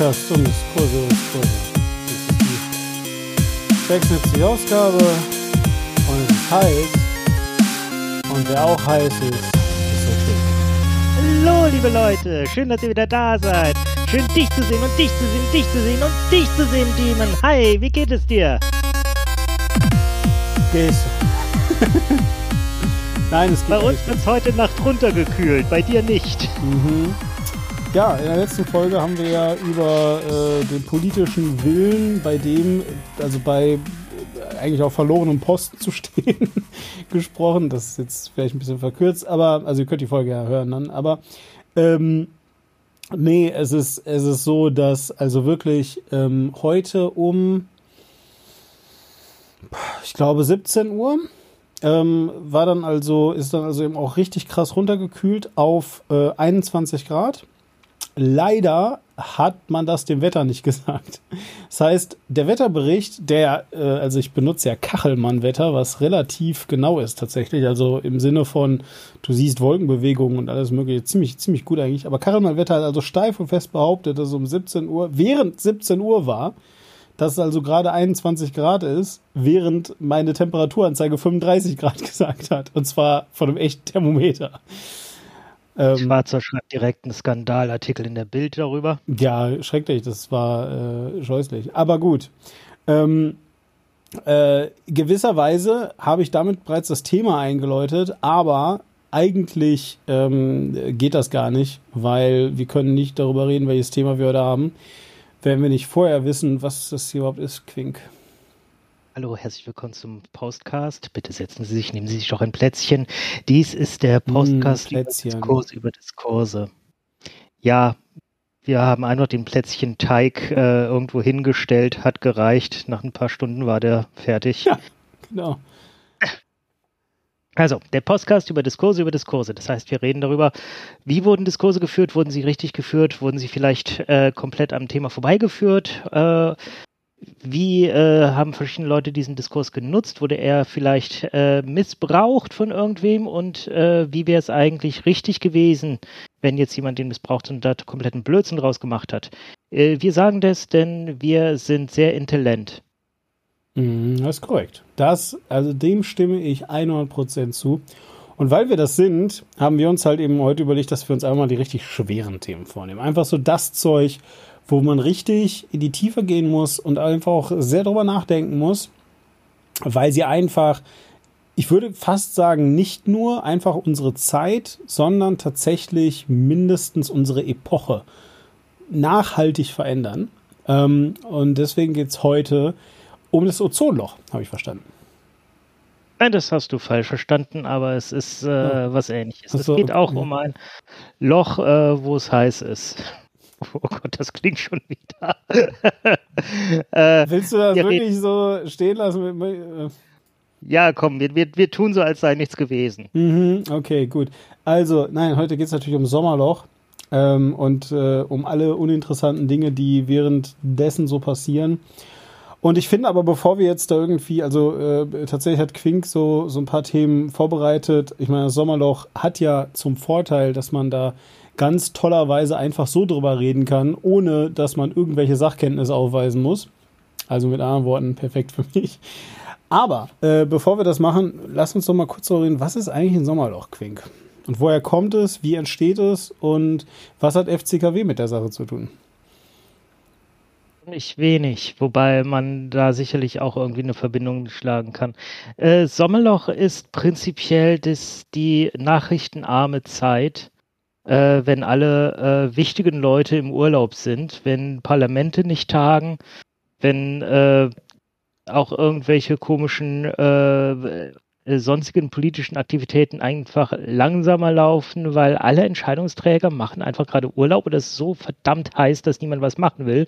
Podcast um Diskurse und Diskurse. Das ist die 76. Ausgabe und es ist heiß. Und wer auch heiß ist, ist der King. Hallo, liebe Leute, schön, dass ihr wieder da seid. Schön, dich zu sehen und dich zu sehen, dich zu sehen und dich zu sehen, Demon. Hi, wie geht es dir? Gehst du? Nein, es geht Bei uns wird es heute Nacht runtergekühlt, bei dir nicht. Mhm. Ja, in der letzten Folge haben wir ja über äh, den politischen Willen, bei dem, also bei äh, eigentlich auf verlorenem Posten zu stehen, gesprochen. Das ist jetzt vielleicht ein bisschen verkürzt, aber, also ihr könnt die Folge ja hören dann, aber ähm, nee, es ist, es ist so, dass also wirklich ähm, heute um, ich glaube, 17 Uhr ähm, war dann also, ist dann also eben auch richtig krass runtergekühlt auf äh, 21 Grad. Leider hat man das dem Wetter nicht gesagt. Das heißt, der Wetterbericht, der, äh, also ich benutze ja Kachelmann-Wetter, was relativ genau ist tatsächlich, also im Sinne von, du siehst Wolkenbewegungen und alles mögliche, ziemlich, ziemlich gut eigentlich. Aber Kachelmann-Wetter hat also steif und fest behauptet, dass es um 17 Uhr, während 17 Uhr war, dass es also gerade 21 Grad ist, während meine Temperaturanzeige 35 Grad gesagt hat. Und zwar von einem echten Thermometer. Ähm, Schwarzer schreibt direkt einen Skandalartikel in der Bild darüber. ja, schrecklich, das war äh, scheußlich. Aber gut. Ähm, äh, gewisserweise habe ich damit bereits das Thema eingeläutet, aber eigentlich ähm, geht das gar nicht, weil wir können nicht darüber reden, welches Thema wir heute haben, wenn wir nicht vorher wissen, was das hier überhaupt ist, Quink. Hallo, herzlich willkommen zum Postcast. Bitte setzen Sie sich, nehmen Sie sich doch ein Plätzchen. Dies ist der Postcast über Plätzchen. Diskurs über Diskurse. Ja, wir haben einfach den Plätzchenteig äh, irgendwo hingestellt, hat gereicht. Nach ein paar Stunden war der fertig. Ja. Genau. Also, der Podcast über Diskurse über Diskurse. Das heißt, wir reden darüber, wie wurden Diskurse geführt, wurden sie richtig geführt, wurden sie vielleicht äh, komplett am Thema vorbeigeführt, äh, wie äh, haben verschiedene Leute diesen Diskurs genutzt, wurde er vielleicht äh, missbraucht von irgendwem und äh, wie wäre es eigentlich richtig gewesen, wenn jetzt jemand den missbraucht und da kompletten Blödsinn draus gemacht hat. Äh, wir sagen das, denn wir sind sehr intelligent. Mhm, das ist korrekt. Das, also dem stimme ich 100% zu. Und weil wir das sind, haben wir uns halt eben heute überlegt, dass wir uns einmal die richtig schweren Themen vornehmen. Einfach so das Zeug, wo man richtig in die Tiefe gehen muss und einfach auch sehr drüber nachdenken muss, weil sie einfach, ich würde fast sagen, nicht nur einfach unsere Zeit, sondern tatsächlich mindestens unsere Epoche nachhaltig verändern. Ähm, und deswegen geht's heute um das Ozonloch, habe ich verstanden. Nein, das hast du falsch verstanden, aber es ist äh, Ja. was ähnliches. So, es geht auch okay. um ein Loch, äh, wo es heiß ist. Oh Gott, das klingt schon wieder. äh, Willst du das wir wirklich so stehen lassen? Äh, ja, komm, wir, wir, wir tun so, als sei nichts gewesen. Mhm, okay, gut. Also, nein, heute geht es natürlich um Sommerloch ähm, und äh, um alle uninteressanten Dinge, die währenddessen so passieren. Und ich finde aber, bevor wir jetzt da irgendwie, also äh, tatsächlich hat Quink so, so ein paar Themen vorbereitet. Ich meine, das Sommerloch hat ja zum Vorteil, dass man da ganz tollerweise einfach so drüber reden kann, ohne dass man irgendwelche Sachkenntnisse aufweisen muss. Also mit anderen Worten, perfekt für mich. Aber äh, bevor wir das machen, lass uns doch mal kurz darüber reden, was ist eigentlich ein Sommerloch, Quink? Und woher kommt es, wie entsteht es und was hat FCKW mit der Sache zu tun? Nicht wenig, wobei man da sicherlich auch irgendwie eine Verbindung schlagen kann. Äh, Sommerloch ist prinzipiell das, die nachrichtenarme Zeit, äh, wenn alle äh, wichtigen Leute im Urlaub sind, wenn Parlamente nicht tagen, wenn äh, auch irgendwelche komischen äh, sonstigen politischen Aktivitäten einfach langsamer laufen, weil alle Entscheidungsträger machen einfach gerade Urlaub und es ist so verdammt heiß, dass niemand was machen will.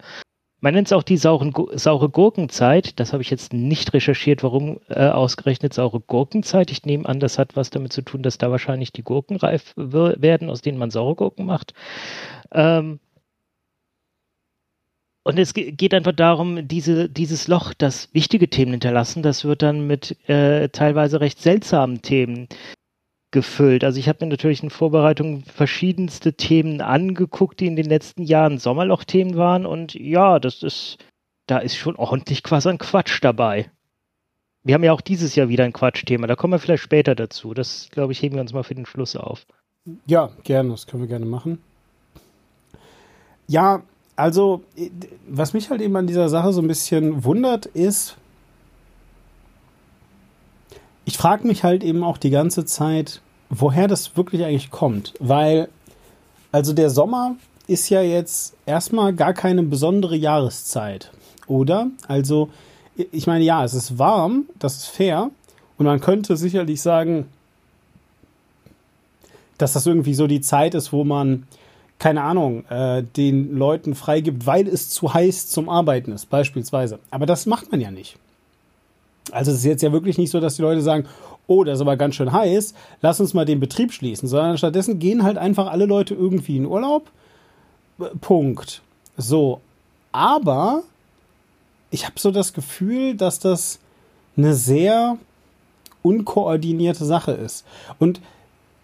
Man nennt es auch die sauren, saure Gurkenzeit. Das habe ich jetzt nicht recherchiert, warum äh, ausgerechnet saure Gurkenzeit. Ich nehme an, das hat was damit zu tun, dass da wahrscheinlich die Gurken reif werden, aus denen man saure Gurken macht. Ähm, und es ge- geht einfach darum, diese, dieses Loch, das wichtige Themen hinterlassen, das wird dann mit äh, teilweise recht seltsamen Themen gefüllt. Also ich habe mir natürlich in Vorbereitung verschiedenste Themen angeguckt, die in den letzten Jahren Sommerloch-Themen waren und ja, das ist, da ist schon ordentlich quasi ein Quatsch dabei. Wir haben ja auch dieses Jahr wieder ein Quatschthema, da kommen wir vielleicht später dazu. Das, glaube ich, heben wir uns mal für den Schluss auf. Ja, gerne, das können wir gerne machen. Ja, also, was mich halt eben an dieser Sache so ein bisschen wundert, ist, ich frage mich halt eben auch die ganze Zeit, woher das wirklich eigentlich kommt. Weil, also der Sommer ist ja jetzt erstmal gar keine besondere Jahreszeit, oder? Also, ich meine, ja, es ist warm, das ist fair. Und man könnte sicherlich sagen, dass das irgendwie so die Zeit ist, wo man, keine Ahnung, äh, den Leuten freigibt, weil es zu heiß zum Arbeiten ist, beispielsweise. Aber das macht man ja nicht. Also es ist jetzt ja wirklich nicht so, dass die Leute sagen, oh, das ist aber ganz schön heiß, lass uns mal den Betrieb schließen, sondern stattdessen gehen halt einfach alle Leute irgendwie in Urlaub. Punkt. So. Aber ich habe so das Gefühl, dass das eine sehr unkoordinierte Sache ist. Und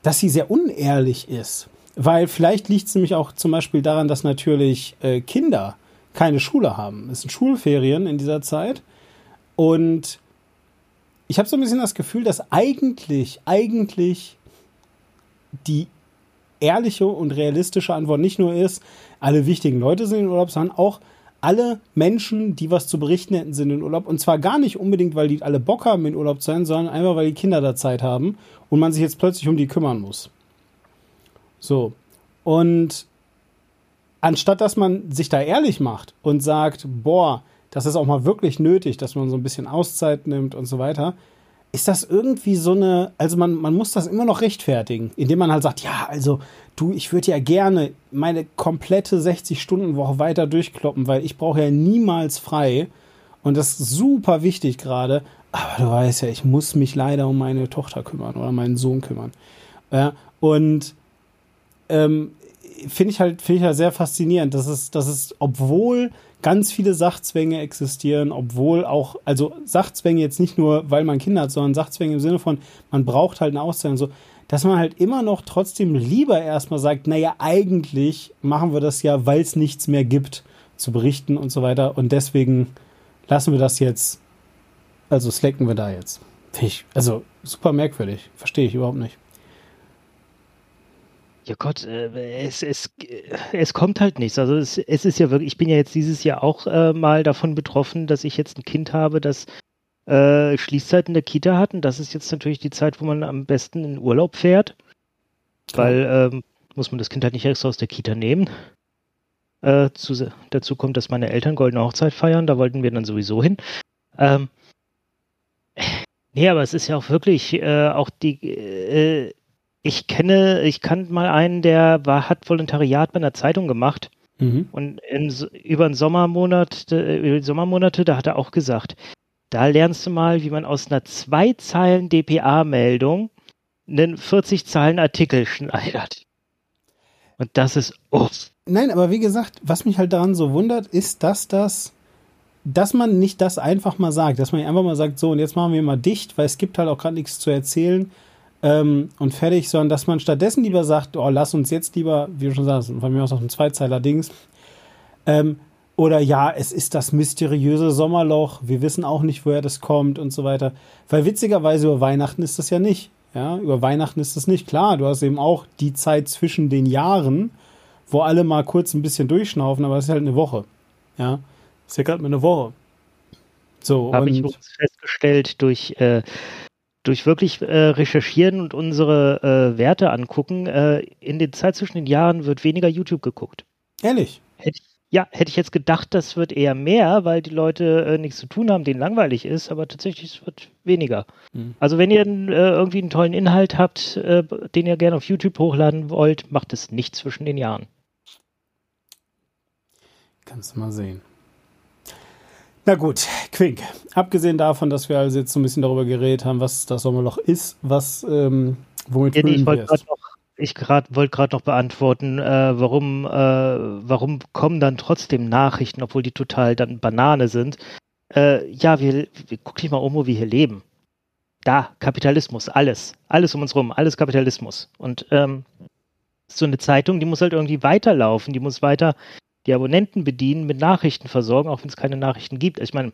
dass sie sehr unehrlich ist. Weil vielleicht liegt es nämlich auch zum Beispiel daran, dass natürlich äh, Kinder keine Schule haben. Es sind Schulferien in dieser Zeit. Und ich habe so ein bisschen das Gefühl, dass eigentlich, eigentlich die ehrliche und realistische Antwort nicht nur ist, alle wichtigen Leute sind in Urlaub, sondern auch alle Menschen, die was zu berichten hätten, sind in Urlaub. Und zwar gar nicht unbedingt, weil die alle Bock haben, in Urlaub zu sein, sondern einfach, weil die Kinder da Zeit haben und man sich jetzt plötzlich um die kümmern muss. So. Und anstatt dass man sich da ehrlich macht und sagt, boah, das ist auch mal wirklich nötig, dass man so ein bisschen Auszeit nimmt und so weiter, ist das irgendwie so eine, also man, man muss das immer noch rechtfertigen, indem man halt sagt, ja, also du, ich würde ja gerne meine komplette 60-Stunden-Woche weiter durchkloppen, weil ich brauche ja niemals frei. Und das ist super wichtig gerade, aber du weißt ja, ich muss mich leider um meine Tochter kümmern oder meinen Sohn kümmern. Ja, und ähm, finde ich halt, finde ich halt sehr faszinierend, dass es, dass es, obwohl ganz viele Sachzwänge existieren, obwohl auch, also Sachzwänge jetzt nicht nur, weil man Kinder hat, sondern Sachzwänge im Sinne von, man braucht halt eine Auszeit und so, dass man halt immer noch trotzdem lieber erstmal sagt, naja, eigentlich machen wir das ja, weil es nichts mehr gibt zu berichten und so weiter und deswegen lassen wir das jetzt, also slacken wir da jetzt. Ich, also super merkwürdig, verstehe ich überhaupt nicht. Ja Gott, äh, es, es, es kommt halt nichts. Also es, es ist ja wirklich, ich bin ja jetzt dieses Jahr auch äh, mal davon betroffen, dass ich jetzt ein Kind habe, das äh, Schließzeit in der Kita hat. Und das ist jetzt natürlich die Zeit, wo man am besten in Urlaub fährt. Weil ähm, muss man das Kind halt nicht extra aus der Kita nehmen. Äh, zu, dazu kommt, dass meine Eltern goldene Hochzeit feiern. Da wollten wir dann sowieso hin. Ähm, nee, aber es ist ja auch wirklich äh, auch die äh, ich kenne, ich kann mal einen, der war, hat Volontariat bei einer Zeitung gemacht. Mhm. Und in, über den Sommermonat, über die Sommermonate, da hat er auch gesagt, da lernst du mal, wie man aus einer zwei Zeilen DPA-Meldung einen 40 Zeilen Artikel schneidert. Und das ist uff. Nein, aber wie gesagt, was mich halt daran so wundert, ist, dass das, dass man nicht das einfach mal sagt, dass man einfach mal sagt, so und jetzt machen wir mal dicht, weil es gibt halt auch gerade nichts zu erzählen ähm, und fertig, sondern dass man stattdessen lieber sagt, oh, lass uns jetzt lieber, wie du schon sagst, von mir aus noch ein Zweizeiler-Dings, ähm, oder ja, es ist das mysteriöse Sommerloch, wir wissen auch nicht, woher das kommt und so weiter. Weil witzigerweise über Weihnachten ist das ja nicht. Ja, über Weihnachten ist das nicht. Klar, du hast eben auch die Zeit zwischen den Jahren, wo alle mal kurz ein bisschen durchschnaufen, aber es ist halt eine Woche. Ja, ist ja gerade mal eine Woche. So, Habe ich festgestellt durch äh, durch wirklich äh, recherchieren und unsere äh, Werte angucken, äh, in der Zeit zwischen den Jahren wird weniger YouTube geguckt. Ehrlich? Hätte ich, ja, hätte ich jetzt gedacht, das wird eher mehr, weil die Leute äh, nichts zu tun haben, denen langweilig ist, aber tatsächlich es wird weniger. Hm. Also wenn ihr äh, irgendwie einen tollen Inhalt habt, äh, den ihr gerne auf YouTube hochladen wollt, macht es nicht zwischen den Jahren. Kannst du mal sehen. Na gut, Quink. Abgesehen davon, dass wir also jetzt so ein bisschen darüber geredet haben, was das Sommerloch ist, was ähm, womit ja, nee, ich wollte gerade noch, ich wollte gerade noch beantworten, äh, warum, äh, warum kommen dann trotzdem Nachrichten, obwohl die total dann Banane sind. Äh, ja, wir, wir guck dich mal um, wo wir hier leben. da, Kapitalismus, alles. Alles um uns rum, alles Kapitalismus. Und ähm, so eine Zeitung, die muss halt irgendwie weiterlaufen, die muss weiter die Abonnenten bedienen, mit Nachrichten versorgen, auch wenn es keine Nachrichten gibt. Ich meine,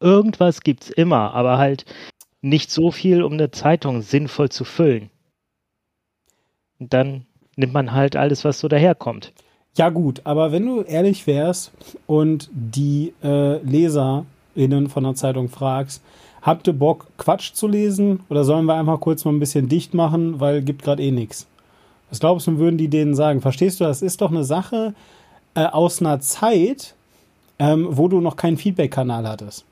irgendwas gibt es immer, aber halt nicht so viel, um eine Zeitung sinnvoll zu füllen. Und dann nimmt man halt alles, was so daherkommt. Ja gut, aber wenn du ehrlich wärst und die äh, LeserInnen von der Zeitung fragst, habt ihr Bock, Quatsch zu lesen oder sollen wir einfach kurz mal ein bisschen dicht machen, weil gibt gerade eh nichts? Was glaubst du, würden die denen sagen? Verstehst du, das ist doch eine Sache äh, aus einer Zeit, ähm, wo du noch keinen Feedback-Kanal hattest.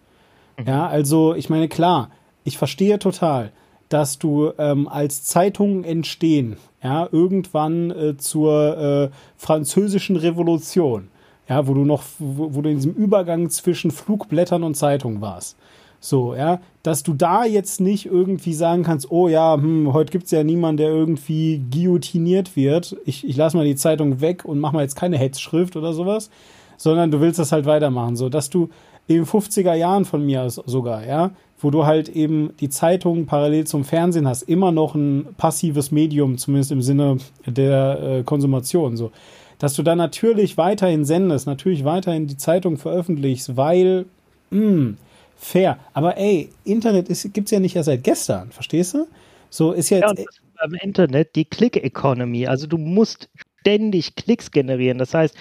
Mhm. Ja, also ich meine, klar, ich verstehe total, dass du ähm, als Zeitungen entstehen, ja, irgendwann äh, zur äh, französischen Revolution, ja, wo du noch, wo, wo, du in diesem Übergang zwischen Flugblättern und Zeitungen warst. So, ja, dass du da jetzt nicht irgendwie sagen kannst, oh ja, hm, heute gibt's ja niemanden, der irgendwie guillotiniert wird. Ich, ich lasse mal die Zeitung weg und mach mal jetzt keine Hetzschrift oder sowas, sondern du willst das halt weitermachen. So, dass du in den 50er Jahren von mir sogar, ja, wo du halt eben die Zeitung parallel zum Fernsehen hast, immer noch ein passives Medium, zumindest im Sinne der äh, Konsumation, so. Dass du dann natürlich weiterhin sendest, natürlich weiterhin die Zeitung veröffentlichst, weil, mh, hm, fair. Aber ey, Internet gibt es ja nicht erst seit gestern, verstehst du? So ist ja jetzt. Ja, beim Internet die Click-Economy. Also du musst ständig Klicks generieren. Das heißt,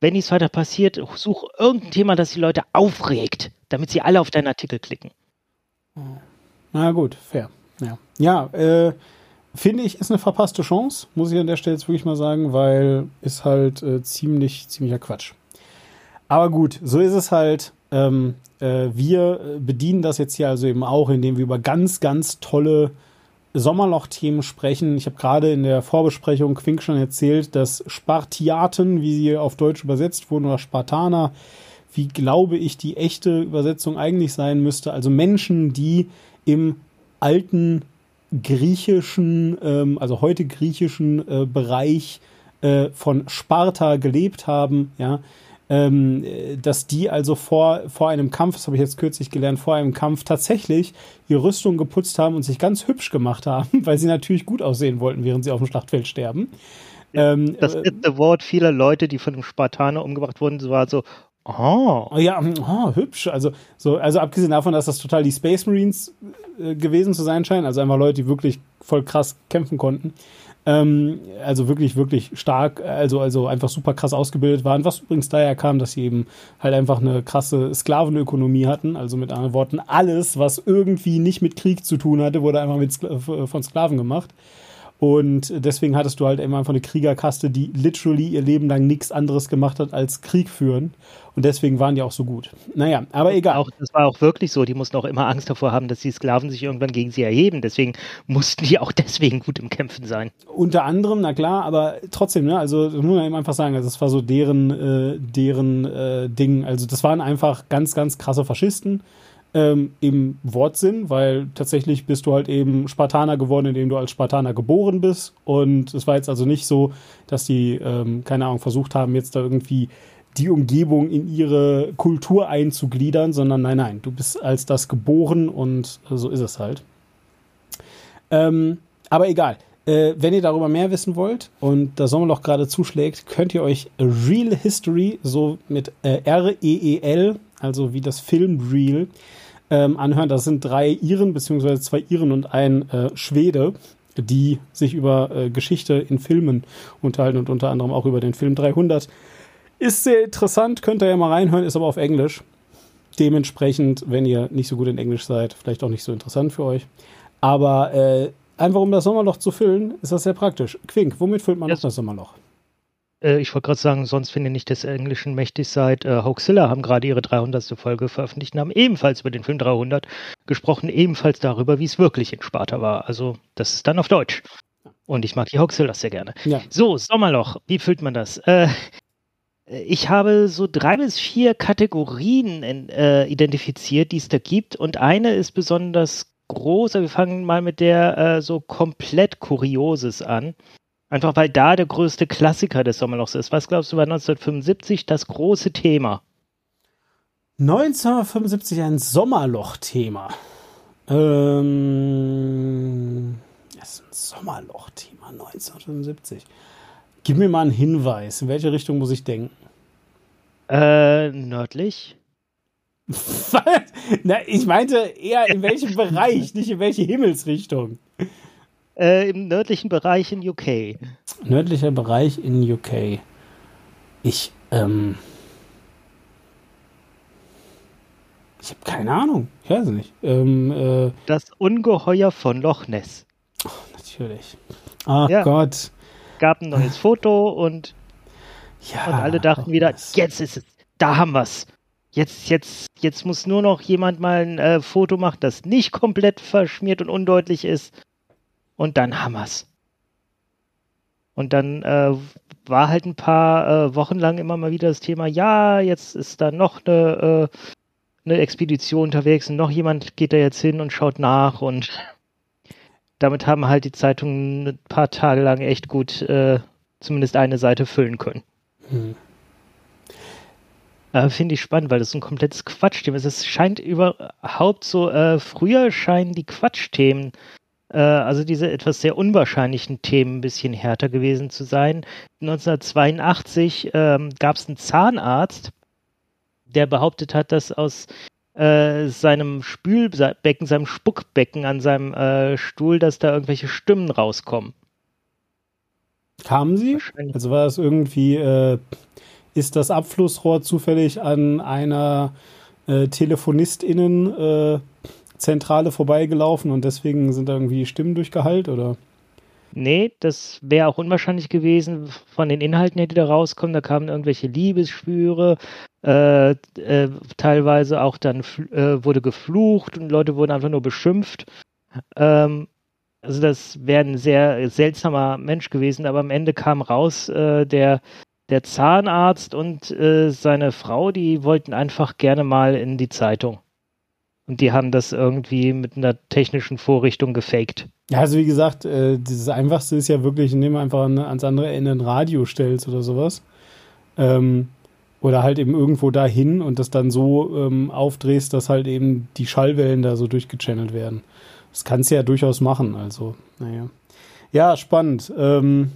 wenn nichts weiter passiert, such irgendein Thema, das die Leute aufregt, damit sie alle auf deinen Artikel klicken. Na gut, fair. Ja, ja äh, finde ich, ist eine verpasste Chance, muss ich an der Stelle jetzt wirklich mal sagen, weil ist halt äh, ziemlich, ziemlicher Quatsch. Aber gut, so ist es halt. Ähm, äh, wir bedienen das jetzt hier also eben auch, indem wir über ganz, ganz tolle Sommerloch-Themen sprechen. Ich habe gerade in der Vorbesprechung Quink schon erzählt, dass Spartiaten, wie sie auf Deutsch übersetzt wurden, oder Spartaner, wie glaube ich die echte Übersetzung eigentlich sein müsste. Also Menschen, die im alten griechischen, ähm, also heute griechischen äh, Bereich äh, von Sparta gelebt haben, ja, ähm, dass die also vor, vor einem Kampf, das habe ich jetzt kürzlich gelernt, vor einem Kampf tatsächlich ihre Rüstung geputzt haben und sich ganz hübsch gemacht haben, weil sie natürlich gut aussehen wollten, während sie auf dem Schlachtfeld sterben. Ähm, das letzte äh, Wort vieler Leute, die von dem Spartaner umgebracht wurden, war so, Oh. Ja, oh, hübsch. Also, so, also abgesehen davon, dass das total die Space Marines äh, gewesen zu sein scheinen, also einfach Leute, die wirklich voll krass kämpfen konnten, ähm, also wirklich, wirklich stark, also, also einfach super krass ausgebildet waren, was übrigens daher kam, dass sie eben halt einfach eine krasse Sklavenökonomie hatten. Also mit anderen Worten, alles, was irgendwie nicht mit Krieg zu tun hatte, wurde einfach mit Skla von Sklaven gemacht. Und deswegen hattest du halt immer einfach eine Kriegerkaste, die literally ihr Leben lang nichts anderes gemacht hat als Krieg führen. Und deswegen waren die auch so gut. Naja, aber egal. Auch, das war auch wirklich so. Die mussten auch immer Angst davor haben, dass die Sklaven sich irgendwann gegen sie erheben. Deswegen mussten die auch deswegen gut im Kämpfen sein. Unter anderem, na klar, aber trotzdem, ne, also das muss man eben einfach sagen, also das war so deren, äh, deren äh, Ding. Also das waren einfach ganz, ganz krasse Faschisten ähm, im Wortsinn, weil tatsächlich bist du halt eben Spartaner geworden, indem du als Spartaner geboren bist. Und es war jetzt also nicht so, dass die, ähm, keine Ahnung, versucht haben, jetzt da irgendwie die Umgebung in ihre Kultur einzugliedern, sondern nein, nein, du bist als das geboren und so ist es halt. Ähm, aber egal. Äh, wenn ihr darüber mehr wissen wollt und der Sommerloch gerade zuschlägt, könnt ihr euch Real History, so mit äh, R-E-E-L, also wie das Film Real, ähm, anhören. Das sind drei Iren, beziehungsweise zwei Iren und ein äh, Schwede, die sich über äh, Geschichte in Filmen unterhalten und unter anderem auch über den Film 300. Ist sehr interessant, könnt ihr ja mal reinhören, ist aber auf Englisch. Dementsprechend, wenn ihr nicht so gut in Englisch seid, vielleicht auch nicht so interessant für euch. Aber äh, einfach um das Sommerloch zu füllen, ist das sehr praktisch. Quink, womit füllt man yes. noch das Sommerloch? Äh, ich wollte gerade sagen, sonst wenn ihr nicht des Englischen mächtig seid, äh, Hoaxilla haben gerade ihre 300. Folge veröffentlicht und haben ebenfalls über den Film 300 gesprochen, ebenfalls darüber, wie es wirklich in Sparta war. Also das ist dann auf Deutsch. Und ich mag die Hoaxillas sehr gerne. Ja. So, Sommerloch, wie füllt man das? Äh, ich habe so drei bis vier Kategorien in, äh, identifiziert, die es da gibt. Und eine ist besonders groß. Wir fangen mal mit der äh, so komplett Kurioses an. Einfach weil da der größte Klassiker des Sommerlochs ist. Was glaubst du war 1975 das große Thema? 1975 ein Sommerloch-Thema. Ähm, das ist ein Sommerloch-Thema 1975. Gib mir mal einen Hinweis. In welche Richtung muss ich denken? Äh, nördlich. Na, ich meinte eher in welchem Bereich, nicht in welche Himmelsrichtung. Äh, Im nördlichen Bereich in UK. Nördlicher Bereich in UK. Ich, ähm. Ich habe keine Ahnung. Ich weiß nicht. Ähm, äh, das Ungeheuer von Loch Ness. Oh, natürlich. Ach ja. Gott. Gab ein neues Foto und, ja, und alle dachten wieder, jetzt ist es, da haben wir's. Jetzt, jetzt, jetzt muss nur noch jemand mal ein äh, Foto machen, das nicht komplett verschmiert und undeutlich ist. Und dann haben wir's. Und dann äh, war halt ein paar äh, Wochen lang immer mal wieder das Thema, ja, jetzt ist da noch eine, äh, eine Expedition unterwegs und noch jemand geht da jetzt hin und schaut nach und damit haben halt die Zeitungen ein paar Tage lang echt gut äh, zumindest eine Seite füllen können. Hm. Äh, Finde ich spannend, weil das ein komplettes Quatschthema ist. Es scheint überhaupt so, äh, früher scheinen die Quatschthemen, äh, also diese etwas sehr unwahrscheinlichen Themen, ein bisschen härter gewesen zu sein. 1982 gab es einen Zahnarzt, der behauptet hat, dass aus äh, seinem Spülbecken, seinem Spuckbecken an seinem äh, Stuhl, dass da irgendwelche Stimmen rauskommen. Kamen sie? Also war es irgendwie, äh, ist das Abflussrohr zufällig an einer äh, TelefonistInnen Zentrale vorbeigelaufen und deswegen sind da irgendwie Stimmen durchgeheilt oder? Nee, das wäre auch unwahrscheinlich gewesen. Von den Inhalten, die da rauskommen, da kamen irgendwelche Liebesspüre, äh, äh, teilweise auch dann äh, wurde geflucht und Leute wurden einfach nur beschimpft. Ähm, also das wäre ein sehr seltsamer Mensch gewesen, aber am Ende kam raus, äh, der, der Zahnarzt und äh, seine Frau, die wollten einfach gerne mal in die Zeitung. Und die haben das irgendwie mit einer technischen Vorrichtung gefaked. Ja, also wie gesagt, äh, das Einfachste ist ja wirklich, indem du einfach an, ans andere Ende ein Radio stellst oder sowas. Ähm, oder halt eben irgendwo dahin und das dann so ähm, aufdrehst, dass halt eben die Schallwellen da so durchgechannelt werden. Das kannst du ja durchaus machen, also, naja. Ja, spannend. Ähm,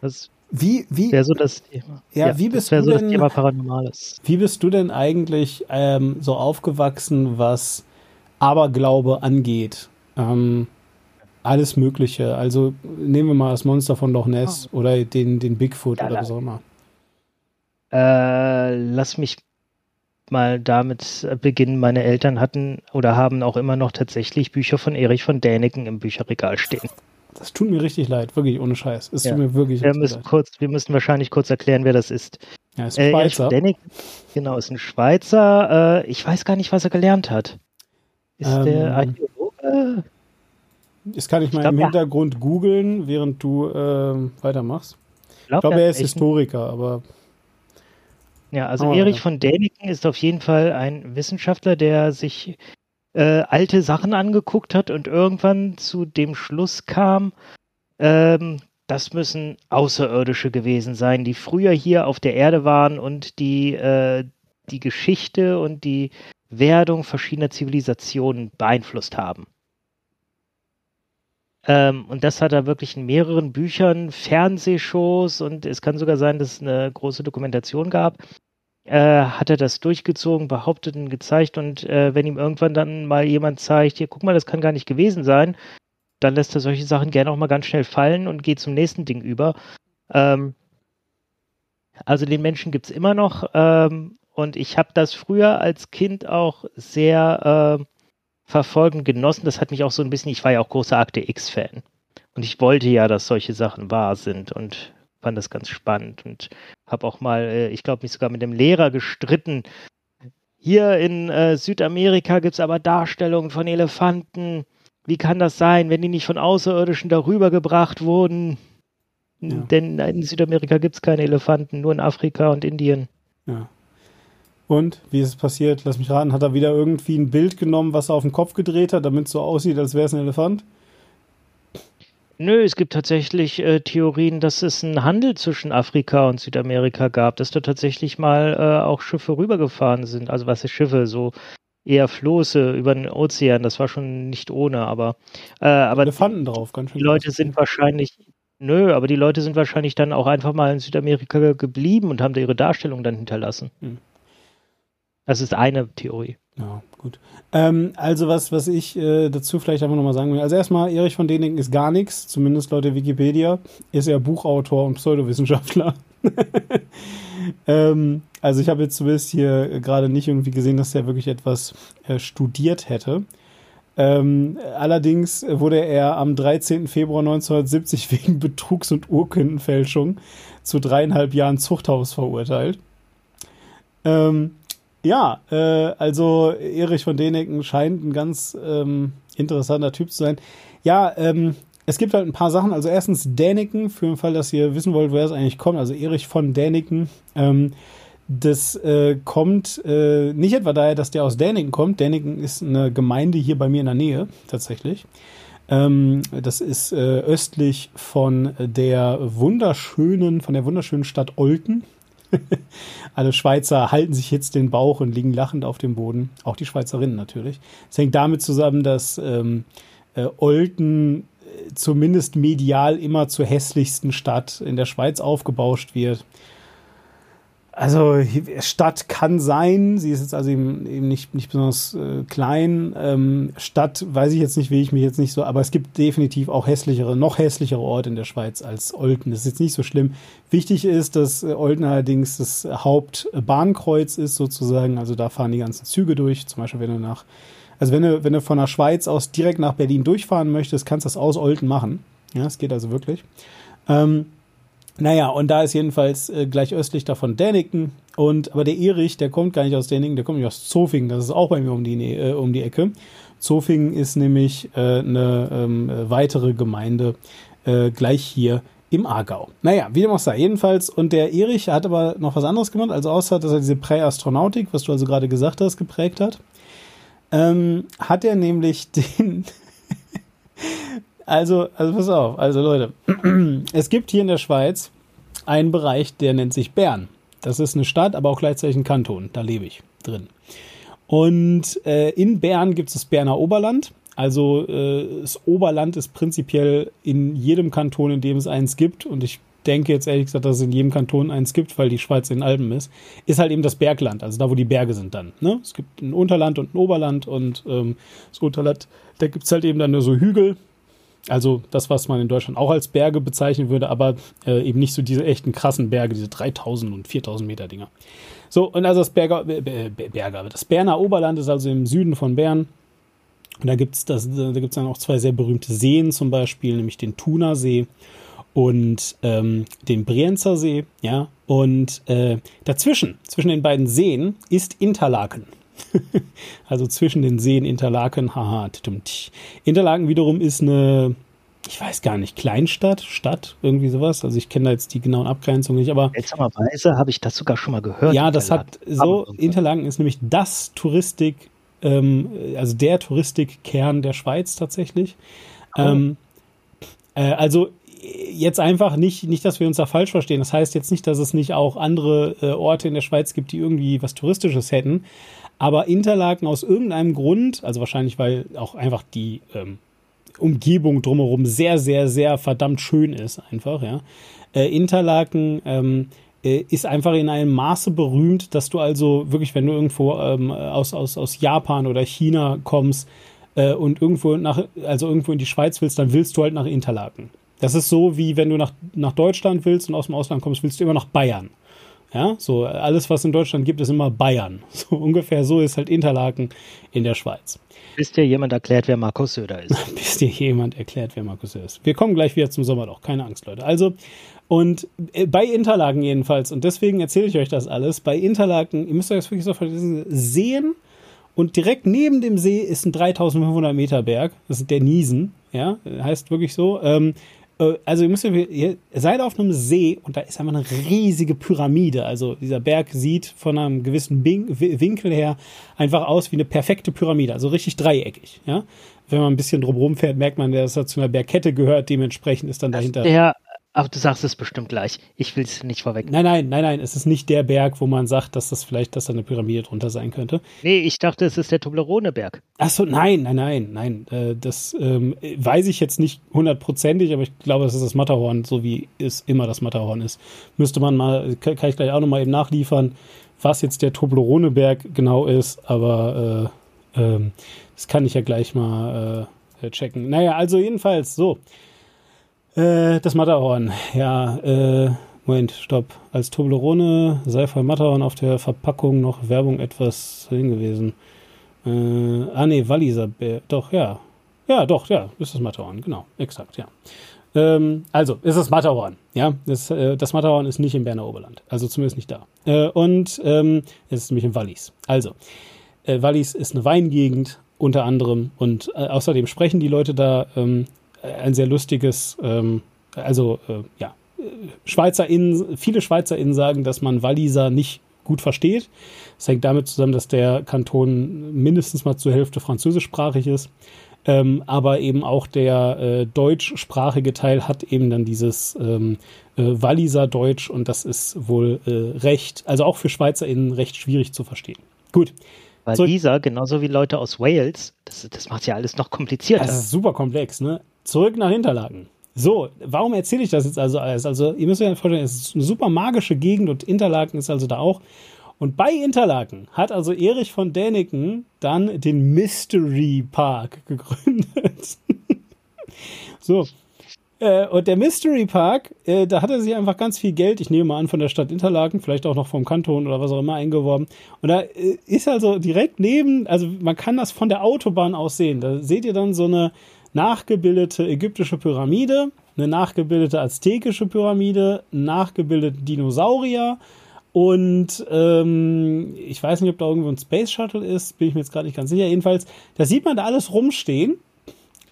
das wie, wie, wäre so das Thema. Ja, ja wie bist du so denn, das Thema Paranormales. Wie bist du denn eigentlich ähm, so aufgewachsen, was Aberglaube angeht? Ähm, alles Mögliche. Also nehmen wir mal das Monster von Loch Ness oh. oder den, den Bigfoot ja, oder was auch immer. Äh, lass mich mal damit beginnen. Meine Eltern hatten oder haben auch immer noch tatsächlich Bücher von Erich von Däniken im Bücherregal stehen. Das tut mir richtig leid, wirklich ohne Scheiß. Es ja. tut mir wirklich wir müssen leid. Kurz, wir müssen wahrscheinlich kurz erklären, wer das ist. Ja, ist ein äh, Schweizer. Däniken, genau, ist ein Schweizer. Äh, ich weiß gar nicht, was er gelernt hat. Ist ähm, der Archäologe? Das kann ich mal glaub, im Hintergrund ja. googeln, während du äh, weitermachst. Ich glaube, glaub, er ist Historiker, aber. Ja, also oh, Erich ja. von Däniken ist auf jeden Fall ein Wissenschaftler, der sich äh, alte Sachen angeguckt hat und irgendwann zu dem Schluss kam, ähm, das müssen Außerirdische gewesen sein, die früher hier auf der Erde waren und die äh, die Geschichte und die Werdung verschiedener Zivilisationen beeinflusst haben. Ähm, und das hat er wirklich in mehreren Büchern, Fernsehshows und es kann sogar sein, dass es eine große Dokumentation gab. Äh, hat er das durchgezogen, behauptet und gezeigt und äh, wenn ihm irgendwann dann mal jemand zeigt, hier guck mal, das kann gar nicht gewesen sein, dann lässt er solche Sachen gerne auch mal ganz schnell fallen und geht zum nächsten Ding über. Ähm, also den Menschen gibt es immer noch ähm, und ich habe das früher als Kind auch sehr äh, verfolgen genossen. Das hat mich auch so ein bisschen, ich war ja auch großer Akte X-Fan. Und ich wollte ja, dass solche Sachen wahr sind und fand das ganz spannend und habe auch mal, äh, ich glaube, mich sogar mit dem Lehrer gestritten. Hier in äh, Südamerika gibt es aber Darstellungen von Elefanten. Wie kann das sein, wenn die nicht von Außerirdischen darüber gebracht wurden? Ja. Denn in Südamerika gibt es keine Elefanten, nur in Afrika und Indien. Ja. Und wie ist es passiert? Lass mich raten, hat er wieder irgendwie ein Bild genommen, was er auf den Kopf gedreht hat, damit es so aussieht, als wäre es ein Elefant? Nö, es gibt tatsächlich äh, Theorien, dass es einen Handel zwischen Afrika und Südamerika gab, dass da tatsächlich mal äh, auch Schiffe rübergefahren sind. Also was ist Schiffe? So eher Floße über den Ozean. Das war schon nicht ohne, aber, äh, aber Elefanten drauf, ganz schön. Die Leute sind wahrscheinlich, nö, aber die Leute sind wahrscheinlich dann auch einfach mal in Südamerika geblieben und haben da ihre Darstellung dann hinterlassen. Hm. Das ist eine Theorie. Ja, gut. Ähm, also was, was ich äh, dazu vielleicht einfach nochmal sagen will. Also erstmal, Erich von Däniken ist gar nichts, zumindest laut der Wikipedia. Ist er Buchautor und Pseudowissenschaftler. ähm, also ich habe jetzt zumindest hier gerade nicht irgendwie gesehen, dass er wirklich etwas äh, studiert hätte. Ähm, allerdings wurde er am 13. Februar 1970 wegen Betrugs- und Urkundenfälschung zu dreieinhalb Jahren Zuchthaus verurteilt. Ähm, ja, äh, also Erich von Däniken scheint ein ganz ähm, interessanter Typ zu sein. Ja, ähm, es gibt halt ein paar Sachen. Also erstens Däniken, für den Fall, dass ihr wissen wollt, wer es eigentlich kommt. Also Erich von Däniken. Ähm, das äh, kommt äh, nicht etwa daher, dass der aus Däniken kommt. Däniken ist eine Gemeinde hier bei mir in der Nähe, tatsächlich. Ähm, das ist äh, östlich von der wunderschönen, von der wunderschönen Stadt Olten. Alle Schweizer halten sich jetzt den Bauch und liegen lachend auf dem Boden. Auch die Schweizerinnen natürlich. Es hängt damit zusammen, dass ähm, äh, Olten äh, zumindest medial immer zur hässlichsten Stadt in der Schweiz aufgebauscht wird. Also Stadt kann sein, sie ist jetzt also eben, eben nicht, nicht besonders äh, klein. Ähm, Stadt weiß ich jetzt nicht, will ich mich jetzt nicht so, aber es gibt definitiv auch hässlichere, noch hässlichere Orte in der Schweiz als Olten. Das ist jetzt nicht so schlimm. Wichtig ist, dass äh, Olten allerdings das Hauptbahnkreuz ist sozusagen. Also da fahren die ganzen Züge durch. Zum Beispiel, wenn du nach, also wenn du, wenn du von der Schweiz aus direkt nach Berlin durchfahren möchtest, kannst du das aus Olten machen. Ja, es geht also wirklich. Ähm, naja, und da ist jedenfalls äh, gleich östlich davon Däniken. Und, aber der Erich, der kommt gar nicht aus Däniken, der kommt nicht aus Zofingen. Das ist auch bei mir um die, äh, um die Ecke. Zofingen ist nämlich äh, eine ähm, weitere Gemeinde äh, gleich hier im Aargau. Naja, wie dem auch sei. Jedenfalls, und der Erich hat aber noch was anderes gemacht, also außer, dass er diese Präastronautik, was du also gerade gesagt hast, geprägt hat, ähm, hat er nämlich den, also, also pass auf, also Leute, es gibt hier in der Schweiz einen Bereich, der nennt sich Bern. Das ist eine Stadt, aber auch gleichzeitig ein Kanton. Da lebe ich drin. Und äh, in Bern gibt es das Berner Oberland. Also äh, das Oberland ist prinzipiell in jedem Kanton, in dem es eins gibt. Und ich denke jetzt ehrlich gesagt, dass es in jedem Kanton eins gibt, weil die Schweiz in den Alpen ist, ist halt eben das Bergland, also da, wo die Berge sind dann. Ne? Es gibt ein Unterland und ein Oberland und ähm, das Unterland, da gibt es halt eben dann nur so Hügel also das, was man in Deutschland auch als Berge bezeichnen würde, aber äh, eben nicht so diese echten krassen Berge, diese 3000 und 4000 Meter Dinger. So, und also das Berger, Berger, das Berner Oberland ist also im Süden von Bern. Und da gibt es da gibt's dann auch zwei sehr berühmte Seen zum Beispiel, nämlich den Thunersee und ähm, den Brienzer See. Ja, und äh, dazwischen, zwischen den beiden Seen, ist Interlaken. also zwischen den Seen Interlaken, haha. Interlaken wiederum ist eine, ich weiß gar nicht, Kleinstadt, Stadt, irgendwie sowas. Also ich kenne da jetzt die genauen Abgrenzungen nicht, aber. Seltsamerweise habe ich das sogar schon mal gehört. Ja, das hat so, Interlaken ist nämlich das Touristik, ähm, also der Touristikkern der Schweiz tatsächlich. Oh. Ähm, äh, also jetzt einfach nicht, nicht, dass wir uns da falsch verstehen. Das heißt jetzt nicht, dass es nicht auch andere äh, Orte in der Schweiz gibt, die irgendwie was Touristisches hätten. Aber Interlaken aus irgendeinem Grund, also wahrscheinlich, weil auch einfach die ähm, Umgebung drumherum sehr, sehr, sehr verdammt schön ist, einfach, ja. Äh, Interlaken ähm, äh, ist einfach in einem Maße berühmt, dass du also wirklich, wenn du irgendwo ähm, aus, aus, aus Japan oder China kommst äh, und irgendwo nach, also irgendwo in die Schweiz willst, dann willst du halt nach Interlaken. Das ist so, wie wenn du nach, nach Deutschland willst und aus dem Ausland kommst, willst du immer nach Bayern. Ja, so alles, was in Deutschland gibt, ist immer Bayern. So ungefähr so ist halt Interlaken in der Schweiz. Bis dir jemand erklärt, wer Markus Söder ist. Bis dir jemand erklärt, wer Markus Söder ist. Wir kommen gleich wieder zum Sommerloch, keine Angst, Leute. Also, und äh, bei Interlaken jedenfalls, und deswegen erzähle ich euch das alles, bei Interlaken, ihr müsst euch das wirklich so sehen, und direkt neben dem See ist ein 3500 Meter Berg, das ist der Niesen, ja, heißt wirklich so. Ähm, äh, also ihr müsst ihr seid auf einem See und da ist einfach eine riesige Pyramide. Also dieser Berg sieht von einem gewissen Winkel her einfach aus wie eine perfekte Pyramide, also richtig dreieckig. Ja, wenn man ein bisschen drumherum fährt, merkt man, dass er zu einer Bergkette gehört. Dementsprechend ist dann dahinter. Der Aber du sagst es bestimmt gleich. Ich will es nicht vorweg. Nein, nein, nein, nein. Es ist nicht der Berg, wo man sagt, dass das vielleicht, dass da eine Pyramide drunter sein könnte. Nee, ich dachte, es ist der Toblerone-Berg. Ach so, nein, nein, nein, nein. Äh, das ähm, weiß ich jetzt nicht hundertprozentig, aber ich glaube, es ist das Matterhorn, so wie es immer das Matterhorn ist. Müsste man mal, kann ich gleich auch nochmal eben nachliefern, was jetzt der Toblerone-Berg genau ist, aber äh, ähm, das kann ich ja gleich mal äh, checken. Naja, also jedenfalls so. Äh, das Matterhorn. Ja, äh, Moment, stopp. Als Toblerone sei von Matterhorn auf der Verpackung noch Werbung etwas hingewiesen. Äh, ah, nee, Walliser. Doch, ja. Ja, doch, ja, ist das Matterhorn, genau, exakt, ja. Ähm, also, ist das Matterhorn, ja. Das, äh, das Matterhorn ist nicht im Berner Oberland, also zumindest nicht da. Äh, und ähm, es ist nämlich in Wallis. Also, äh, Wallis ist eine Weingegend unter anderem und äh, außerdem sprechen die Leute da ähm, ein sehr lustiges, ähm, also äh, ja, SchweizerInnen, viele SchweizerInnen sagen, dass man Walliser nicht gut versteht. Das hängt damit zusammen, dass der Kanton mindestens mal zur Hälfte französischsprachig ist. Ähm, aber eben auch der äh, deutschsprachige Teil hat eben dann dieses ähm, äh, Walliser Deutsch und das ist wohl äh, recht, also auch für SchweizerInnen recht schwierig zu verstehen. Gut. Waliser, genauso wie Leute aus Wales, das, das macht ja alles noch komplizierter. Das ist super komplex, ne? Zurück nach Hinterlaken. So, warum erzähle ich das jetzt also alles? Also, ihr müsst euch vorstellen, es ist eine super magische Gegend und Interlaken ist also da auch. Und bei Interlaken hat also Erich von Däniken dann den Mystery Park gegründet. so. Äh, und der Mystery Park, äh, da hat er sich einfach ganz viel Geld, ich nehme mal an, von der Stadt Interlaken, vielleicht auch noch vom Kanton oder was auch immer eingeworben. Und da äh, ist also direkt neben, also man kann das von der Autobahn aus sehen. Da seht ihr dann so eine, nachgebildete ägyptische Pyramide, eine nachgebildete aztekische Pyramide, nachgebildete Dinosaurier und ähm, ich weiß nicht, ob da irgendwo ein Space Shuttle ist, bin ich mir jetzt gerade nicht ganz sicher. Jedenfalls, da sieht man da alles rumstehen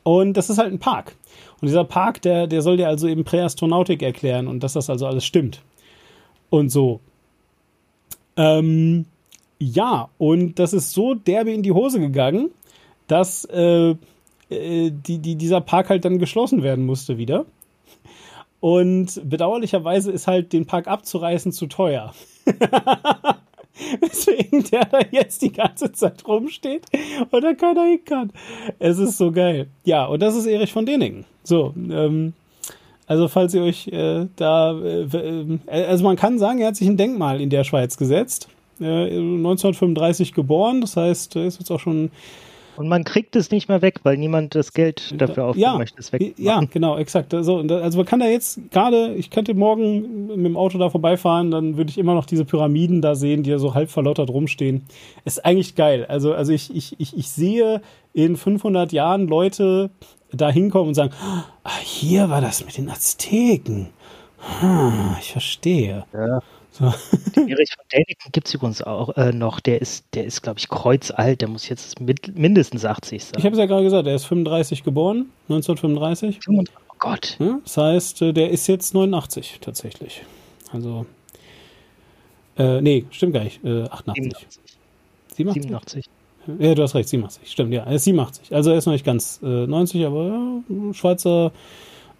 und das ist halt ein Park. Und dieser Park, der, der soll dir also eben Präastronautik erklären und dass das also alles stimmt. Und so. Ähm, ja, und das ist so derbe in die Hose gegangen, dass äh, äh, die, die, dieser Park halt dann geschlossen werden musste wieder. Und bedauerlicherweise ist halt den Park abzureißen zu teuer. Deswegen der da jetzt die ganze Zeit rumsteht und da keiner hin kann. Es ist so geil. Ja, und das ist Erich von Däniken. So, ähm, also falls ihr euch äh, da, äh, äh also man kann sagen, er hat sich ein Denkmal in der Schweiz gesetzt. Äh, 1935 geboren, das heißt, ist jetzt auch schon und man kriegt es nicht mehr weg, weil niemand das Geld dafür aufgeben ja, möchte, es wegmachen. Ja, genau, exakt. Also, also man kann da jetzt gerade, ich könnte morgen mit dem Auto da vorbeifahren, dann würde ich immer noch diese Pyramiden da sehen, die ja so halb verlottert rumstehen. Ist eigentlich geil. Also, also ich, ich, ich, ich sehe in 500 Jahren Leute da hinkommen und sagen, ah, hier war das mit den Azteken. Hm, ich verstehe. Ja. So. Den Erich von Däniken gibt es übrigens auch äh, noch. Der ist, der ist, glaube ich, kreuzalt. Der muss jetzt mit, mindestens 80 sein. Ich habe es ja gerade gesagt, er ist 35 geboren, 1935. Oh Gott. Ja, das heißt, äh, der ist jetzt 89 tatsächlich. Also, äh, nee, stimmt gar nicht. Äh, 88. 87. 87. Ja, du hast recht, 87. Stimmt, ja. Er ist 87. Also er ist noch nicht ganz äh, 90, aber ja, Schweizer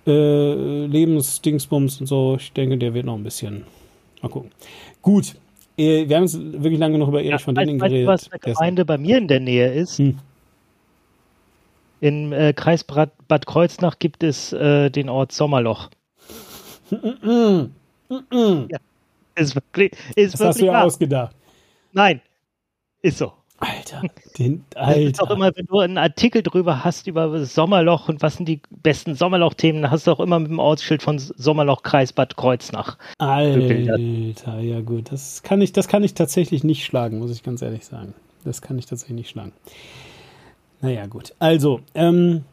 äh, Lebensdingsbums und so. Ich denke, der wird noch ein bisschen Mal gucken. Gut. Äh, wir haben jetzt wirklich lange noch über Erich ja, von Däniken geredet. Weißt du, was eine Gemeinde bei mir in der Nähe ist? Hm. Im äh, Kreis Bad, Bad, Kreuznach gibt es äh, den Ort Sommerloch. ja, ist wirklich, ist das wirklich hast du ja ausgedacht. Nein, ist so. Alter, den Alter. Auch immer, wenn du einen Artikel drüber hast über Sommerloch und was sind die besten Sommerloch-Themen, dann hast du auch immer mit dem Ortsschild von Sommerloch Kreis Bad Kreuznach. Alter, ja gut, das kann ich, das kann ich tatsächlich nicht schlagen, muss ich ganz ehrlich sagen. Das kann ich tatsächlich nicht schlagen. Naja, gut. Also, ähm,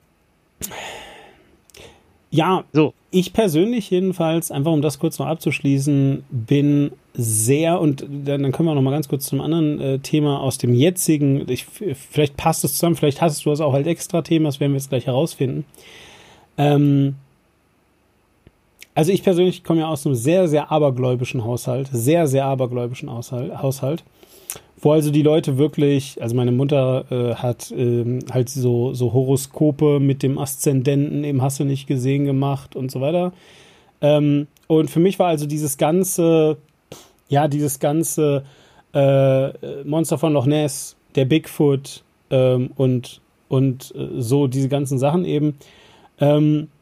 ja, so. Ich persönlich jedenfalls, einfach um das kurz noch abzuschließen, bin sehr und dann können wir noch mal ganz kurz zum anderen äh, Thema aus dem jetzigen. Ich, vielleicht passt es zusammen, vielleicht hast du das auch als extra Thema, das werden wir jetzt gleich herausfinden. Ähm, also ich persönlich komme ja aus einem sehr, sehr abergläubischen Haushalt, sehr, sehr abergläubischen Haushalt wo also die Leute wirklich, also meine Mutter äh, hat ähm, halt so, so Horoskope mit dem Aszendenten, eben hast du nicht gesehen gemacht und so weiter. Ähm, und für mich war also dieses ganze, ja, dieses ganze äh, Monster von Loch Ness, der Bigfoot ähm, und, und äh, so diese ganzen Sachen eben, ähm, äh,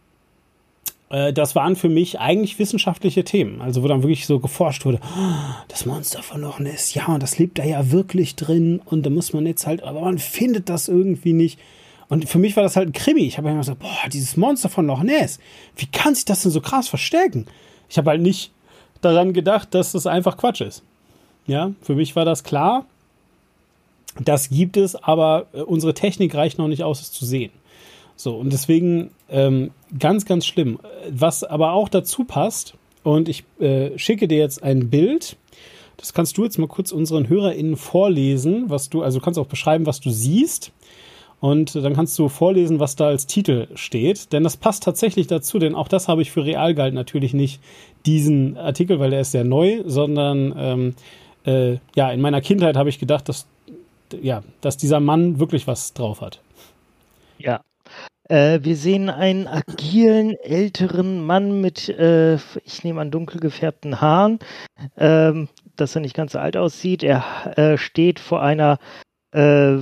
das waren für mich eigentlich wissenschaftliche Themen. Also wo dann wirklich so geforscht wurde, oh, das Monster von Loch Ness, ja, und das lebt da ja wirklich drin und da muss man jetzt halt, aber man findet das irgendwie nicht. Und für mich war das halt ein Krimi. Ich habe immer gesagt, boah, dieses Monster von Loch Ness, wie kann sich das denn so krass verstecken? Ich habe halt nicht daran gedacht, dass das einfach Quatsch ist. Ja, für mich war das klar. Das gibt es, aber äh, unsere Technik reicht noch nicht aus, es zu sehen. So, und deswegen ähm, ganz, ganz schlimm. Was aber auch dazu passt, und ich äh, schicke dir jetzt ein Bild. Das kannst du jetzt mal kurz unseren HörerInnen vorlesen, was du, also du kannst auch beschreiben, was du siehst. Und dann kannst du vorlesen, was da als Titel steht. Denn das passt tatsächlich dazu, denn auch das habe ich für real gehalten. Natürlich nicht diesen Artikel, weil der ist sehr neu, sondern ähm, äh, ja, in meiner Kindheit habe ich gedacht, dass, ja, dass dieser Mann wirklich was drauf hat. Ja. Äh, wir sehen einen agilen, älteren Mann mit, äh, ich nehme an, dunkel gefärbten Haaren, ähm, dass er nicht ganz so alt aussieht. Er äh, steht vor einer äh,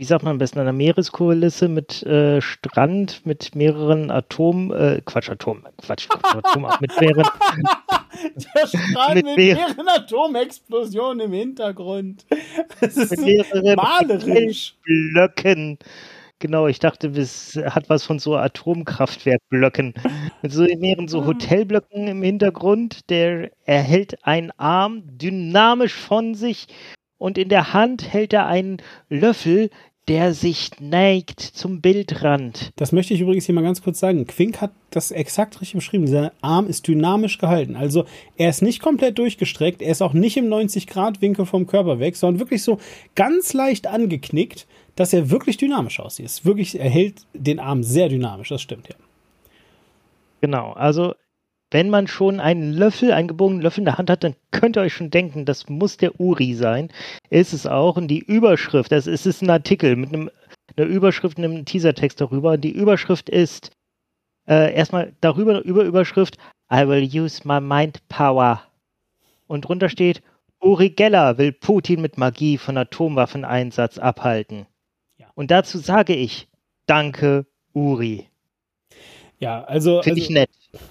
wie sagt man am besten, einer Meereskulisse mit äh, Strand, mit mehreren Atom, äh, Quatsch, Atom, Quatsch, Atom, mit mehreren. Der Strand mit, mit mehreren Atomexplosionen im Hintergrund. Das ist mit mehreren malerisch. Blöcken. Genau, ich dachte, es hat was von so Atomkraftwerkblöcken. Mit so mehreren so ah. Hotelblöcken im Hintergrund. Der erhält einen Arm dynamisch von sich und in der Hand hält er einen Löffel, der sich neigt zum Bildrand. Das möchte ich übrigens hier mal ganz kurz sagen. Quink hat das exakt richtig beschrieben. Dieser Arm ist dynamisch gehalten. Also er ist nicht komplett durchgestreckt, er ist auch nicht im 90-Grad-Winkel vom Körper weg, sondern wirklich so ganz leicht angeknickt, dass er wirklich dynamisch aussieht. Es wirklich, er hält den Arm sehr dynamisch, das stimmt ja. Genau, also wenn man schon einen Löffel, einen gebogenen Löffel in der Hand hat, dann könnt ihr euch schon denken, das muss der Uri sein. Ist es auch. Und die Überschrift, das ist, ist ein Artikel mit einem, einer Überschrift, einem Teasertext darüber. Die Überschrift ist äh, erstmal darüber, über Überschrift, I will use my mind power. Und drunter steht, Uri Geller will Putin mit Magie von Atomwaffeneinsatz abhalten. Und dazu sage ich, danke, Uri. Ja, also. Finde also, ich nett.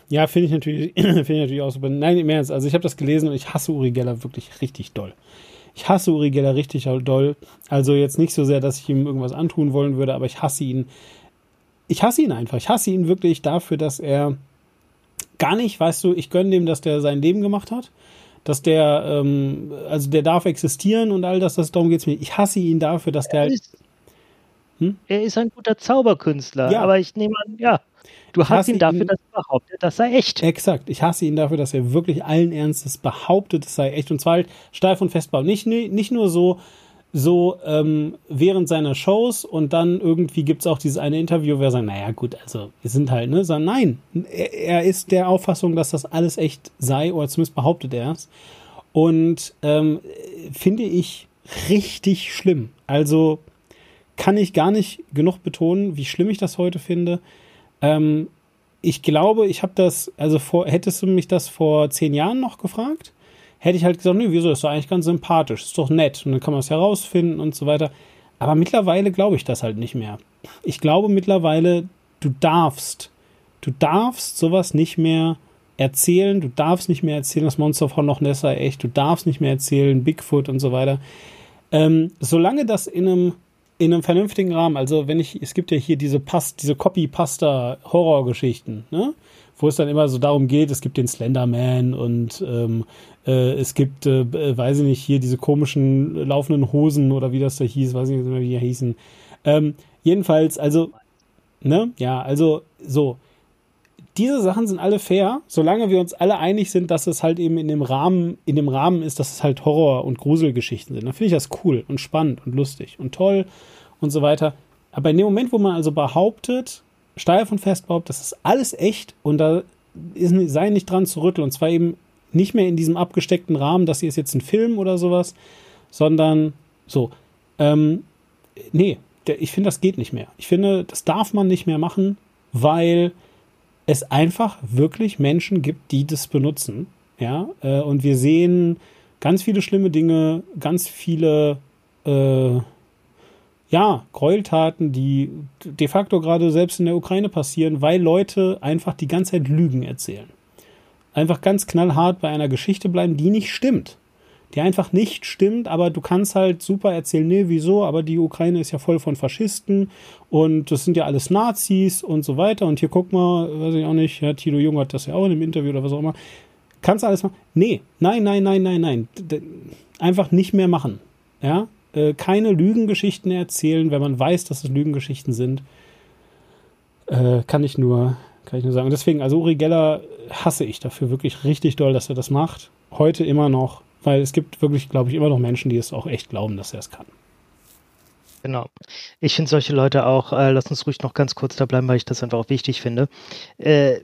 Ja, finde ich natürlich, finde ich natürlich auch super. Nein, im Ernst. Also ich habe das gelesen und ich hasse Uri Geller wirklich richtig doll. Ich hasse Uri Geller richtig doll. Also jetzt nicht so sehr, dass ich ihm irgendwas antun wollen würde, aber ich hasse ihn. Ich hasse ihn einfach. Ich hasse ihn wirklich dafür, dass er gar nicht, weißt du, ich gönne dem, dass der sein Leben gemacht hat. Dass der, ähm, also der darf existieren und all das, das darum geht es mir. Ich hasse ihn dafür, dass der. Er ist, hm? er ist ein guter Zauberkünstler, ja. aber ich nehme an, ja. Du hast ihn dafür, ihn, dass er behauptet, das sei echt. Exakt. Ich hasse ihn dafür, dass er wirklich allen Ernstes behauptet, es sei echt. Und zwar halt steif und festbar. Nicht, nicht nur so, so ähm, während seiner Shows und dann irgendwie gibt es auch dieses eine Interview, wo er sagt, naja gut, also wir sind halt, ne? Sondern nein, er, er ist der Auffassung, dass das alles echt sei, oder zumindest behauptet er es. Und ähm, finde ich richtig schlimm. Also kann ich gar nicht genug betonen, wie schlimm ich das heute finde. Ähm, ich glaube, ich habe das, also vor, hättest du mich das vor zehn Jahren noch gefragt, hätte ich halt gesagt, nee, wieso, ist doch eigentlich ganz sympathisch, ist doch nett und dann kann man es herausfinden und so weiter. Aber mittlerweile glaube ich das halt nicht mehr. Ich glaube mittlerweile, du darfst, du darfst sowas nicht mehr erzählen, du darfst nicht mehr erzählen, das Monster von Loch Ness sei echt, du darfst nicht mehr erzählen, Bigfoot und so weiter. Ähm, solange das in einem in einem vernünftigen Rahmen. Also wenn ich, es gibt ja hier diese Past, diese Copy-Pasta-Horror-Geschichten, ne? Wo es dann immer so darum geht, es gibt den Slenderman und ähm, äh, es gibt, äh, äh weiß ich nicht, hier diese komischen laufenden Hosen oder wie das da hieß, weiß ich nicht mehr, wie die hießen. Ähm, jedenfalls, also, ne, ja, also so. Diese Sachen sind alle fair, solange wir uns alle einig sind, dass es halt eben in dem Rahmen, in dem Rahmen ist, dass es halt Horror- und Gruselgeschichten sind. Dann finde ich das cool und spannend und lustig und toll und so weiter. Aber in dem Moment, wo man also behauptet, steif und fest behauptet, das ist alles echt und da ist, sei nicht dran zu rütteln und zwar eben nicht mehr in diesem abgesteckten Rahmen, das hier ist jetzt ein Film oder sowas, sondern so. Ähm, nee, ich finde, das geht nicht mehr. Ich finde, das darf man nicht mehr machen, weil es einfach wirklich Menschen gibt, die das benutzen. Ja, äh, und wir sehen ganz viele schlimme Dinge, ganz viele äh, ja, Gräueltaten, die de facto gerade selbst in der Ukraine passieren, weil Leute einfach die ganze Zeit Lügen erzählen. Einfach ganz knallhart bei einer Geschichte bleiben, die nicht stimmt. Die einfach nicht stimmt, aber du kannst halt super erzählen, nee, wieso, aber die Ukraine ist ja voll von Faschisten und das sind ja alles Nazis und so weiter. Und hier guck mal, weiß ich auch nicht, ja, Tilo Jung hat das ja auch in einem Interview oder was auch immer. Kannst du alles machen? Nee, nein, nein, nein, nein, nein. Einfach nicht mehr machen. Ja, äh, keine Lügengeschichten erzählen, wenn man weiß, dass es Lügengeschichten sind. Äh, kann ich nur, kann ich nur sagen. Und deswegen, also Uri Geller hasse ich dafür wirklich richtig doll, dass er das macht. Heute immer noch, weil es gibt wirklich, glaube ich, immer noch Menschen, die es auch echt glauben, dass er es kann. Genau. Ich finde solche Leute auch, äh, lass uns ruhig noch ganz kurz da bleiben, weil ich das einfach auch wichtig finde. Äh,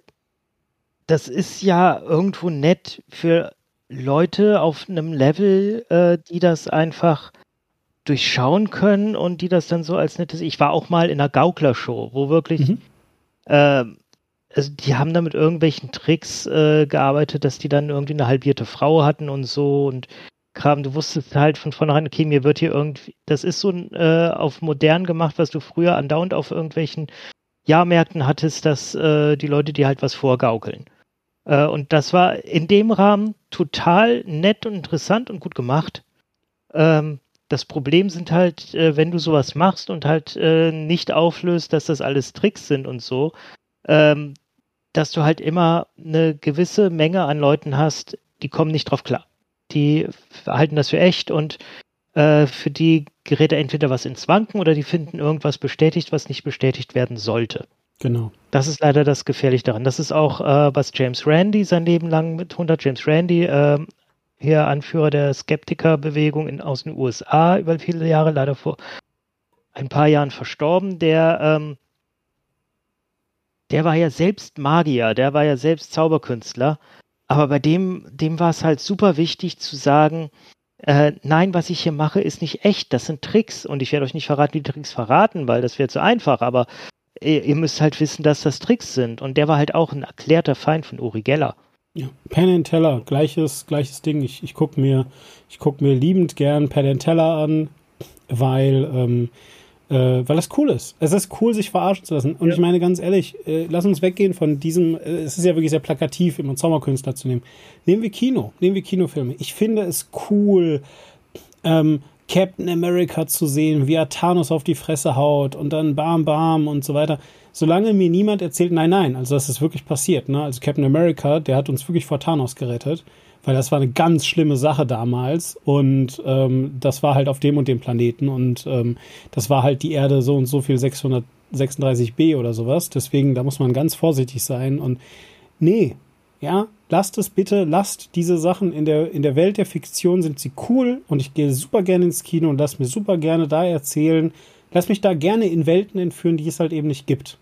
das ist ja irgendwo nett für Leute auf einem Level, äh, die das einfach durchschauen können und die das dann so als nettes. Ich war auch mal in einer Gauklershow, wo wirklich, mhm. Also die haben da mit irgendwelchen Tricks äh, gearbeitet, dass die dann irgendwie eine halbierte Frau hatten und so und Kram. Du wusstest halt von vornherein, okay, mir wird hier irgendwie, das ist so äh, auf modern gemacht, was du früher andauernd auf irgendwelchen Jahrmärkten hattest, dass äh, die Leute dir halt was vorgaukeln. Äh, und das war in dem Rahmen total nett und interessant und gut gemacht. Ähm, das Problem sind halt, äh, wenn du sowas machst und halt äh, nicht auflöst, dass das alles Tricks sind und so, ähm, dass du halt immer eine gewisse Menge an Leuten hast, die kommen nicht drauf klar. Die halten das für echt und äh, für die gerät entweder was ins Wanken oder die finden irgendwas bestätigt, was nicht bestätigt werden sollte. Genau. Das ist leider das Gefährliche daran. Das ist auch, äh, was James Randi sein Leben lang mit 100 James Randi äh, hier Anführer der Skeptikerbewegung in, aus den USA über viele Jahre, leider vor ein paar Jahren verstorben, der, ähm, der war ja selbst Magier, der war ja selbst Zauberkünstler, aber bei dem, dem war es halt super wichtig zu sagen, äh, nein, was ich hier mache, ist nicht echt, das sind Tricks und ich werde euch nicht verraten, die Tricks verraten, weil das wäre zu einfach, aber ihr, ihr, müsst halt wissen, dass das Tricks sind und der war halt auch ein erklärter Feind von Uri Geller. Ja, Penn and Teller, gleiches, gleiches Ding. Ich, ich gucke mir, guck mir liebend gern Penn and Teller an, weil, ähm, äh, weil das cool ist. Es ist cool, sich verarschen zu lassen. Und ja. ich meine ganz ehrlich, äh, lass uns weggehen von diesem, äh, es ist ja wirklich sehr plakativ, immer einen Sommerkünstler zu nehmen. Nehmen wir Kino, nehmen wir Kinofilme. Ich finde es cool, ähm, Captain America zu sehen, wie er Thanos auf die Fresse haut und dann bam, bam und so weiter solange mir niemand erzählt, nein, nein, also das ist wirklich passiert, ne? Also Captain America, der hat uns wirklich vor Thanos gerettet, weil das war eine ganz schlimme Sache damals und ähm, das war halt auf dem und dem Planeten und ähm, das war halt die Erde so und so viel 636b oder sowas. Deswegen, da muss man ganz vorsichtig sein und nee, ja, lasst es bitte, lasst diese Sachen in der, in der Welt der Fiktion sind sie cool und ich gehe super gerne ins Kino und lass mir super gerne da erzählen. Lass mich da gerne in Welten entführen, die es halt eben nicht gibt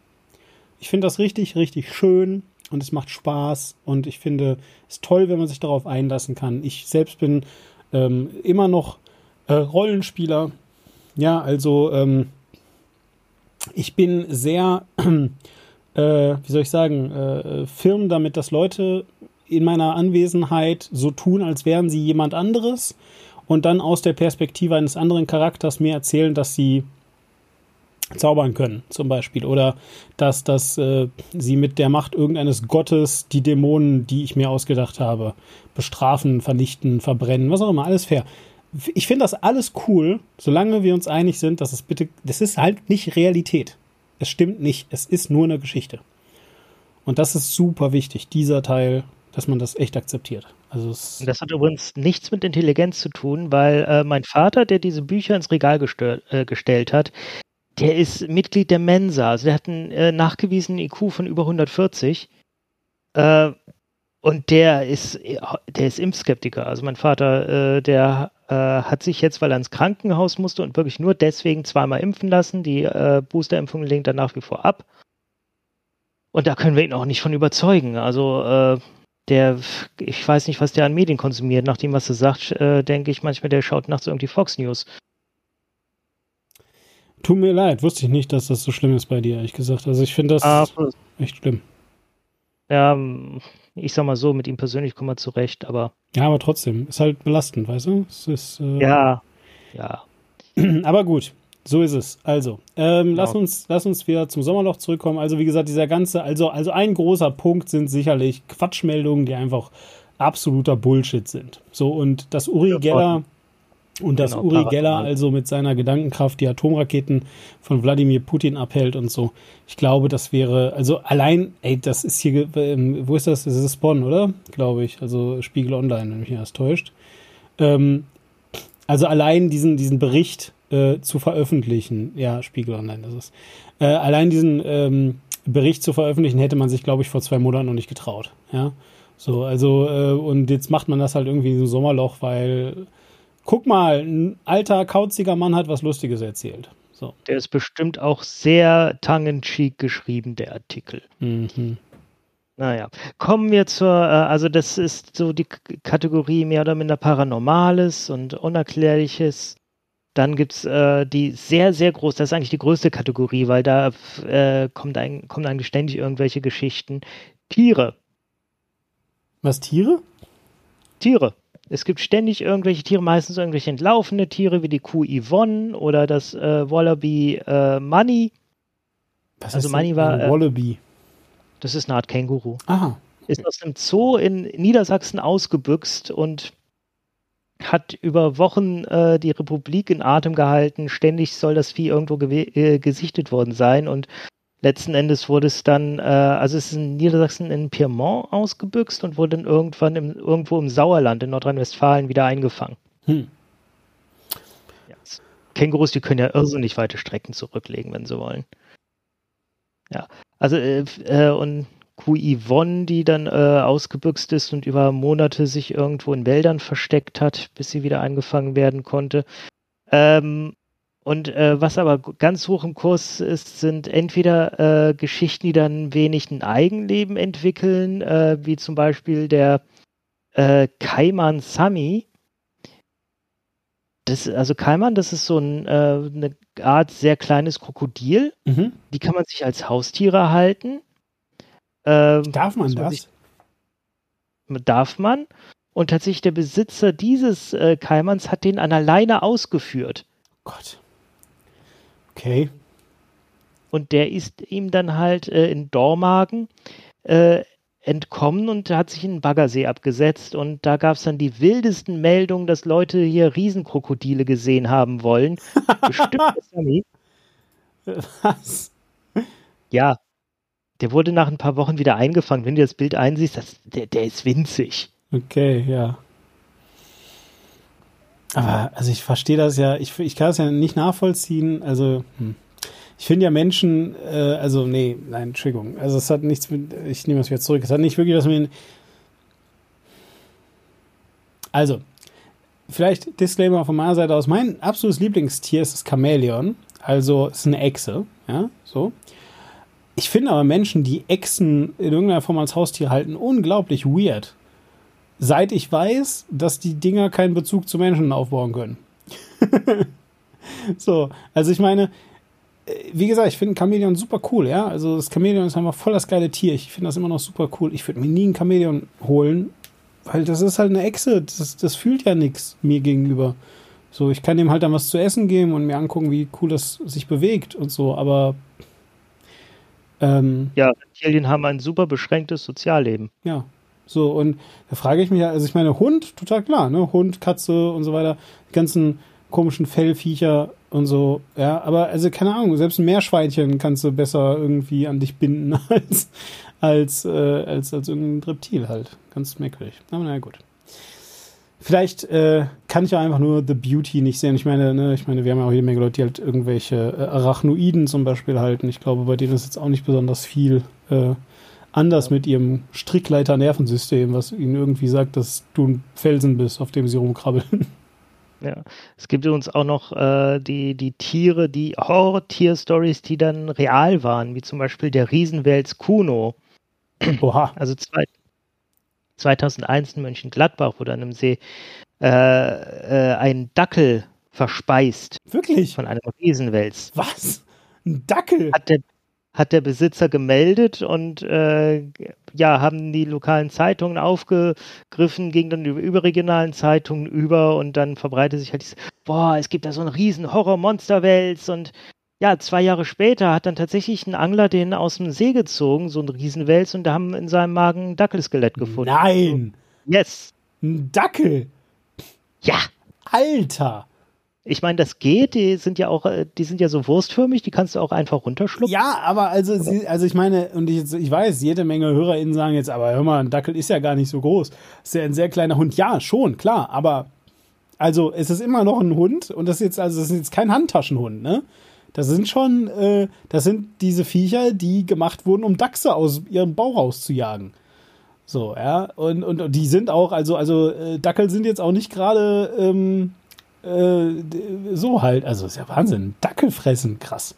ich finde das richtig, richtig schön und es macht Spaß und ich finde es toll, wenn man sich darauf einlassen kann. Ich selbst bin ähm, immer noch äh, Rollenspieler. Ja, also ähm, ich bin sehr, äh, wie soll ich sagen, äh, firm damit, dass Leute in meiner Anwesenheit so tun, als wären sie jemand anderes und dann aus der Perspektive eines anderen Charakters mir erzählen, dass sie zaubern können, zum Beispiel. Oder dass, dass äh, sie mit der Macht irgendeines Gottes die Dämonen, die ich mir ausgedacht habe, bestrafen, vernichten, verbrennen, was auch immer, alles fair. Ich finde das alles cool, solange wir uns einig sind, dass es bitte, das ist halt nicht Realität. Es stimmt nicht, es ist nur eine Geschichte. Und das ist super wichtig, dieser Teil, dass man das echt akzeptiert. Also das hat übrigens nichts mit Intelligenz zu tun, weil äh, mein Vater, der diese Bücher ins Regal gestell, äh, gestellt hat, der ist Mitglied der Mensa. Also der hat einen äh, nachgewiesenen IQ von über 140. Äh, und der ist, der ist Impfskeptiker. Also mein Vater, äh, der äh, hat sich jetzt, weil er ins Krankenhaus musste und wirklich nur deswegen zweimal impfen lassen. Die äh, Boosterimpfung lehnt er nach wie vor ab. Und da können wir ihn auch nicht von überzeugen. Also äh, der, ich weiß nicht, was der an Medien konsumiert. Nach dem, was er sagt, denke ich manchmal, der schaut nachts irgendwie Fox News. Tut mir leid, wusste ich nicht, dass das so schlimm ist bei dir, ehrlich gesagt. Also ich finde das ah, echt schlimm. ja, ich sag mal so, mit ihm persönlich kommen wir zurecht, aber. Ja, aber trotzdem, ist halt belastend, weißt du? Es ist, äh, ja, ja. Aber gut, so ist es. Also, ähm, genau. lass, uns, lass uns wieder zum Sommerloch zurückkommen. Also, wie gesagt, dieser ganze, also, also ein großer Punkt sind sicherlich Quatschmeldungen, die einfach absoluter Bullshit sind. So, und das Uri Geller und dass genau, Uri Geller also mit seiner Gedankenkraft die Atomraketen von Wladimir Putin abhält und so. Ich glaube, das wäre, also allein, ey, das ist hier, ähm, wo ist das? Das ist Bonn, oder? Glaube ich. Also Spiegel Online, wenn mich nicht das täuscht. Ähm, also allein diesen, diesen Bericht äh, zu veröffentlichen, ja, Spiegel Online ist äh, allein diesen ähm, Bericht zu veröffentlichen, hätte man sich, glaube ich, vor zwei Monaten noch nicht getraut. Ja. So, also, äh, und jetzt macht man das halt irgendwie im Sommerloch, weil guck mal, ein alter, kauziger Mann hat was Lustiges erzählt. So. Der ist bestimmt auch sehr tongue-in-cheek geschrieben, der Artikel. Mhm. Naja, kommen wir zur, äh, also das ist so die Kategorie mehr oder minder Paranormales und Unerklärliches. Dann gibt es äh, die sehr, sehr groß, das ist eigentlich die größte Kategorie, weil da äh, kommt ein, kommen eigentlich ständig irgendwelche Geschichten. Tiere. Was, Tiere? Tiere. Es gibt ständig irgendwelche Tiere, meistens irgendwelche entlaufene Tiere, wie die Kuh Yvonne oder das äh, Wallaby äh, Money. Was also Money war. Äh, Wallaby. Das ist eine Art Känguru. Aha. Ist aus dem Zoo in Niedersachsen ausgebüxt und hat über Wochen äh, die Republik in Atem gehalten. Ständig soll das Vieh irgendwo äh, gesichtet worden sein und letzten Endes wurde es dann, äh, also es ist in Niedersachsen in Piemont ausgebüxt und wurde dann irgendwann im, irgendwo im Sauerland in Nordrhein-Westfalen wieder eingefangen. Hm. Ja, Kängurus, die können ja irrsinnig weite Strecken zurücklegen, wenn sie wollen. Ja, also äh, äh, und Kuh Yvonne, die dann äh, ausgebüxt ist und über Monate sich irgendwo in Wäldern versteckt hat, bis sie wieder eingefangen werden konnte. Ähm, und äh, was aber ganz hoch im Kurs ist, sind entweder äh, Geschichten, die dann wenig ein Eigenleben entwickeln, äh, wie zum Beispiel der äh, Kaiman Sami. Das, also Kaiman, das ist so ein, äh, eine Art sehr kleines Krokodil. Mhm. Die kann man sich als Haustiere halten. Ähm, darf man das? Sich, darf man. Und tatsächlich der Besitzer dieses äh, Kaimans hat den an der Leine ausgeführt. Gott. Okay. Und der ist ihm dann halt äh, in Dormagen äh, entkommen und hat sich in den Baggersee abgesetzt. Und da gab es dann die wildesten Meldungen, dass Leute hier Riesenkrokodile gesehen haben wollen. Bestimmt Sammy. Was? Ja. Der wurde nach ein paar Wochen wieder eingefangen. Wenn du das Bild einsiehst, das, der, der ist winzig. Okay, ja. Aber also ich verstehe das ja, ich, ich kann das ja nicht nachvollziehen. Also hm. ich finde ja Menschen, äh, also nee, nein, Entschuldigung. Also es hat nichts mit, ich nehme das wieder zurück. Es hat nicht wirklich was mit. Also, vielleicht Disclaimer von meiner Seite aus. Mein absolutes Lieblingstier ist das Chamäleon. Also es ist eine Echse, ja, so. Ich finde aber Menschen, die Echsen in irgendeiner Form als Haustier halten, unglaublich weird seit ich weiß, dass die Dinger keinen Bezug zu Menschen aufbauen können. so, also ich meine, äh, wie gesagt, ich finde ein Chamäleon super cool, ja. Also das Chamäleon ist einfach voll das geile Tier. Ich finde das immer noch super cool. Ich würde mir nie ein Chamäleon holen, weil das ist halt eine Echse. Das, das fühlt ja nichts mir gegenüber. So, ich kann dem halt dann was zu essen geben und mir angucken, wie cool das sich bewegt und so, aber ähm, ja, Reptilien haben ein super beschränktes Sozialleben. Ja, so, und da frage ich mich ja, also ich meine, Hund, total klar, ne? Hund, Katze und so weiter, die ganzen komischen Fellviecher und so, ja, aber also keine Ahnung, selbst ein Meerschweinchen kannst du besser irgendwie an dich binden als, als, äh, als, als irgendein Reptil halt. Ganz merkwürdig. Aber naja, gut. Vielleicht äh, kann ich ja einfach nur The Beauty nicht sehen. Ich meine, ne, ich meine, wir haben ja auch jede Menge Leute, die halt irgendwelche äh, Arachnoiden zum Beispiel halten. Ich glaube, bei denen ist jetzt auch nicht besonders viel äh, anders mit ihrem Strickleiter-Nervensystem, was ihnen irgendwie sagt, dass du ein Felsen bist, auf dem sie rumkrabbeln. Ja, es gibt uns auch noch äh, die, die Tiere, die Horror-Tier-Stories, die dann real waren, wie zum Beispiel der Riesenwels Kuno. Oha. Also zwei, 2001 in Mönchengladbach wurde an einem See äh, äh, ein Dackel verspeist. Wirklich? Von einem Riesenwels. Was? Ein Dackel? Hat der, hat der Besitzer gemeldet und äh, ja, haben die lokalen Zeitungen aufgegriffen, ging dann über überregionalen Zeitungen über und dann verbreitet sich halt dieses, boah, es gibt da so einen riesen Horror-Monsterwels und ja, zwei Jahre später hat dann tatsächlich ein Angler den aus dem See gezogen, so ein Riesenwels, und da haben in seinem Magen ein Dackelskelett gefunden. Nein! Yes! Ein Dackel! Ja! Alter! Ich meine, das geht, die sind ja auch, äh, die sind ja so wurstförmig, die kannst du auch einfach runterschlucken. Ja, aber also, sie, also ich meine, und ich, ich weiß, jede Menge HörerInnen sagen jetzt, aber hör mal, ein Dackel ist ja gar nicht so groß. Ist ja ein sehr kleiner Hund. Ja, schon, klar, aber also es ist immer noch ein Hund und das ist jetzt, also das ist jetzt kein Handtaschenhund, ne? Das sind schon, äh, das sind diese Viecher, die gemacht wurden, um Dachse aus ihrem Bauch rauszujagen. So, ja, und, und, und die sind auch, also, also äh, Dackel sind jetzt auch nicht gerade, ähm, äh, so halt, also ist ja Wahnsinn. Dackel fressen, krass.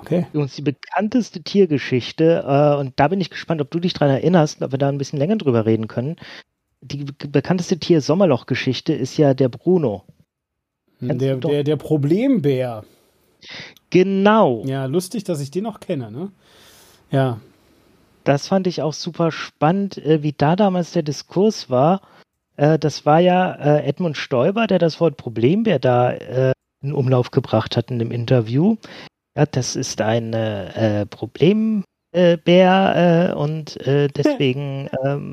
Okay. Übrigens die bekannteste Tiergeschichte, äh, und da bin ich gespannt, ob du dich dran erinnerst, ob wir da ein bisschen länger drüber reden können. Die bekannteste Tier-Sommerloch-Geschichte ist ja der Bruno. der, der, der Problembär. Genau. Ja, lustig, dass ich den noch kenne, ne? Ja. Das fand ich auch super spannend, äh, wie da damals der Diskurs war. Äh, das war ja äh, Edmund Stoiber, der das Wort Problembär da äh, in Umlauf gebracht hat in dem Interview. Ja, das ist ein äh, Problembär äh, und äh, deswegen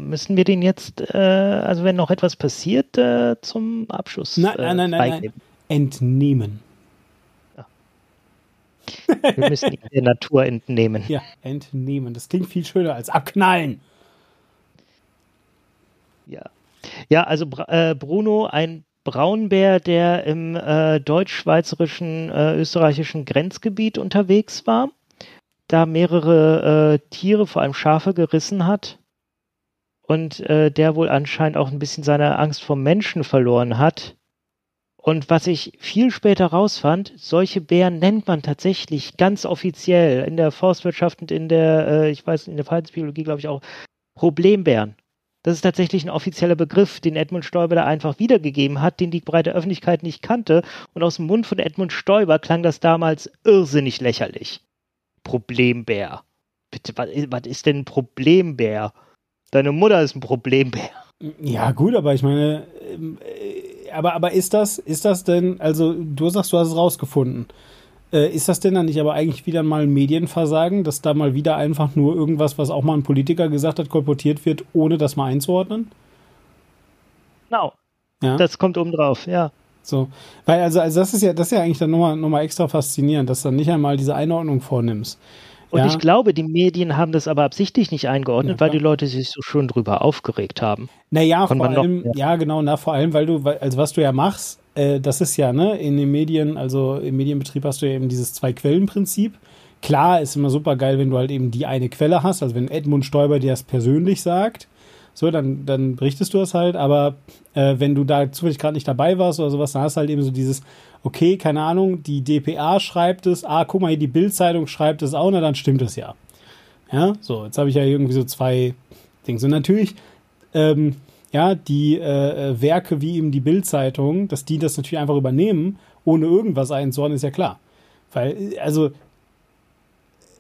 müssen wir den jetzt, also wenn noch etwas passiert, zum Abschluss nein, nein, nein, nein, nein, entnehmen. Ja. Wir müssen ihn der Natur entnehmen. Ja, entnehmen. Das klingt viel schöner als abknallen. Ja. Ja, also äh, Bruno, ein Braunbär, der im äh, deutsch-schweizerischen, äh, österreichischen Grenzgebiet unterwegs war, da mehrere äh, Tiere, vor allem Schafe, gerissen hat und äh, der wohl anscheinend auch ein bisschen seine Angst vor Menschen verloren hat. Und was ich viel später rausfand, solche Bären nennt man tatsächlich ganz offiziell in der Forstwirtschaft und in der, äh, ich weiß, in der Verhaltensbiologie glaube ich auch, Problembären. Das ist tatsächlich ein offizieller Begriff, den Edmund Stoiber da einfach wiedergegeben hat, den die breite Öffentlichkeit nicht kannte. Und aus dem Mund von Edmund Stoiber klang das damals irrsinnig lächerlich. Problembär. Bitte, was, was ist denn ein Problembär? Deine Mutter ist ein Problembär. Ja, gut, aber ich meine, ähm, äh, aber, aber ist das, ist das denn, also du sagst, du hast es rausgefunden. Äh, ist das denn dann nicht aber eigentlich wieder mal ein Medienversagen, dass da mal wieder einfach nur irgendwas, was auch mal ein Politiker gesagt hat, kolportiert wird, ohne das mal einzuordnen? Genau. Ja? Das kommt oben drauf, ja. So, weil also, also das ist ja, das ist ja eigentlich dann nochmal noch mal extra faszinierend, dass du dann nicht einmal diese Einordnung vornimmst. Und ja. ich glaube, die Medien haben das aber absichtlich nicht eingeordnet, ja, weil die Leute sich so schön drüber aufgeregt haben. Naja, vor allem, noch, ja. ja. genau, na, vor allem, weil du, also was du ja machst, äh, das ist ja, ne, in den Medien, also im Medienbetrieb hast du ja eben dieses Zwei-Quellen-Prinzip. Klar, ist immer super geil, wenn du halt eben die eine Quelle hast, also wenn Edmund Stoiber dir das persönlich sagt, so, dann, dann berichtest du das halt, aber äh, wenn du da zufällig gerade nicht dabei warst oder sowas, dann hast du halt eben so dieses, okay, keine Ahnung, die DPA schreibt es, ah, guck mal hier, die Bildzeitung schreibt es auch, na dann stimmt es ja. Ja, so, jetzt habe ich ja irgendwie so zwei Dinge. Und natürlich, ähm, ja, die äh, äh, Werke wie eben die Bildzeitung, dass die das natürlich einfach übernehmen, ohne irgendwas einzuordnen, ist ja klar. Weil, also,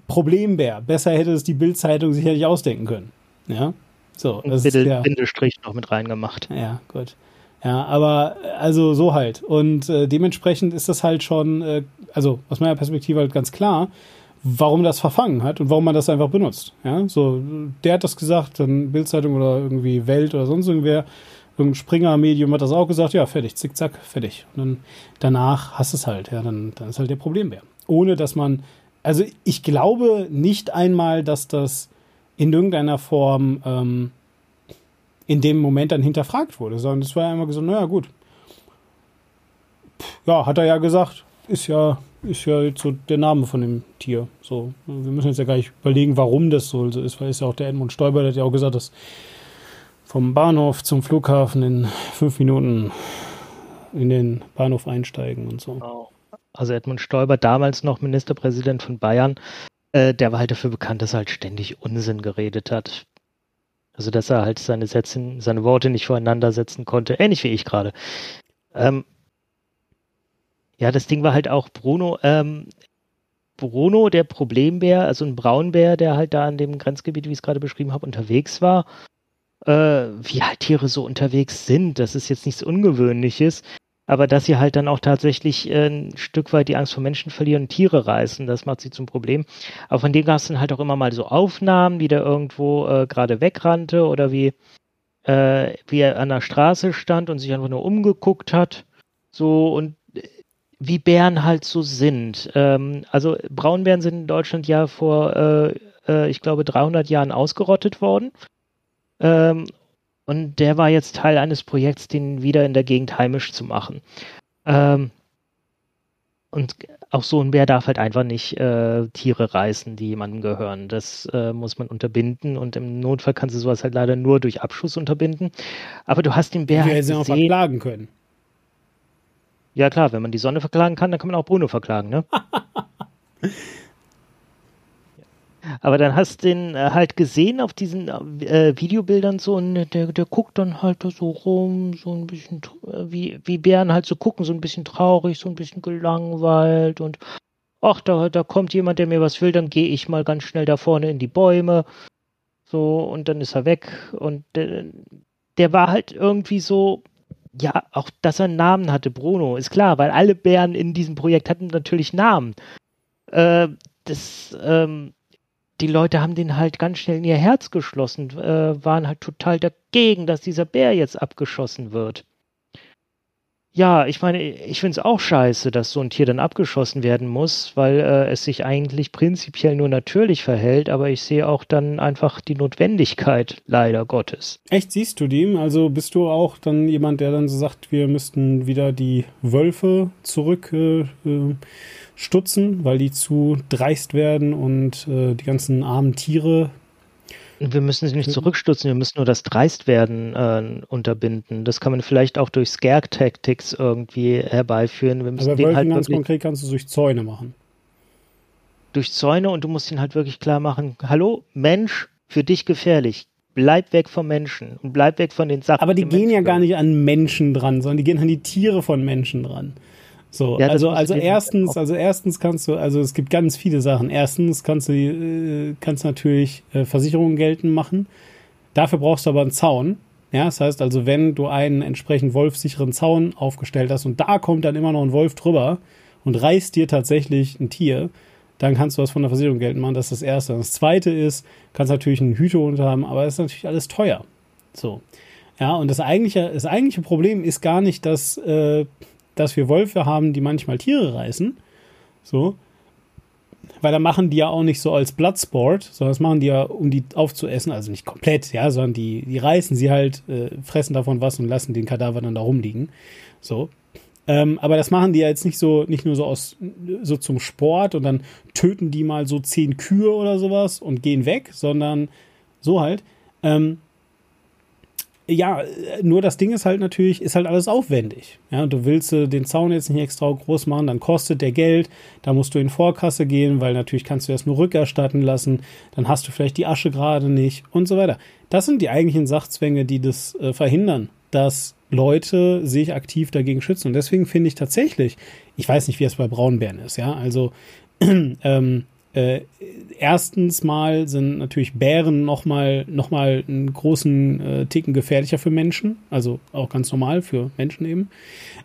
Problembär, besser hätte es die Bildzeitung sicherlich ausdenken können. Ja, so. Das Bitte, ist der, Bindestrich noch mit reingemacht. Ja, gut. Ja, aber also so halt. Und äh, dementsprechend ist das halt schon, äh, also aus meiner Perspektive halt ganz klar, warum das verfangen hat und warum man das einfach benutzt. Ja, so, der hat das gesagt, dann Bildzeitung oder irgendwie Welt oder sonst irgendwer, irgendein Springer-Medium hat das auch gesagt, ja, fertig, zick, zack, fertig. Und dann danach hast es halt, ja, dann, dann ist halt der Problembär. Ohne dass man, also ich glaube nicht einmal, dass das in irgendeiner Form ähm, in dem Moment dann hinterfragt wurde, sondern es war immer gesagt, naja, gut. Ja, hat er ja gesagt, ist ja, ist ja jetzt so der Name von dem Tier. So, wir müssen jetzt ja gar nicht überlegen, warum das so ist, weil ist ja auch der Edmund Stoiber, der hat ja auch gesagt, dass vom Bahnhof zum Flughafen in fünf Minuten in den Bahnhof einsteigen und so. Also Edmund Stoiber, damals noch Ministerpräsident von Bayern, äh, der war halt dafür bekannt, dass er halt ständig Unsinn geredet hat. Also, dass er halt seine Sätze, seine Worte nicht voreinander setzen konnte. Ähnlich wie ich gerade. Ähm, ja, das Ding war halt auch, Bruno, ähm, Bruno, der Problembär, also ein Braunbär, der halt da an dem Grenzgebiet, wie ich es gerade beschrieben habe, unterwegs war, äh, wie halt Tiere so unterwegs sind. Das ist jetzt nichts Ungewöhnliches. Aber dass sie halt dann auch tatsächlich äh, ein Stück weit die Angst vor Menschen verlieren und Tiere reißen, das macht sie zum Problem. Aber von dem gab es dann halt auch immer mal so Aufnahmen, wie der irgendwo äh, gerade wegrannte oder wie, äh, wie er an der Straße stand und sich einfach nur umgeguckt hat. So und wie Bären halt so sind. Ähm, also Braunbären sind in Deutschland ja vor, äh, äh, ich glaube, 300 Jahren ausgerottet worden. Ähm, und der war jetzt Teil eines Projekts, den wieder in der Gegend heimisch zu machen. Ähm, und auch so ein Bär darf halt einfach nicht äh, Tiere reißen, die jemandem gehören. Das äh, muss man unterbinden und im Notfall kannst du sowas halt leider nur durch Abschuss unterbinden. Aber du hast den Bär. Wir halt hätten auch verklagen können. Ja klar, wenn man die Sonne verklagen kann, dann kann man auch Bruno verklagen, ne? Aber dann hast du den äh, halt gesehen auf diesen äh, Videobildern so und der, der guckt dann halt da so rum, so ein bisschen, äh, wie, wie Bären halt so gucken, so ein bisschen traurig, so ein bisschen gelangweilt und ach, da, da kommt jemand, der mir was will, dann gehe ich mal ganz schnell da vorne in die Bäume. So, und dann ist er weg. Und der, der war halt irgendwie so, ja, auch dass er einen Namen hatte, Bruno, ist klar, weil alle Bären in diesem Projekt hatten natürlich Namen. Äh, das, ähm, die Leute haben den halt ganz schnell in ihr Herz geschlossen, äh, waren halt total dagegen, dass dieser Bär jetzt abgeschossen wird. Ja, ich meine, ich finde es auch scheiße, dass so ein Tier dann abgeschossen werden muss, weil äh, es sich eigentlich prinzipiell nur natürlich verhält, aber ich sehe auch dann einfach die Notwendigkeit, leider Gottes. Echt, siehst du die? Also bist du auch dann jemand, der dann so sagt, wir müssten wieder die Wölfe zurück äh, äh weil die zu dreist werden und äh, die ganzen armen Tiere. Wir müssen sie nicht zurückstutzen, wir müssen nur das Dreistwerden äh, unterbinden. Das kann man vielleicht auch durch Scare-Tactics irgendwie herbeiführen. Wir müssen Aber den halt ganz konkret kannst du durch Zäune machen. Durch Zäune und du musst ihn halt wirklich klar machen, hallo, Mensch, für dich gefährlich. Bleib weg vom Menschen und bleib weg von den Sachen. Aber die gehen Menschen ja gar nicht an Menschen dran, sondern die gehen an die Tiere von Menschen dran. So, ja, also, also erstens, also erstens kannst du, also es gibt ganz viele Sachen. Erstens kannst du, äh, kannst natürlich äh, Versicherungen geltend machen. Dafür brauchst du aber einen Zaun. Ja, das heißt also, wenn du einen entsprechend wolfsicheren Zaun aufgestellt hast und da kommt dann immer noch ein Wolf drüber und reißt dir tatsächlich ein Tier, dann kannst du was von der Versicherung geltend machen. Das ist das Erste. Das Zweite ist, kannst natürlich einen Hütehund haben, aber das ist natürlich alles teuer. So. Ja, und das eigentliche, das eigentliche Problem ist gar nicht, dass äh, dass wir Wölfe haben, die manchmal Tiere reißen. So. Weil da machen die ja auch nicht so als Bloodsport, sondern das machen die ja, um die aufzuessen. Also nicht komplett, ja, sondern die, die reißen sie halt, äh, fressen davon was und lassen den Kadaver dann da rumliegen. So. Ähm, aber das machen die ja jetzt nicht so, nicht nur so aus, so zum Sport und dann töten die mal so zehn Kühe oder sowas und gehen weg, sondern so halt. Ähm, ja, nur das Ding ist halt natürlich, ist halt alles aufwendig. Ja, du willst äh, den Zaun jetzt nicht extra groß machen, dann kostet der Geld, da musst du in Vorkasse gehen, weil natürlich kannst du das nur rückerstatten lassen, dann hast du vielleicht die Asche gerade nicht und so weiter. Das sind die eigentlichen Sachzwänge, die das äh, verhindern, dass Leute sich aktiv dagegen schützen. Und deswegen finde ich tatsächlich, ich weiß nicht, wie es bei Braunbären ist, ja, also ähm, äh, erstens mal sind natürlich Bären nochmal noch mal einen großen äh, Ticken gefährlicher für Menschen, also auch ganz normal für Menschen eben.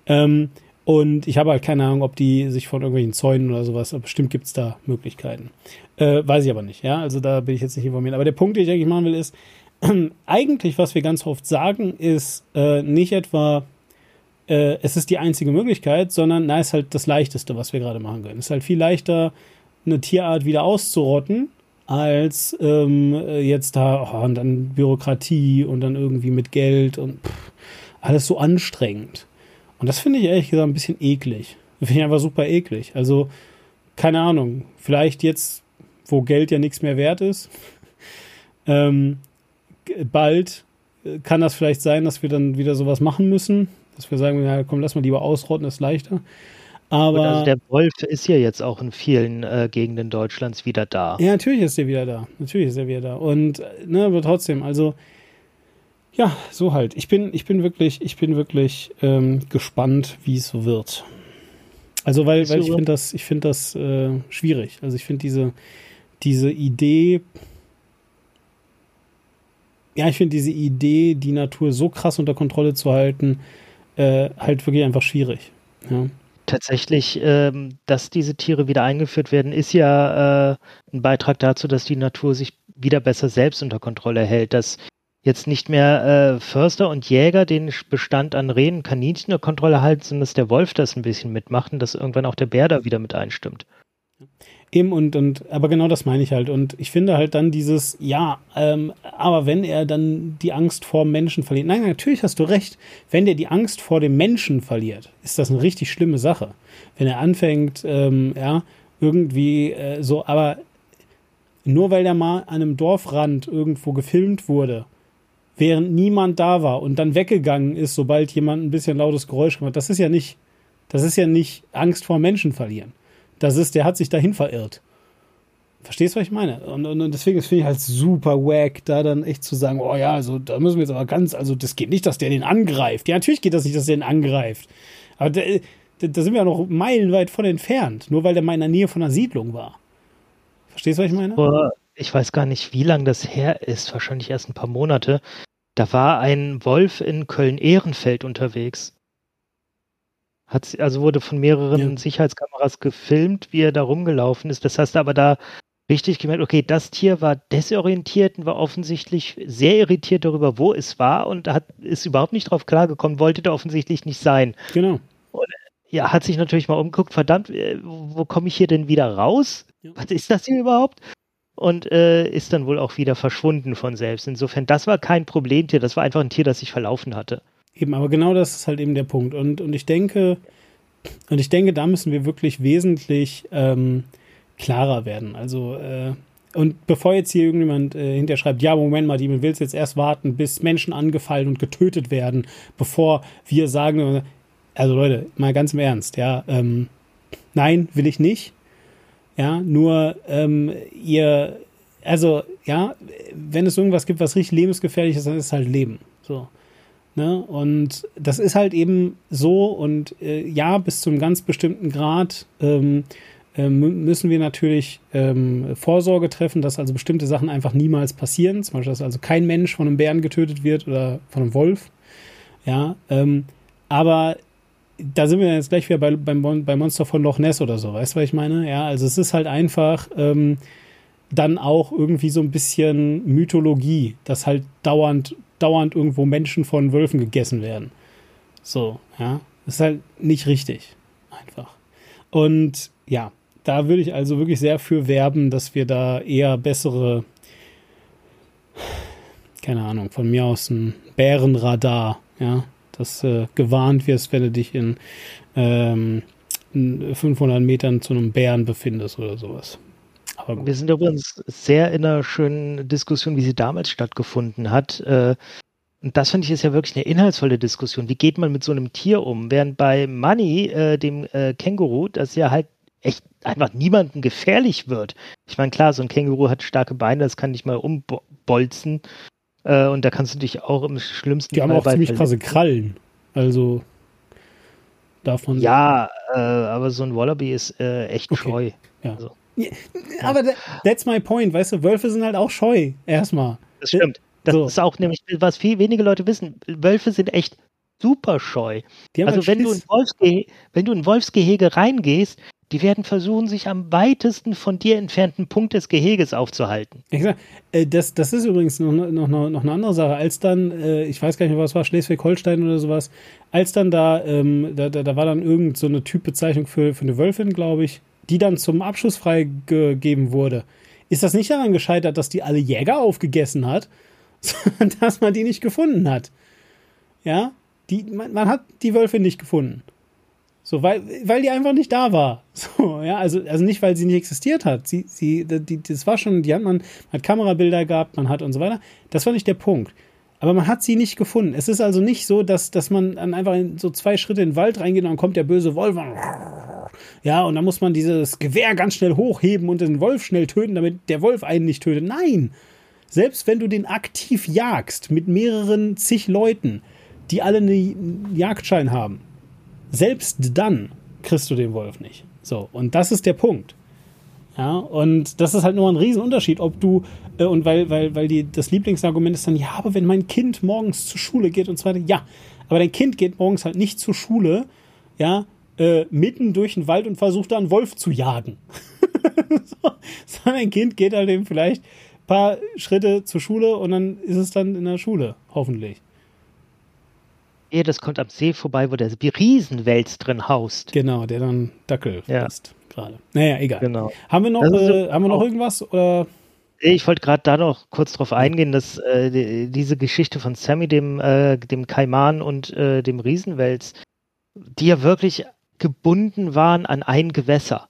Ähm, und ich habe halt keine Ahnung, ob die sich von irgendwelchen Zäunen oder sowas, aber bestimmt gibt es da Möglichkeiten. Äh, weiß ich aber nicht, ja, also da bin ich jetzt nicht informiert. Aber der Punkt, den ich eigentlich machen will, ist, eigentlich, was wir ganz oft sagen, ist äh, nicht etwa, äh, es ist die einzige Möglichkeit, sondern na, ist halt das Leichteste, was wir gerade machen können. Es ist halt viel leichter, eine Tierart wieder auszurotten, als ähm, jetzt da oh, und dann Bürokratie und dann irgendwie mit Geld und pff, alles so anstrengend. Und das finde ich ehrlich gesagt ein bisschen eklig. Finde ich einfach super eklig. Also, keine Ahnung, vielleicht jetzt, wo Geld ja nichts mehr wert ist, ähm, bald äh, kann das vielleicht sein, dass wir dann wieder sowas machen müssen. Dass wir sagen, ja, komm, lass mal lieber ausrotten, ist leichter. Aber also der Wolf ist ja jetzt auch in vielen äh, Gegenden Deutschlands wieder da. Ja, natürlich ist er wieder da. Natürlich ist er wieder da. Und ne, aber trotzdem, also ja, so halt. Ich bin, ich bin wirklich, ich bin wirklich ähm, gespannt, wie es so wird. Also weil, weil ich finde das, ich finde das äh, schwierig. Also ich finde diese, diese Idee, ja, ich finde diese Idee, die Natur so krass unter Kontrolle zu halten, äh, halt wirklich einfach schwierig. Ja. Tatsächlich, ähm, dass diese Tiere wieder eingeführt werden, ist ja äh, ein Beitrag dazu, dass die Natur sich wieder besser selbst unter Kontrolle hält, dass jetzt nicht mehr äh, Förster und Jäger den Bestand an Rehen Kaninchen unter Kontrolle halten, sondern dass der Wolf das ein bisschen mitmacht und dass irgendwann auch der Bär da wieder mit einstimmt. Eben und, und, aber genau das meine ich halt. Und ich finde halt dann dieses, ja, ähm, aber wenn er dann die Angst vor Menschen verliert. Nein, natürlich hast du recht. Wenn der die Angst vor dem Menschen verliert, ist das eine richtig schlimme Sache. Wenn er anfängt, ähm, ja, irgendwie äh, so, aber nur weil der mal an einem Dorfrand irgendwo gefilmt wurde, während niemand da war und dann weggegangen ist, sobald jemand ein bisschen lautes Geräusch gemacht hat, das ist ja nicht, das ist ja nicht Angst vor Menschen verlieren das ist, der hat sich dahin verirrt. Verstehst du, was ich meine? Und, und, und deswegen finde ich halt super wack, da dann echt zu sagen, oh ja, also da müssen wir jetzt aber ganz, also das geht nicht, dass der den angreift. Ja, natürlich geht das nicht, dass der den angreift. Aber da, da sind wir ja noch meilenweit von entfernt, nur weil der mal in der Nähe von einer Siedlung war. Verstehst du, was ich meine? Ich weiß gar nicht, wie lange das her ist, wahrscheinlich erst ein paar Monate. Da war ein Wolf in Köln-Ehrenfeld unterwegs. Hat, also wurde von mehreren ja. Sicherheitskameras gefilmt, wie er da rumgelaufen ist. Das hast du aber da richtig gemerkt, okay, das Tier war desorientiert und war offensichtlich sehr irritiert darüber, wo es war und hat, ist überhaupt nicht drauf klargekommen, wollte da offensichtlich nicht sein. Genau. Und, ja, hat sich natürlich mal umgeguckt, verdammt, äh, wo komme ich hier denn wieder raus? Ja. Was ist das hier überhaupt? Und äh, ist dann wohl auch wieder verschwunden von selbst. Insofern, das war kein Problemtier, das war einfach ein Tier, das sich verlaufen hatte. Eben, aber genau das ist halt eben der Punkt. Und, und ich denke, und ich denke, da müssen wir wirklich wesentlich ähm, klarer werden. Also, äh, und bevor jetzt hier irgendjemand äh, hinterher ja, Moment mal, die willst jetzt erst warten, bis Menschen angefallen und getötet werden, bevor wir sagen, also Leute, mal ganz im Ernst, ja, ähm, nein, will ich nicht. Ja, nur ähm, ihr, also ja, wenn es irgendwas gibt, was richtig lebensgefährlich ist, dann ist es halt Leben. So. Ne? Und das ist halt eben so und äh, ja, bis zu einem ganz bestimmten Grad ähm, äh, müssen wir natürlich ähm, Vorsorge treffen, dass also bestimmte Sachen einfach niemals passieren. Zum Beispiel, dass also kein Mensch von einem Bären getötet wird oder von einem Wolf. Ja, ähm, aber da sind wir jetzt gleich wieder bei, beim, bei Monster von Loch Ness oder so, weißt du, was ich meine? Ja, also es ist halt einfach ähm, dann auch irgendwie so ein bisschen Mythologie, dass halt dauernd dauernd irgendwo Menschen von Wölfen gegessen werden. So, ja. Das ist halt nicht richtig. Einfach. Und ja, da würde ich also wirklich sehr für werben, dass wir da eher bessere, keine Ahnung, von mir aus ein Bärenradar, ja, dass äh, gewarnt wirst, wenn du dich in ähm, 500 Metern zu einem Bären befindest oder sowas. Wir sind übrigens sehr in einer schönen Diskussion, wie sie damals stattgefunden hat. Äh, und das finde ich ist ja wirklich eine inhaltsvolle Diskussion. Wie geht man mit so einem Tier um? Während bei Money, äh, dem äh, Känguru, das ja halt echt einfach niemandem gefährlich wird. Ich meine, klar, so ein Känguru hat starke Beine, das kann nicht mal umbolzen. Äh, und da kannst du dich auch im schlimmsten Die Fall haben auch ziemlich krasse Krallen. Also darf man. Ja, äh, aber so ein Wallaby ist äh, echt okay. scheu. Ja. Also. Ja, aber that's my point, weißt du, Wölfe sind halt auch scheu, erstmal. Das stimmt. Das so. ist auch nämlich, was viel wenige Leute wissen, Wölfe sind echt super scheu. Also halt wenn du, in wenn du in Wolfsgehege reingehst, die werden versuchen, sich am weitesten von dir entfernten Punkt des Geheges aufzuhalten. Exakt. Äh, das, das ist übrigens noch, noch, noch eine andere Sache. Als dann, äh, ich weiß gar nicht mehr, was war, Schleswig-Holstein oder sowas, als dann da, ähm, da, da, da war dann irgend so eine Typbezeichnung für, für eine Wölfin, glaube ich, die dann zum Abschluss freigegeben wurde, ist das nicht daran gescheitert, dass die alle Jäger aufgegessen hat, sondern dass man die nicht gefunden hat. Ja, die, man, man hat die Wölfe nicht gefunden. So, weil, weil die einfach nicht da war. So, ja, also, also nicht, weil sie nicht existiert hat. Sie, sie, die, das war schon, die hat man, man hat Kamerabilder gehabt, man hat und so weiter. Das war nicht der Punkt. Aber man hat sie nicht gefunden. Es ist also nicht so, dass, dass man dann einfach in so zwei Schritte in den Wald reingeht und dann kommt der böse Wolf und ja, und dann muss man dieses Gewehr ganz schnell hochheben und den Wolf schnell töten, damit der Wolf einen nicht tötet. Nein! Selbst wenn du den aktiv jagst mit mehreren zig Leuten, die alle einen Jagdschein haben, selbst dann kriegst du den Wolf nicht. So, und das ist der Punkt. Ja, und das ist halt nur ein Riesenunterschied, ob du, äh, und weil, weil, weil die, das Lieblingsargument ist dann, ja, aber wenn mein Kind morgens zur Schule geht und so weiter, ja, aber dein Kind geht morgens halt nicht zur Schule, ja, äh, mitten durch den Wald und versucht da einen Wolf zu jagen. so, sondern ein Kind geht halt eben vielleicht ein paar Schritte zur Schule und dann ist es dann in der Schule, hoffentlich. Ja, das kommt am See vorbei, wo der Riesenwels drin haust. Genau, der dann Dackel ja. ist gerade. Naja, egal. Genau. Haben wir noch, äh, haben wir noch irgendwas? Oder? Ich wollte gerade da noch kurz drauf eingehen, dass äh, die, diese Geschichte von Sammy, dem, äh, dem Kaiman und äh, dem Riesenwels, die ja wirklich gebunden waren an ein Gewässer.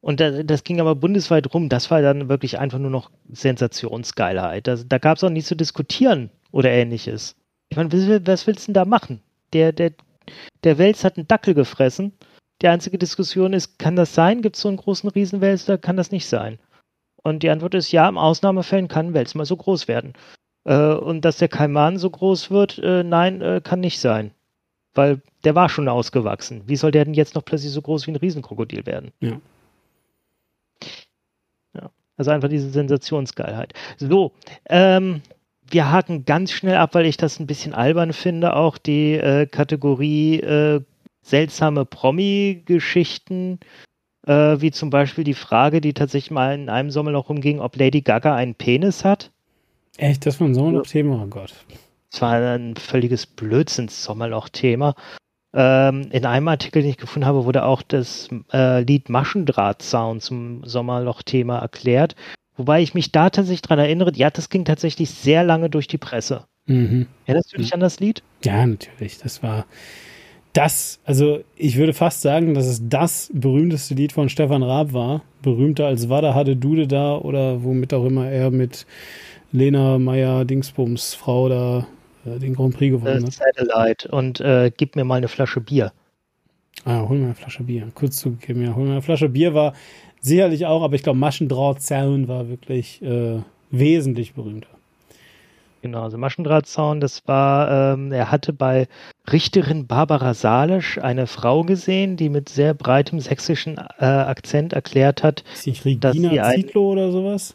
Und das, das ging aber bundesweit rum. Das war dann wirklich einfach nur noch Sensationsgeilheit. Das, da gab es auch nichts zu diskutieren oder ähnliches. Ich meine, was willst du denn da machen? Der, der, der Wels hat einen Dackel gefressen. Die einzige Diskussion ist, kann das sein? Gibt es so einen großen Riesenwels oder kann das nicht sein? Und die Antwort ist ja, im Ausnahmefällen kann ein Wels mal so groß werden. Äh, und dass der Kaiman so groß wird, äh, nein, äh, kann nicht sein. Weil der war schon ausgewachsen. Wie soll der denn jetzt noch plötzlich so groß wie ein Riesenkrokodil werden? Ja. ja. Also einfach diese Sensationsgeilheit. So, ähm, wir haken ganz schnell ab, weil ich das ein bisschen albern finde, auch die äh, Kategorie äh, seltsame Promi-Geschichten, äh, wie zum Beispiel die Frage, die tatsächlich mal in einem Sommer noch rumging, ob Lady Gaga einen Penis hat. Echt, das war ein Sommerloch-Thema, oh Gott. Das war ein völliges Blödsinns-Sommerloch-Thema. Ähm, in einem Artikel, den ich gefunden habe, wurde auch das äh, Lied Maschendraht-Sound zum Sommerloch-Thema erklärt. Wobei ich mich da tatsächlich dran erinnere, ja, das ging tatsächlich sehr lange durch die Presse. Mhm. Erinnerst du dich mhm. an das Lied? Ja, natürlich. Das war das, also ich würde fast sagen, dass es das berühmteste Lied von Stefan Raab war. Berühmter als Wada hatte Dude da oder womit auch immer er mit Lena Meyer Dingsbums Frau da äh, den Grand Prix gewonnen hat. Satellite und äh, gib mir mal eine Flasche Bier. Ah, hol mir eine Flasche Bier. Kurz zugegeben, ja, hol mir eine Flasche Bier war sicherlich auch, aber ich glaube Maschendrahtzaun war wirklich äh, wesentlich berühmter. Genau, also Maschendrahtzaun, das war, ähm, er hatte bei Richterin Barbara Salisch eine Frau gesehen, die mit sehr breitem sächsischen äh, Akzent erklärt hat, Ist nicht Regina dass sie Zietlow oder sowas?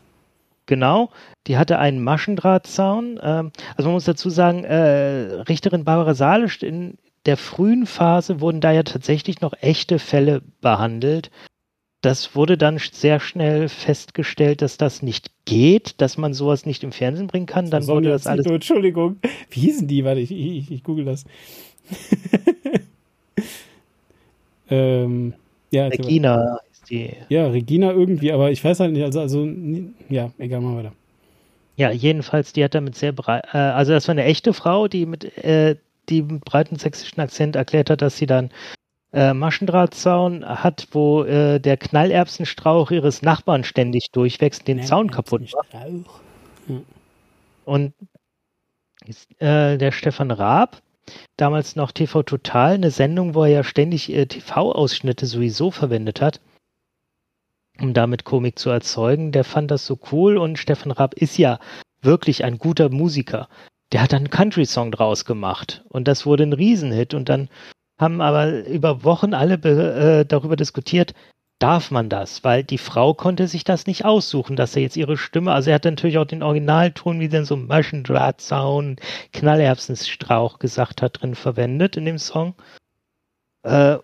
Genau, die hatte einen Maschendrahtzaun. Ähm, also man muss dazu sagen, äh, Richterin Barbara Salisch in der frühen Phase wurden da ja tatsächlich noch echte Fälle behandelt das wurde dann sehr schnell festgestellt, dass das nicht geht, dass man sowas nicht im Fernsehen bringen kann. Dann wurde das alles. Entschuldigung, wie hießen die? Warte, ich, ich, ich google das. ähm, ja, Regina ist die. Ja, Regina irgendwie, aber ich weiß halt nicht, also, also ja, egal, mal weiter. Ja, jedenfalls, die hat damit sehr breit, äh, also das war eine echte Frau, die mit, äh, die mit breiten sächsischen Akzent erklärt hat, dass sie dann äh, Maschendrahtzaun hat, wo äh, der Knallerbsenstrauch ihres Nachbarn ständig durchwächst, den Zaun kaputt macht. Hm. Und äh, der Stefan Raab, damals noch TV Total, eine Sendung, wo er ja ständig äh, TV-Ausschnitte sowieso verwendet hat, um damit Komik zu erzeugen, der fand das so cool und Stefan Raab ist ja wirklich ein guter Musiker. Der hat dann einen Country-Song draus gemacht und das wurde ein Riesenhit und dann haben aber über Wochen alle äh, darüber diskutiert, darf man das? Weil die Frau konnte sich das nicht aussuchen, dass er jetzt ihre Stimme, also er hat natürlich auch den Originalton, wie denn so Maschendrahtzaun, Knallerbsenstrauch gesagt hat, drin verwendet in dem Song. Äh,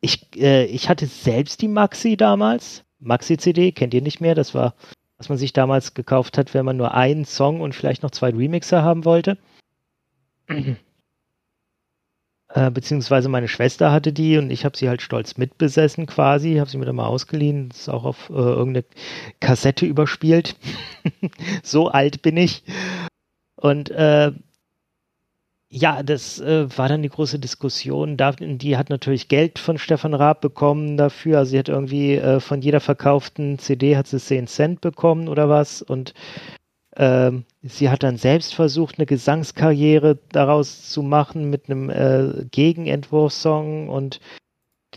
ich, äh, ich hatte selbst die Maxi damals, Maxi-CD, kennt ihr nicht mehr, das war, was man sich damals gekauft hat, wenn man nur einen Song und vielleicht noch zwei Remixer haben wollte. Äh, beziehungsweise meine Schwester hatte die und ich habe sie halt stolz mitbesessen quasi, habe sie mir dann mal ausgeliehen, ist auch auf äh, irgendeine Kassette überspielt. so alt bin ich. Und äh, ja, das äh, war dann die große Diskussion. Da, die hat natürlich Geld von Stefan Raab bekommen dafür. Also sie hat irgendwie äh, von jeder verkauften CD hat sie 10 Cent bekommen oder was. Und ähm, sie hat dann selbst versucht, eine Gesangskarriere daraus zu machen mit einem äh, Gegenentwurfsong und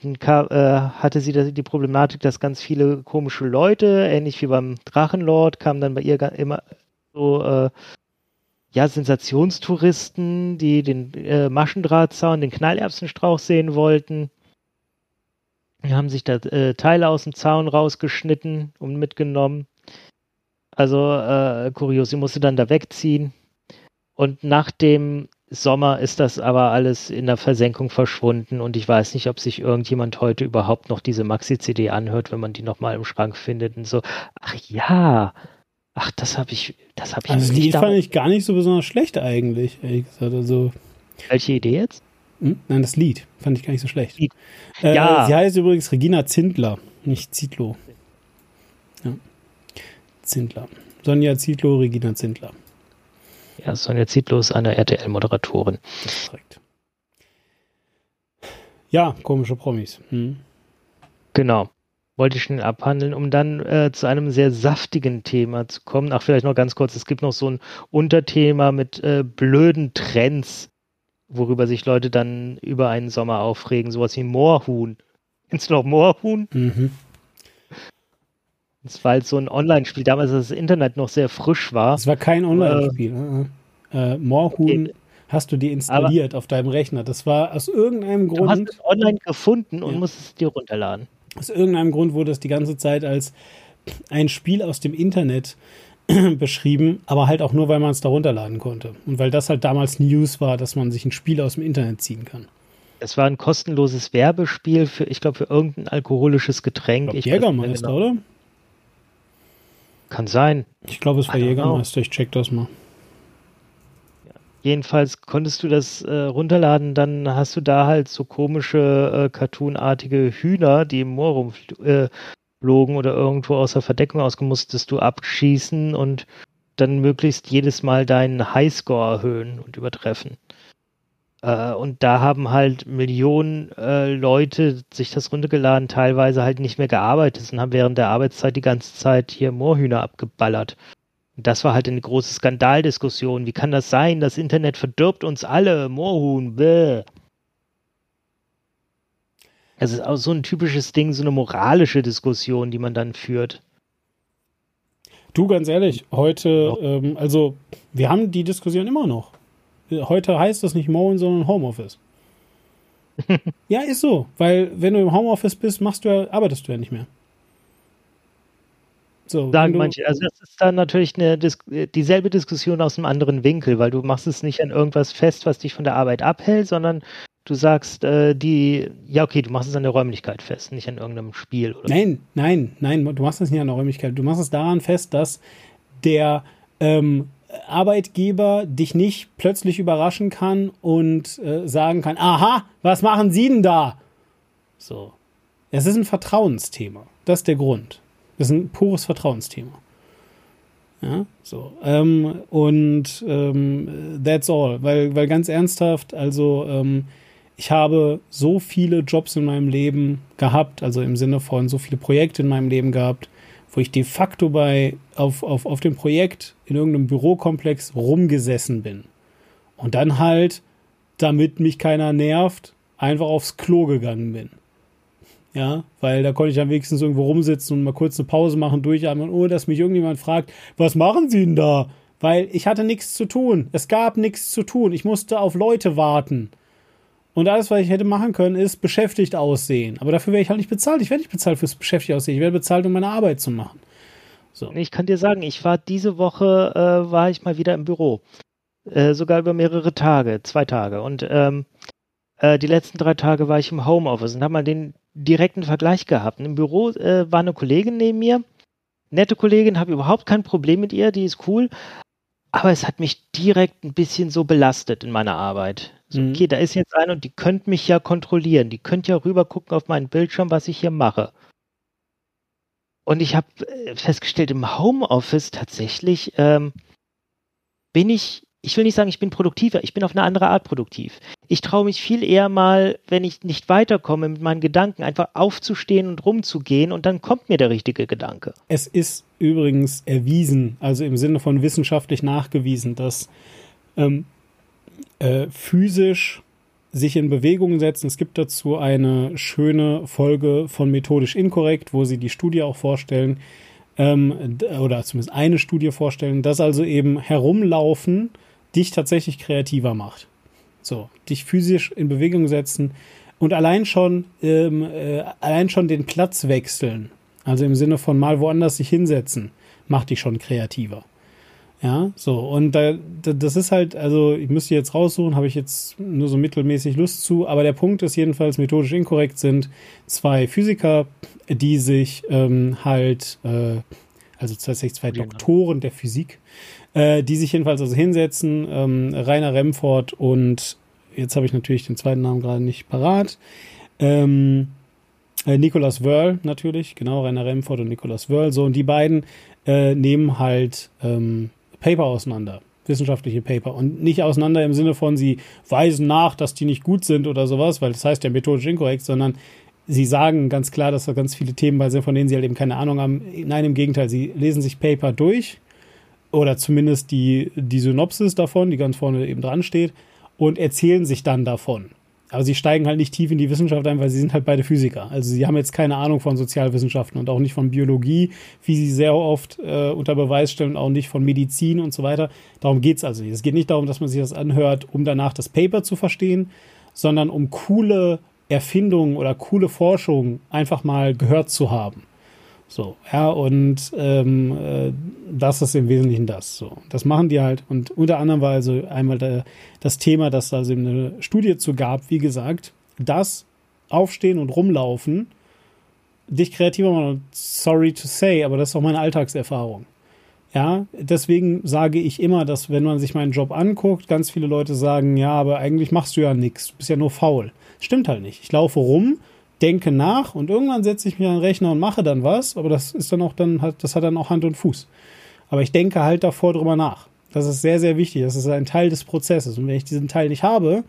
dann äh, hatte sie die Problematik, dass ganz viele komische Leute, ähnlich wie beim Drachenlord, kamen dann bei ihr immer so, äh, ja, Sensationstouristen, die den äh, Maschendrahtzaun, den Knallerbsenstrauch sehen wollten. Die haben sich da äh, Teile aus dem Zaun rausgeschnitten und mitgenommen. Also äh, kurios, sie musste dann da wegziehen. Und nach dem Sommer ist das aber alles in der Versenkung verschwunden und ich weiß nicht, ob sich irgendjemand heute überhaupt noch diese Maxi-CD anhört, wenn man die nochmal im Schrank findet und so, ach ja, ach, das habe ich, das habe ich Also die fand ich gar nicht so besonders schlecht eigentlich, ehrlich gesagt. Also, Welche Idee jetzt? Hm? Nein, das Lied fand ich gar nicht so schlecht. Äh, ja. Sie heißt übrigens Regina Zindler, nicht Zietlow. Ja. Zindler. Sonja Zietlow, Regina Zindler. Ja, Sonja Zietlow ist eine RTL-Moderatorin. Korrekt. Ja, komische Promis. Hm. Genau. Wollte ich schnell abhandeln, um dann äh, zu einem sehr saftigen Thema zu kommen. Ach, vielleicht noch ganz kurz. Es gibt noch so ein Unterthema mit äh, blöden Trends, worüber sich Leute dann über einen Sommer aufregen. Sowas wie Moorhuhn. Kennst du noch Moorhuhn? Mhm. Das war halt so ein Online-Spiel, damals, als das Internet noch sehr frisch war. Es war kein Online-Spiel. Äh, äh, Moorhuhn hast du dir installiert auf deinem Rechner. Das war aus irgendeinem Grund. Du hast es online gefunden und ja. musstest es dir runterladen. Aus irgendeinem Grund wurde es die ganze Zeit als ein Spiel aus dem Internet beschrieben, aber halt auch nur, weil man es da runterladen konnte. Und weil das halt damals News war, dass man sich ein Spiel aus dem Internet ziehen kann. Es war ein kostenloses Werbespiel für, ich glaube, für irgendein alkoholisches Getränk. Ich glaub, Jägermeister, genau. oder? Kann sein. Ich glaube, es war Jägermeister. Ich check das mal. Jedenfalls konntest du das äh, runterladen, dann hast du da halt so komische, äh, cartoonartige Hühner, die im Moor rumflogen äh, oder irgendwo aus der Verdeckung ausgemusstest du abschießen und dann möglichst jedes Mal deinen Highscore erhöhen und übertreffen. Äh, und da haben halt Millionen äh, Leute sich das runtergeladen, teilweise halt nicht mehr gearbeitet und haben während der Arbeitszeit die ganze Zeit hier Moorhühner abgeballert. Und das war halt eine große Skandaldiskussion. Wie kann das sein? Das Internet verdirbt uns alle. Moorhuhn, bäh. Es ist auch so ein typisches Ding, so eine moralische Diskussion, die man dann führt. Du, ganz ehrlich, heute, ähm, also wir haben die Diskussion immer noch. Heute heißt das nicht Mowen, sondern Homeoffice. ja, ist so, weil wenn du im Homeoffice bist, machst du ja, arbeitest du ja nicht mehr. So, Sagen manche. Also das ist dann natürlich eine Dis dieselbe Diskussion aus einem anderen Winkel, weil du machst es nicht an irgendwas fest, was dich von der Arbeit abhält, sondern du sagst, äh, die, ja okay, du machst es an der Räumlichkeit fest, nicht an irgendeinem Spiel. Oder nein, nein, nein, du machst es nicht an der Räumlichkeit. Du machst es daran fest, dass der ähm, Arbeitgeber dich nicht plötzlich überraschen kann und äh, sagen kann, aha, was machen Sie denn da? So. Es ist ein Vertrauensthema. Das ist der Grund. Das ist ein pures Vertrauensthema. Ja, so. Ähm, und ähm, that's all. Weil, weil ganz ernsthaft, also ähm, ich habe so viele Jobs in meinem Leben gehabt, also im Sinne von so viele Projekte in meinem Leben gehabt, wo ich de facto bei, auf, auf, auf dem Projekt in irgendeinem Bürokomplex rumgesessen bin. Und dann halt, damit mich keiner nervt, einfach aufs Klo gegangen bin. Ja, weil da konnte ich am wenigstens irgendwo rumsitzen und mal kurz eine Pause machen, durchatmen, ohne dass mich irgendjemand fragt, was machen Sie denn da? Weil ich hatte nichts zu tun. Es gab nichts zu tun. Ich musste auf Leute warten. Und alles, was ich hätte machen können, ist beschäftigt aussehen. Aber dafür werde ich halt nicht bezahlt. Ich werde nicht bezahlt fürs beschäftigt aussehen. Ich werde bezahlt, um meine Arbeit zu machen. So. Ich kann dir sagen, ich war diese Woche, äh, war ich mal wieder im Büro. Äh, sogar über mehrere Tage, zwei Tage. Und ähm, äh, die letzten drei Tage war ich im Homeoffice und habe mal den direkten Vergleich gehabt. Im Büro äh, war eine Kollegin neben mir, nette Kollegin, habe überhaupt kein Problem mit ihr, die ist cool. Aber es hat mich direkt ein bisschen so belastet in meiner Arbeit. So, mhm. okay, da ist jetzt einer und die könnte mich ja kontrollieren. Die könnte ja rüber gucken auf meinen Bildschirm, was ich hier mache. Und ich habe äh, festgestellt, im Homeoffice tatsächlich ähm, bin ich, ich will nicht sagen, ich bin produktiver, ich bin auf eine andere Art produktiv. Ich traue mich viel eher mal, wenn ich nicht weiterkomme mit meinen Gedanken, einfach aufzustehen und rumzugehen und dann kommt mir der richtige Gedanke. Es ist übrigens erwiesen, also im Sinne von wissenschaftlich nachgewiesen, dass ähm, äh, physisch sich in Bewegung setzen. Es gibt dazu eine schöne Folge von Methodisch Inkorrekt, wo sie die Studie auch vorstellen, ähm, oder zumindest eine Studie vorstellen, dass also eben herumlaufen dich tatsächlich kreativer macht. So, dich physisch in Bewegung setzen und allein schon, ähm, äh, allein schon den Platz wechseln, also im Sinne von mal woanders sich hinsetzen, macht dich schon kreativer. Ja, so, und da, das ist halt, also ich müsste jetzt raussuchen, habe ich jetzt nur so mittelmäßig Lust zu, aber der Punkt ist jedenfalls, methodisch inkorrekt sind zwei Physiker, die sich ähm, halt, äh, also tatsächlich zwei genau. Doktoren der Physik, äh, die sich jedenfalls also hinsetzen, ähm, Rainer Remford und jetzt habe ich natürlich den zweiten Namen gerade nicht parat, ähm, äh, Nicolas Wörl natürlich, genau, Rainer Remford und Nicolas Wörl, so, und die beiden äh, nehmen halt ähm, Paper auseinander, wissenschaftliche Paper. Und nicht auseinander im Sinne von, sie weisen nach, dass die nicht gut sind oder sowas, weil das heißt ja methodisch inkorrekt, sondern sie sagen ganz klar, dass da ganz viele Themen bei sind, von denen sie halt eben keine Ahnung haben. Nein, im Gegenteil, sie lesen sich Paper durch oder zumindest die, die Synopsis davon, die ganz vorne eben dran steht, und erzählen sich dann davon. Aber sie steigen halt nicht tief in die Wissenschaft ein, weil sie sind halt beide Physiker. Also sie haben jetzt keine Ahnung von Sozialwissenschaften und auch nicht von Biologie, wie sie sehr oft äh, unter Beweis stellen, auch nicht von Medizin und so weiter. Darum geht's also nicht. Es geht nicht darum, dass man sich das anhört, um danach das Paper zu verstehen, sondern um coole Erfindungen oder coole Forschung einfach mal gehört zu haben. So, ja, und ähm, äh, das ist im Wesentlichen das. So, das machen die halt. Und unter anderem war also einmal der, das Thema, dass also eine Studie zu gab, wie gesagt, das Aufstehen und Rumlaufen dich kreativer machen. Sorry to say, aber das ist auch meine Alltagserfahrung. Ja, deswegen sage ich immer, dass wenn man sich meinen Job anguckt, ganz viele Leute sagen, ja, aber eigentlich machst du ja nichts, du bist ja nur faul. Stimmt halt nicht. Ich laufe rum, denke nach und irgendwann setze ich mich an den Rechner und mache dann was, aber das ist dann auch dann das hat dann auch Hand und Fuß. Aber ich denke halt davor drüber nach. Das ist sehr, sehr wichtig. Das ist ein Teil des Prozesses. Und wenn ich diesen Teil nicht habe,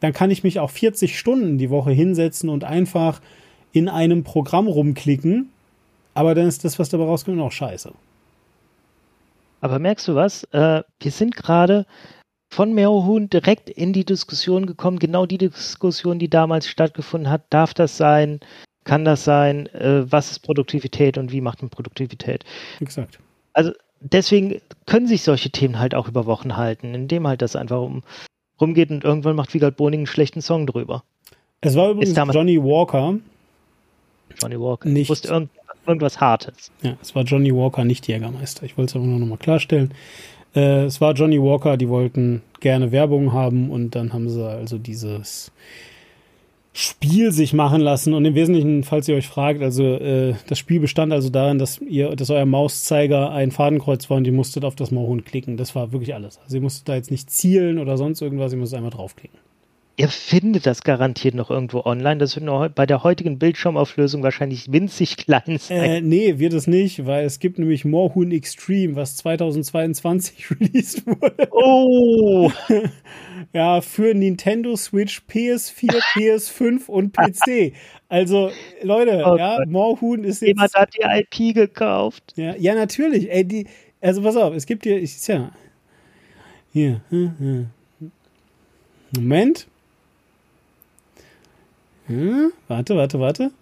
dann kann ich mich auch 40 Stunden die Woche hinsetzen und einfach in einem Programm rumklicken. Aber dann ist das, was dabei rauskommt, auch scheiße. Aber merkst du was? Äh, wir sind gerade von Merohun direkt in die Diskussion gekommen, genau die Diskussion, die damals stattgefunden hat. Darf das sein? Kann das sein? Äh, was ist Produktivität und wie macht man Produktivität? Exakt. Also deswegen können sich solche Themen halt auch über Wochen halten, indem halt das einfach um, rumgeht und irgendwann macht Wiegald Boning einen schlechten Song drüber. Es war übrigens Johnny Walker. Johnny Walker. Nicht. Wusste irgend, irgendwas Hartes. Ja, es war Johnny Walker, nicht Jägermeister. Ich wollte es aber nur noch mal klarstellen. Äh, es war Johnny Walker, die wollten gerne Werbung haben und dann haben sie also dieses Spiel sich machen lassen. Und im Wesentlichen, falls ihr euch fragt, also äh, das Spiel bestand also darin, dass ihr, dass euer Mauszeiger ein Fadenkreuz war und ihr musstet auf das Mauhuhn klicken. Das war wirklich alles. Also ihr musstet da jetzt nicht zielen oder sonst irgendwas, ihr musstet einmal draufklicken. Ihr findet das garantiert noch irgendwo online. Das wird noch bei der heutigen Bildschirmauflösung wahrscheinlich winzig klein sein. Äh, nee, wird es nicht, weil es gibt nämlich Moorhuhn Extreme, was 2022 released wurde. Oh! ja, für Nintendo Switch, PS4, PS5 und PC. Also, Leute, oh ja, Moorhuhn ist jetzt. Jemand hat die IP gekauft. Ja, ja natürlich. Ey, die, also pass auf, es gibt hier, ich, ja. Hier, hm, hm. Moment. Hm, warte, warte, warte.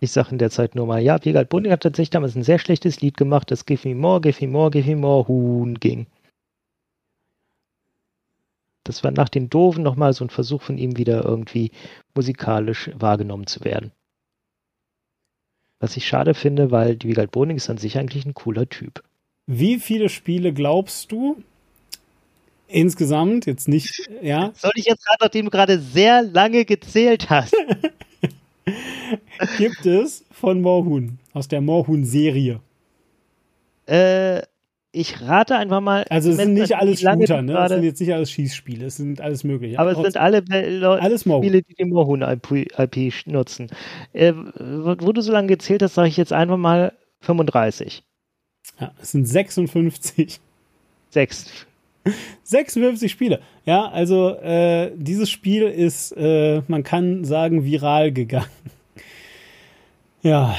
Ich sage in der Zeit nur mal, ja, Wiegald Boning hat tatsächlich damals ein sehr schlechtes Lied gemacht, das Give Me More, Give Me More, Give Me More Huhn ging. Das war nach den Doofen nochmal so ein Versuch von ihm wieder irgendwie musikalisch wahrgenommen zu werden. Was ich schade finde, weil Wiegald Boning ist an sich eigentlich ein cooler Typ. Wie viele Spiele glaubst du, Insgesamt, jetzt nicht, ja. Soll ich jetzt gerade, nachdem du gerade sehr lange gezählt hast? Gibt es von Moorhuhn, aus der Moorhuhn-Serie. Äh, ich rate einfach mal. Also es sind nicht alles Shooter, ne? Es sind jetzt nicht alles Schießspiele, es sind alles mögliche. Aber, aber es sind alle Leute, alles Spiele, die die Moorhuhn-IP nutzen. Äh, wo du so lange gezählt hast, sage ich jetzt einfach mal 35. Ja, es sind 56. Sechs. 56 Spiele. Ja, also äh, dieses Spiel ist, äh, man kann sagen, viral gegangen. Ja.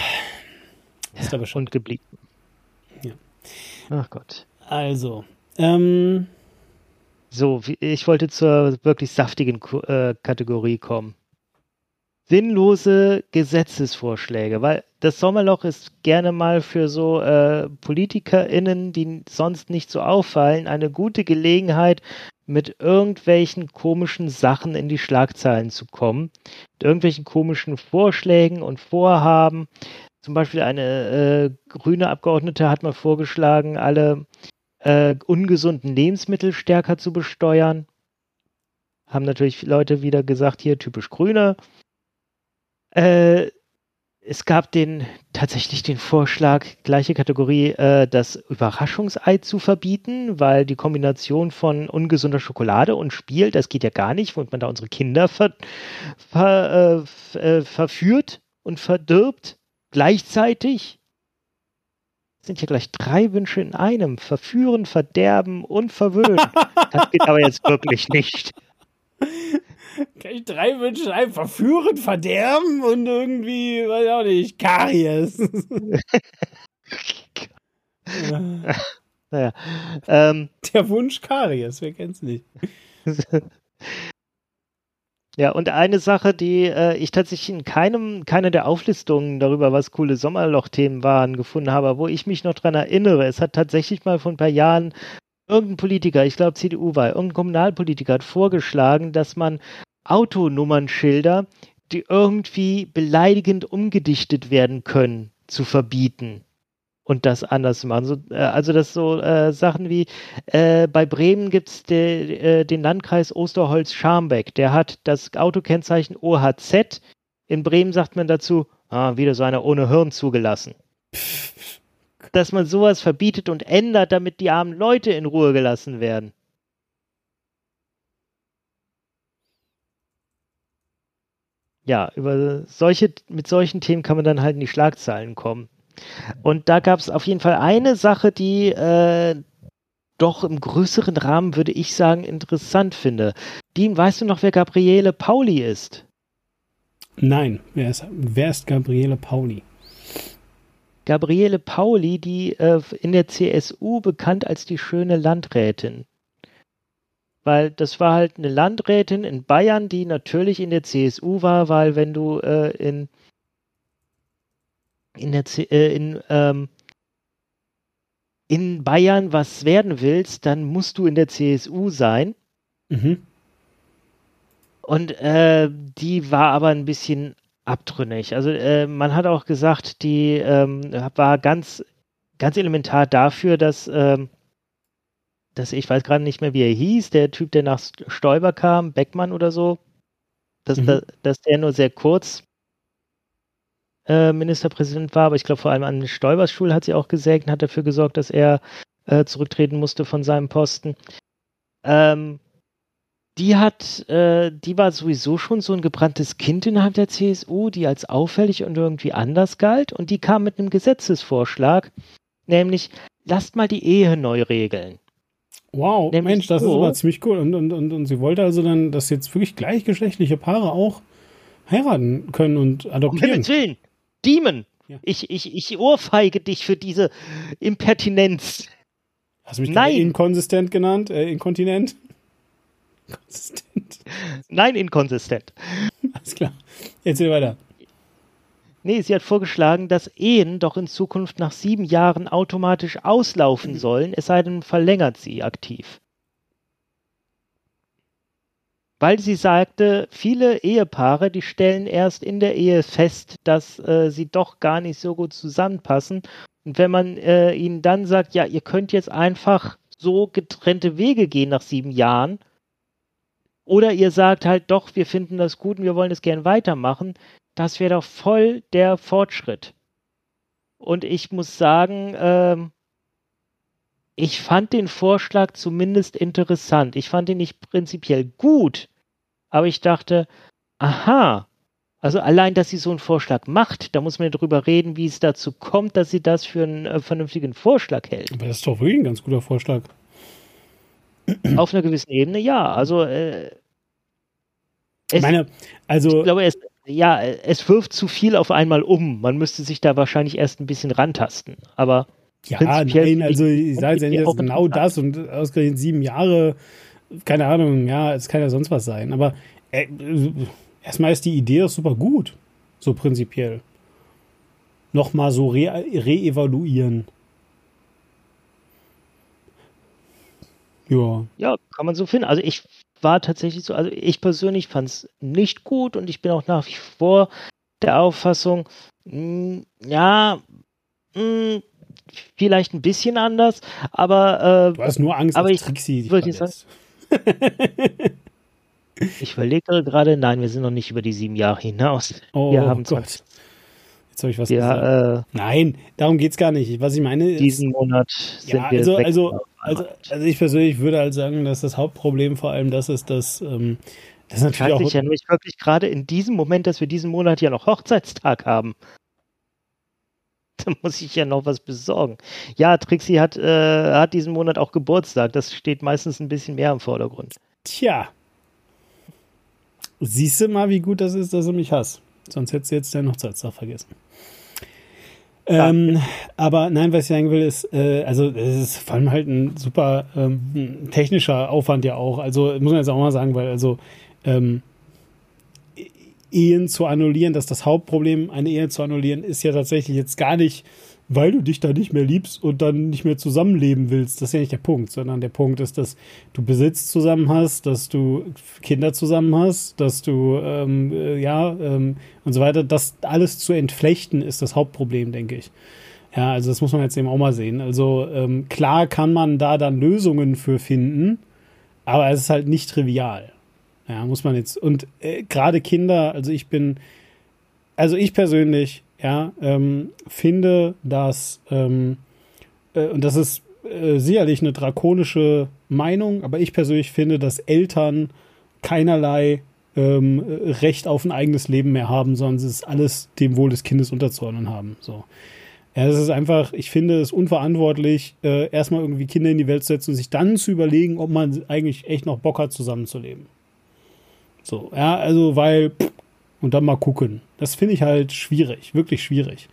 Ist aber schon geblieben. Ja. Ach Gott. Also, ähm, so, ich wollte zur wirklich saftigen äh, Kategorie kommen. Sinnlose Gesetzesvorschläge, weil das Sommerloch ist gerne mal für so äh, PolitikerInnen, die sonst nicht so auffallen, eine gute Gelegenheit, mit irgendwelchen komischen Sachen in die Schlagzeilen zu kommen, mit irgendwelchen komischen Vorschlägen und Vorhaben. Zum Beispiel eine äh, grüne Abgeordnete hat mal vorgeschlagen, alle äh, ungesunden Lebensmittel stärker zu besteuern. Haben natürlich Leute wieder gesagt, hier typisch Grüne. Äh, es gab den tatsächlich den Vorschlag, gleiche Kategorie, äh, das Überraschungsei zu verbieten, weil die Kombination von ungesunder Schokolade und Spiel, das geht ja gar nicht, womit man da unsere Kinder ver, ver, äh, äh, verführt und verdirbt. Gleichzeitig sind hier gleich drei Wünsche in einem. Verführen, verderben und verwöhnen. das geht aber jetzt wirklich nicht. Kann ich drei Wünsche ein? Verführen, verderben und irgendwie, weiß ich auch nicht, Karies. naja. Ähm, Der Wunsch Karies, wer kennt's nicht? Ja, und eine Sache, die äh, ich tatsächlich in keinem, keiner der Auflistungen darüber, was coole Sommerloch-Themen waren, gefunden habe, wo ich mich noch dran erinnere. Es hat tatsächlich mal vor ein paar Jahren irgendein Politiker, ich glaube CDU war, irgendein Kommunalpolitiker hat vorgeschlagen, dass man Autonummernschilder, die irgendwie beleidigend umgedichtet werden können, zu verbieten und das anders machen. So, äh, also das so äh, Sachen wie äh, bei Bremen gibt es de, äh, den Landkreis Osterholz-Scharmbeck, der hat das Autokennzeichen OHZ. In Bremen sagt man dazu, ah, wieder so einer ohne Hirn zugelassen. Dass man sowas verbietet und ändert, damit die armen Leute in Ruhe gelassen werden. ja, über solche, mit solchen Themen kann man dann halt in die Schlagzeilen kommen. Und da gab es auf jeden Fall eine Sache, die äh, doch im größeren Rahmen, würde ich sagen, interessant finde. Dean, weißt du noch, wer Gabriele Pauli ist? Nein, wer ist, wer ist Gabriele Pauli? Gabriele Pauli, die äh, in der CSU bekannt als die schöne Landrätin weil das war halt eine Landrätin in Bayern, die natürlich in der CSU war, weil wenn du äh, in in der C äh, in ähm, in Bayern was werden willst, dann musst du in der CSU sein. Mhm. Und äh, die war aber ein bisschen abtrünnig. Also äh, man hat auch gesagt, die ähm, war ganz ganz elementar dafür, dass ähm, dass ich weiß gerade nicht mehr, wie er hieß, der Typ, der nach Stoiber kam, Beckmann oder so, dass, mhm. da, dass der nur sehr kurz äh, Ministerpräsident war, aber ich glaube vor allem an Stoibers Schule hat sie auch gesägt und hat dafür gesorgt, dass er äh, zurücktreten musste von seinem Posten. Ähm, die hat, äh, die war sowieso schon so ein gebranntes Kind innerhalb der CSU, die als auffällig und irgendwie anders galt und die kam mit einem Gesetzesvorschlag, nämlich lasst mal die Ehe neu regeln. Wow, Nämlich Mensch, das so. ist aber ziemlich cool. Und, und, und, und sie wollte also dann, dass jetzt wirklich gleichgeschlechtliche Paare auch heiraten können und adoptieren. Um Willen. Demon, ja. ich, ich, ich ohrfeige dich für diese Impertinenz. Hast du mich Nein. inkonsistent genannt? Äh, inkontinent? Konsistent. Nein, inkonsistent. Alles klar. Erzähl weiter. Nee, sie hat vorgeschlagen, dass Ehen doch in Zukunft nach sieben Jahren automatisch auslaufen sollen, es sei denn, verlängert sie aktiv. Weil sie sagte, viele Ehepaare, die stellen erst in der Ehe fest, dass äh, sie doch gar nicht so gut zusammenpassen. Und wenn man äh, ihnen dann sagt, ja, ihr könnt jetzt einfach so getrennte Wege gehen nach sieben Jahren, oder ihr sagt halt doch, wir finden das gut und wir wollen es gern weitermachen, das wäre doch voll der Fortschritt. Und ich muss sagen, ähm, ich fand den Vorschlag zumindest interessant. Ich fand ihn nicht prinzipiell gut, aber ich dachte, aha, also allein, dass sie so einen Vorschlag macht, da muss man ja drüber reden, wie es dazu kommt, dass sie das für einen äh, vernünftigen Vorschlag hält. Aber das ist doch wirklich ein ganz guter Vorschlag. Auf einer gewissen Ebene, ja. Also äh, ich meine, also ich glaube, es, ja, es wirft zu viel auf einmal um. Man müsste sich da wahrscheinlich erst ein bisschen rantasten. Aber ja, nein, also ich sage ja nicht, dass genau das und ausgerechnet sieben Jahre, keine Ahnung, ja, es kann ja sonst was sein. Aber äh, erstmal ist die Idee doch super gut, so prinzipiell. Nochmal so re reevaluieren. Ja. Ja, kann man so finden. Also ich war tatsächlich so, also ich persönlich fand es nicht gut und ich bin auch nach wie vor der Auffassung, mh, hm, ja, mh, hm, vielleicht ein bisschen anders, aber äh, du hast nur Angst, aber dass ich, Trixie sagen, ich überlege gerade, nein, wir sind noch nicht über die sieben Jahre hinaus. Oh wir haben Gott. 20, Jetzt habe ich was ja, gesagt. Äh, Nein, darum geht es gar nicht. Was ich meine ist. Diesen Monat sind ja, wir also, also, also, ich persönlich würde halt sagen, dass das Hauptproblem vor allem das ist, dass ähm, das natürlich auch. Ich ja nämlich wirklich gerade in diesem Moment, dass wir diesen Monat ja noch Hochzeitstag haben. Da muss ich ja noch was besorgen. Ja, Trixie hat, äh, hat diesen Monat auch Geburtstag. Das steht meistens ein bisschen mehr im Vordergrund. Tja. Siehst du mal, wie gut das ist, dass du mich hast. Sonst hättest du jetzt deinen Hochzeitstag vergessen. Ähm, aber nein, was ich sagen will, ist, äh, also es ist vor allem halt ein super ähm, technischer Aufwand ja auch. Also muss man jetzt auch mal sagen, weil also ähm, Ehen zu annullieren, dass das Hauptproblem, eine Ehe zu annullieren, ist ja tatsächlich jetzt gar nicht weil du dich da nicht mehr liebst und dann nicht mehr zusammenleben willst. Das ist ja nicht der Punkt, sondern der Punkt ist, dass du Besitz zusammen hast, dass du Kinder zusammen hast, dass du, ähm, äh, ja, ähm, und so weiter. Das alles zu entflechten ist das Hauptproblem, denke ich. Ja, also das muss man jetzt eben auch mal sehen. Also ähm, klar kann man da dann Lösungen für finden, aber es ist halt nicht trivial. Ja, muss man jetzt. Und äh, gerade Kinder, also ich bin, also ich persönlich ja, ähm, finde, dass, ähm, äh, und das ist äh, sicherlich eine drakonische Meinung, aber ich persönlich finde, dass Eltern keinerlei ähm, Recht auf ein eigenes Leben mehr haben, sondern es ist alles dem Wohl des Kindes unterzuordnen haben. So. Ja, es ist einfach, ich finde es unverantwortlich, äh, erstmal irgendwie Kinder in die Welt zu setzen und sich dann zu überlegen, ob man eigentlich echt noch Bock hat, zusammenzuleben. So, ja, also, weil, pff, und dann mal gucken. Das finde ich halt schwierig, wirklich schwierig.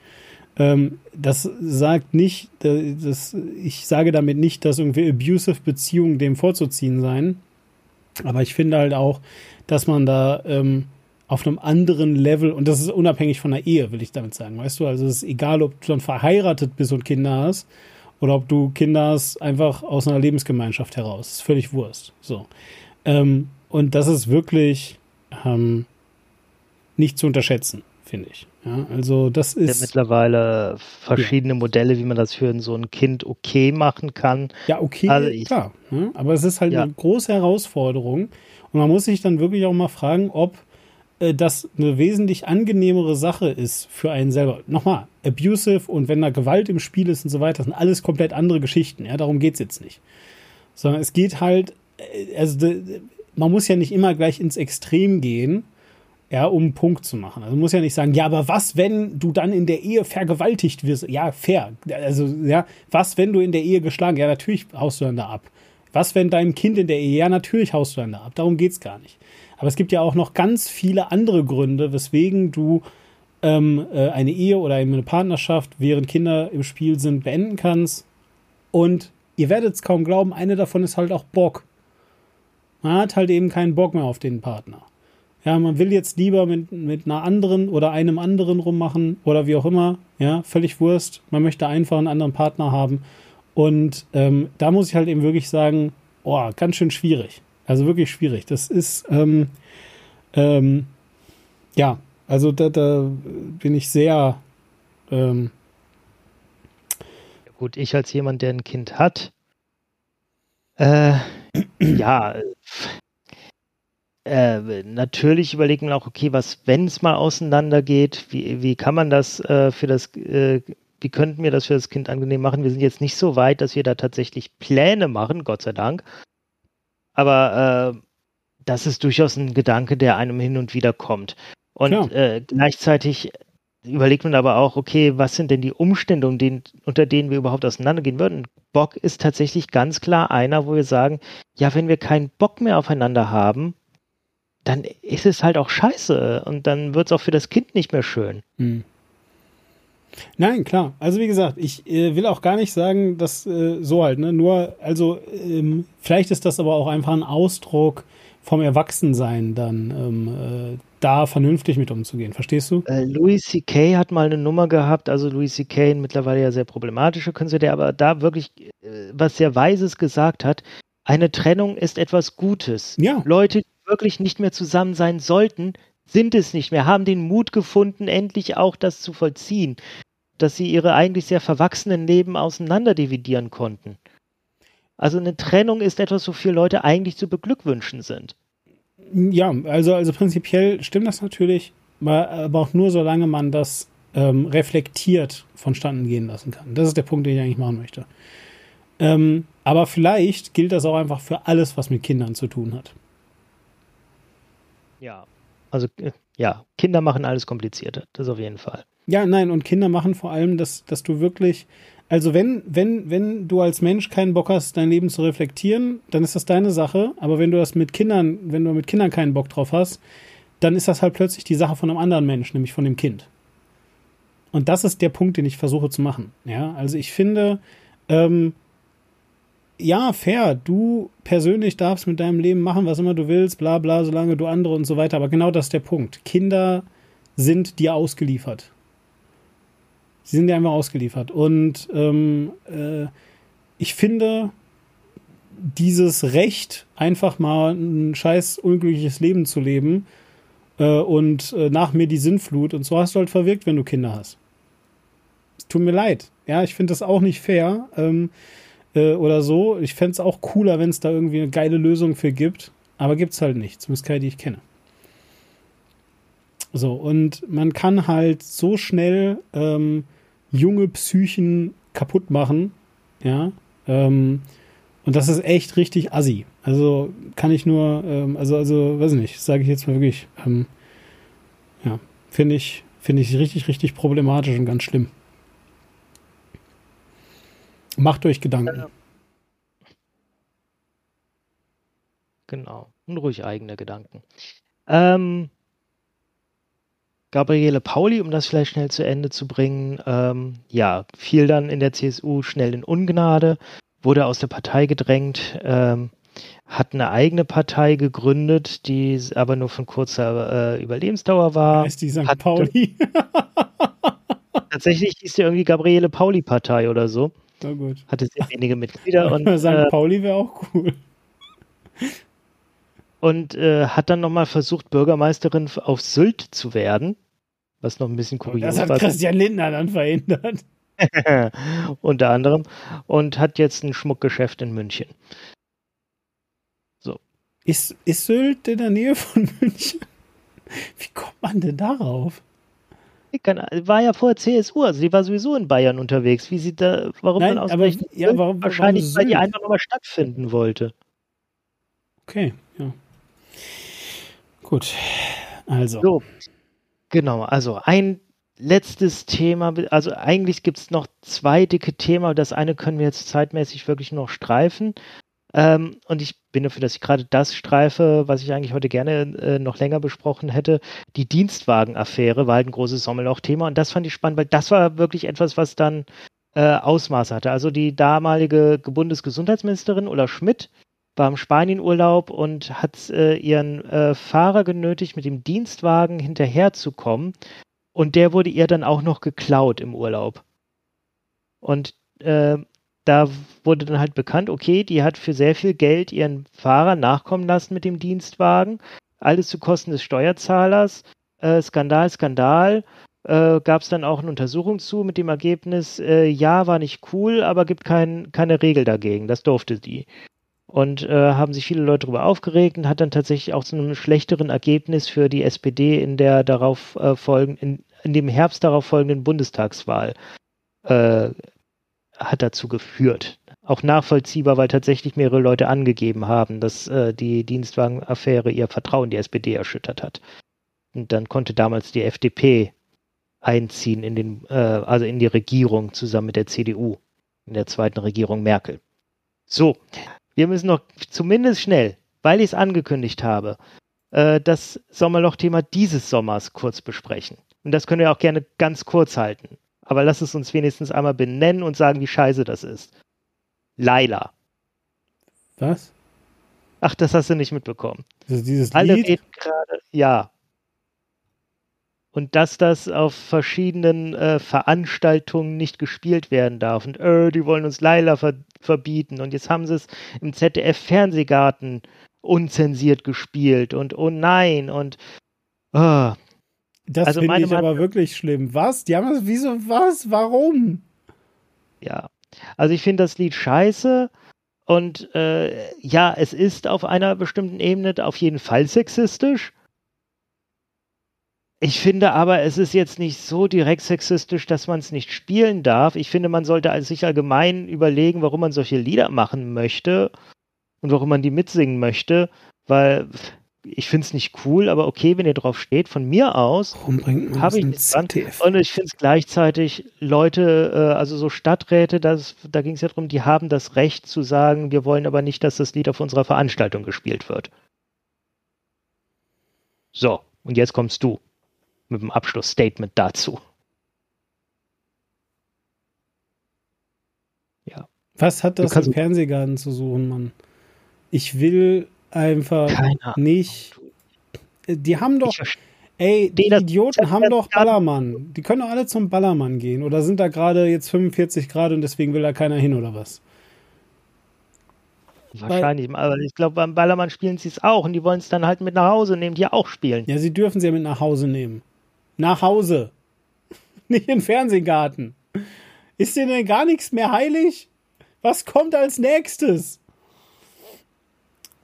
Ähm, das sagt nicht, das, ich sage damit nicht, dass irgendwie abusive Beziehungen dem vorzuziehen seien. Aber ich finde halt auch, dass man da ähm, auf einem anderen Level, und das ist unabhängig von der Ehe, will ich damit sagen, weißt du? Also es ist egal, ob du dann verheiratet bist und Kinder hast oder ob du Kinder hast einfach aus einer Lebensgemeinschaft heraus. Das ist völlig Wurst. So. Ähm, und das ist wirklich, ähm, nicht zu unterschätzen, finde ich. Ja, also das ist. Ja, mittlerweile verschiedene ja. Modelle, wie man das für so ein Kind okay machen kann. Ja, okay, also ich, klar. Ja, aber es ist halt eine große Herausforderung. Und man muss sich dann wirklich auch mal fragen, ob äh, das eine wesentlich angenehmere Sache ist für einen selber. Nochmal, abusive und wenn da Gewalt im Spiel ist und so weiter, sind alles komplett andere Geschichten. Ja, darum geht es jetzt nicht. Sondern es geht halt, äh, also man muss ja nicht immer gleich ins Extrem gehen ja, um einen Punkt zu machen. Also muss ja nicht sagen, ja, aber was, wenn du dann in der Ehe vergewaltigt wirst? Ja, fair. Also, ja, was, wenn du in der Ehe geschlagen? Ja, natürlich haust du dann da ab. Was, wenn deinem Kind in der Ehe? Ja, natürlich haust du dann da ab. Darum geht's gar nicht. Aber es gibt ja auch noch ganz viele andere Gründe, weswegen du ähm, äh, eine Ehe oder eine Partnerschaft, während Kinder im Spiel sind, beenden kannst. Und ihr werdet es kaum glauben, eine davon ist halt auch Bock. Man hat halt eben keinen Bock mehr auf den Partner. Ja, man will jetzt lieber mit, mit einer anderen oder einem anderen rummachen oder wie auch immer. Ja, völlig Wurst. Man möchte einfach einen anderen Partner haben. Und ähm, da muss ich halt eben wirklich sagen, oh, ganz schön schwierig. Also wirklich schwierig. Das ist, ähm, ähm, ja, also da, da bin ich sehr. Ähm, Gut, ich als jemand, der ein Kind hat, äh, ja, äh, natürlich überlegt man auch, okay, was, wenn es mal auseinandergeht, wie, wie kann man das äh, für das, äh, wie könnten wir das für das Kind angenehm machen? Wir sind jetzt nicht so weit, dass wir da tatsächlich Pläne machen, Gott sei Dank. Aber äh, das ist durchaus ein Gedanke, der einem hin und wieder kommt. Und äh, gleichzeitig überlegt man aber auch, okay, was sind denn die Umstände, um den, unter denen wir überhaupt auseinandergehen würden? Bock ist tatsächlich ganz klar einer, wo wir sagen, ja, wenn wir keinen Bock mehr aufeinander haben, dann ist es halt auch scheiße und dann wird es auch für das Kind nicht mehr schön. Hm. Nein, klar. Also wie gesagt, ich äh, will auch gar nicht sagen, dass äh, so halt, ne? Nur, also ähm, vielleicht ist das aber auch einfach ein Ausdruck vom Erwachsensein dann, ähm, äh, da vernünftig mit umzugehen. Verstehst du? Äh, Louis C.K. hat mal eine Nummer gehabt, also Louis C.K. mittlerweile ja sehr problematische Künstler, der aber da wirklich äh, was sehr Weises gesagt hat. Eine Trennung ist etwas Gutes. Ja. Leute, die wirklich nicht mehr zusammen sein sollten, sind es nicht mehr, haben den Mut gefunden, endlich auch das zu vollziehen, dass sie ihre eigentlich sehr verwachsenen Leben auseinanderdividieren konnten. Also eine Trennung ist etwas, wofür Leute eigentlich zu beglückwünschen sind. Ja, also, also prinzipiell stimmt das natürlich, aber auch nur solange man das ähm, reflektiert vonstatten gehen lassen kann. Das ist der Punkt, den ich eigentlich machen möchte. Ähm, aber vielleicht gilt das auch einfach für alles, was mit Kindern zu tun hat. Ja, also äh, ja, Kinder machen alles komplizierter, das auf jeden Fall. Ja, nein, und Kinder machen vor allem, dass, dass du wirklich, also wenn, wenn, wenn du als Mensch keinen Bock hast, dein Leben zu reflektieren, dann ist das deine Sache. Aber wenn du das mit Kindern, wenn du mit Kindern keinen Bock drauf hast, dann ist das halt plötzlich die Sache von einem anderen Mensch, nämlich von dem Kind. Und das ist der Punkt, den ich versuche zu machen. Ja, also ich finde, ähm, ja, fair, du persönlich darfst mit deinem Leben machen, was immer du willst, bla bla, solange du andere und so weiter. Aber genau das ist der Punkt. Kinder sind dir ausgeliefert. Sie sind dir einfach ausgeliefert. Und ähm, äh, ich finde, dieses Recht, einfach mal ein scheiß unglückliches Leben zu leben äh, und äh, nach mir die Sinnflut und so hast du halt verwirkt, wenn du Kinder hast. Es tut mir leid. Ja, ich finde das auch nicht fair. Ähm, äh, oder so. Ich fände es auch cooler, wenn es da irgendwie eine geile Lösung für gibt. Aber gibt es halt nicht. Zumindest keine, die ich kenne. So, und man kann halt so schnell ähm, junge Psychen kaputt machen. Ja. Ähm, und das ist echt richtig assi. Also kann ich nur, ähm, also, also, weiß nicht, sage ich jetzt mal wirklich, ähm, ja, finde ich, finde ich richtig, richtig problematisch und ganz schlimm. Macht euch Gedanken. Genau. Und ruhig eigene Gedanken. Ähm, Gabriele Pauli, um das vielleicht schnell zu Ende zu bringen, ähm, ja, fiel dann in der CSU schnell in Ungnade, wurde aus der Partei gedrängt, ähm, hat eine eigene Partei gegründet, die aber nur von kurzer äh, Überlebensdauer war. Heißt die St. Pauli? tatsächlich hieß die irgendwie Gabriele Pauli Partei oder so. Na gut. Hatte sehr wenige Mitglieder. und St. Äh, Pauli wäre auch cool. Und äh, hat dann nochmal versucht, Bürgermeisterin auf Sylt zu werden. Was noch ein bisschen kurios war. Das hat Christian Lindner dann verhindert. Unter anderem. Und hat jetzt ein Schmuckgeschäft in München. So. Ist, ist Sylt in der Nähe von München? Wie kommt man denn darauf? War ja vorher CSU, also die war sowieso in Bayern unterwegs. Wie sieht da, warum Nein, dann aber, ja, warum, Wahrscheinlich, warum weil die einfach nochmal stattfinden wollte. Okay, ja. Gut. Also. So, genau, also ein letztes Thema, also eigentlich gibt es noch zwei dicke Themen, das eine können wir jetzt zeitmäßig wirklich noch streifen. Ähm, und ich bin dafür, dass ich gerade das streife, was ich eigentlich heute gerne äh, noch länger besprochen hätte. Die Dienstwagenaffäre war halt ein großes Sommerloch-Thema und das fand ich spannend, weil das war wirklich etwas, was dann äh, Ausmaß hatte. Also die damalige Bundesgesundheitsministerin Ulla Schmidt war im Spanienurlaub und hat äh, ihren äh, Fahrer genötigt, mit dem Dienstwagen hinterherzukommen. Und der wurde ihr dann auch noch geklaut im Urlaub. Und äh, da wurde dann halt bekannt, okay, die hat für sehr viel Geld ihren Fahrer nachkommen lassen mit dem Dienstwagen. Alles zu Kosten des Steuerzahlers. Äh, Skandal, Skandal. Äh, Gab es dann auch eine Untersuchung zu mit dem Ergebnis, äh, ja, war nicht cool, aber gibt kein, keine Regel dagegen. Das durfte die. Und äh, haben sich viele Leute darüber aufgeregt und hat dann tatsächlich auch zu einem schlechteren Ergebnis für die SPD in der darauf äh, folgenden, in, in dem Herbst darauf folgenden Bundestagswahl äh, hat dazu geführt. Auch nachvollziehbar, weil tatsächlich mehrere Leute angegeben haben, dass äh, die Dienstwagenaffäre ihr Vertrauen die SPD erschüttert hat. Und dann konnte damals die FDP einziehen in den, äh, also in die Regierung zusammen mit der CDU, in der zweiten Regierung Merkel. So, wir müssen noch zumindest schnell, weil ich es angekündigt habe, äh, das Sommerloch-Thema dieses Sommers kurz besprechen. Und das können wir auch gerne ganz kurz halten. Aber lass es uns wenigstens einmal benennen und sagen, wie scheiße das ist. Laila. Was? Ach, das hast du nicht mitbekommen. Ist dieses Alle Lied? reden gerade, ja. und dass das auf verschiedenen äh, Veranstaltungen nicht gespielt werden darf. Und äh, die wollen uns Laila ver verbieten. Und jetzt haben sie es im ZDF-Fernsehgarten unzensiert gespielt. Und oh nein. Und oh. Das also finde ich aber wirklich schlimm. Was? Die haben das, wieso, was? Warum? Ja. Also ich finde das Lied scheiße. Und äh, ja, es ist auf einer bestimmten Ebene auf jeden Fall sexistisch. Ich finde aber, es ist jetzt nicht so direkt sexistisch, dass man es nicht spielen darf. Ich finde, man sollte sich allgemein überlegen, warum man solche Lieder machen möchte und warum man die mitsingen möchte, weil ich finde es nicht cool, aber okay, wenn ihr drauf steht, von mir aus habe ich nichts dran. Und ich finde es gleichzeitig Leute, äh, also so Stadträte, das, da ging es ja darum, die haben das Recht zu sagen, wir wollen aber nicht, dass das Lied auf unserer Veranstaltung gespielt wird. So, und jetzt kommst du mit dem Abschlussstatement dazu. Ja. Was hat das im Fernsehgarten zu suchen, Mann? Ich will einfach nicht. Die haben doch. Ey, die Idioten haben doch Ballermann. Die können doch alle zum Ballermann gehen. Oder sind da gerade jetzt 45 Grad und deswegen will da keiner hin oder was? Wahrscheinlich, Weil, aber ich glaube, beim Ballermann spielen sie es auch und die wollen es dann halt mit nach Hause nehmen, die auch spielen. Ja, sie dürfen sie ja mit nach Hause nehmen. Nach Hause. Nicht in den Fernsehgarten. Ist dir denn gar nichts mehr heilig? Was kommt als nächstes?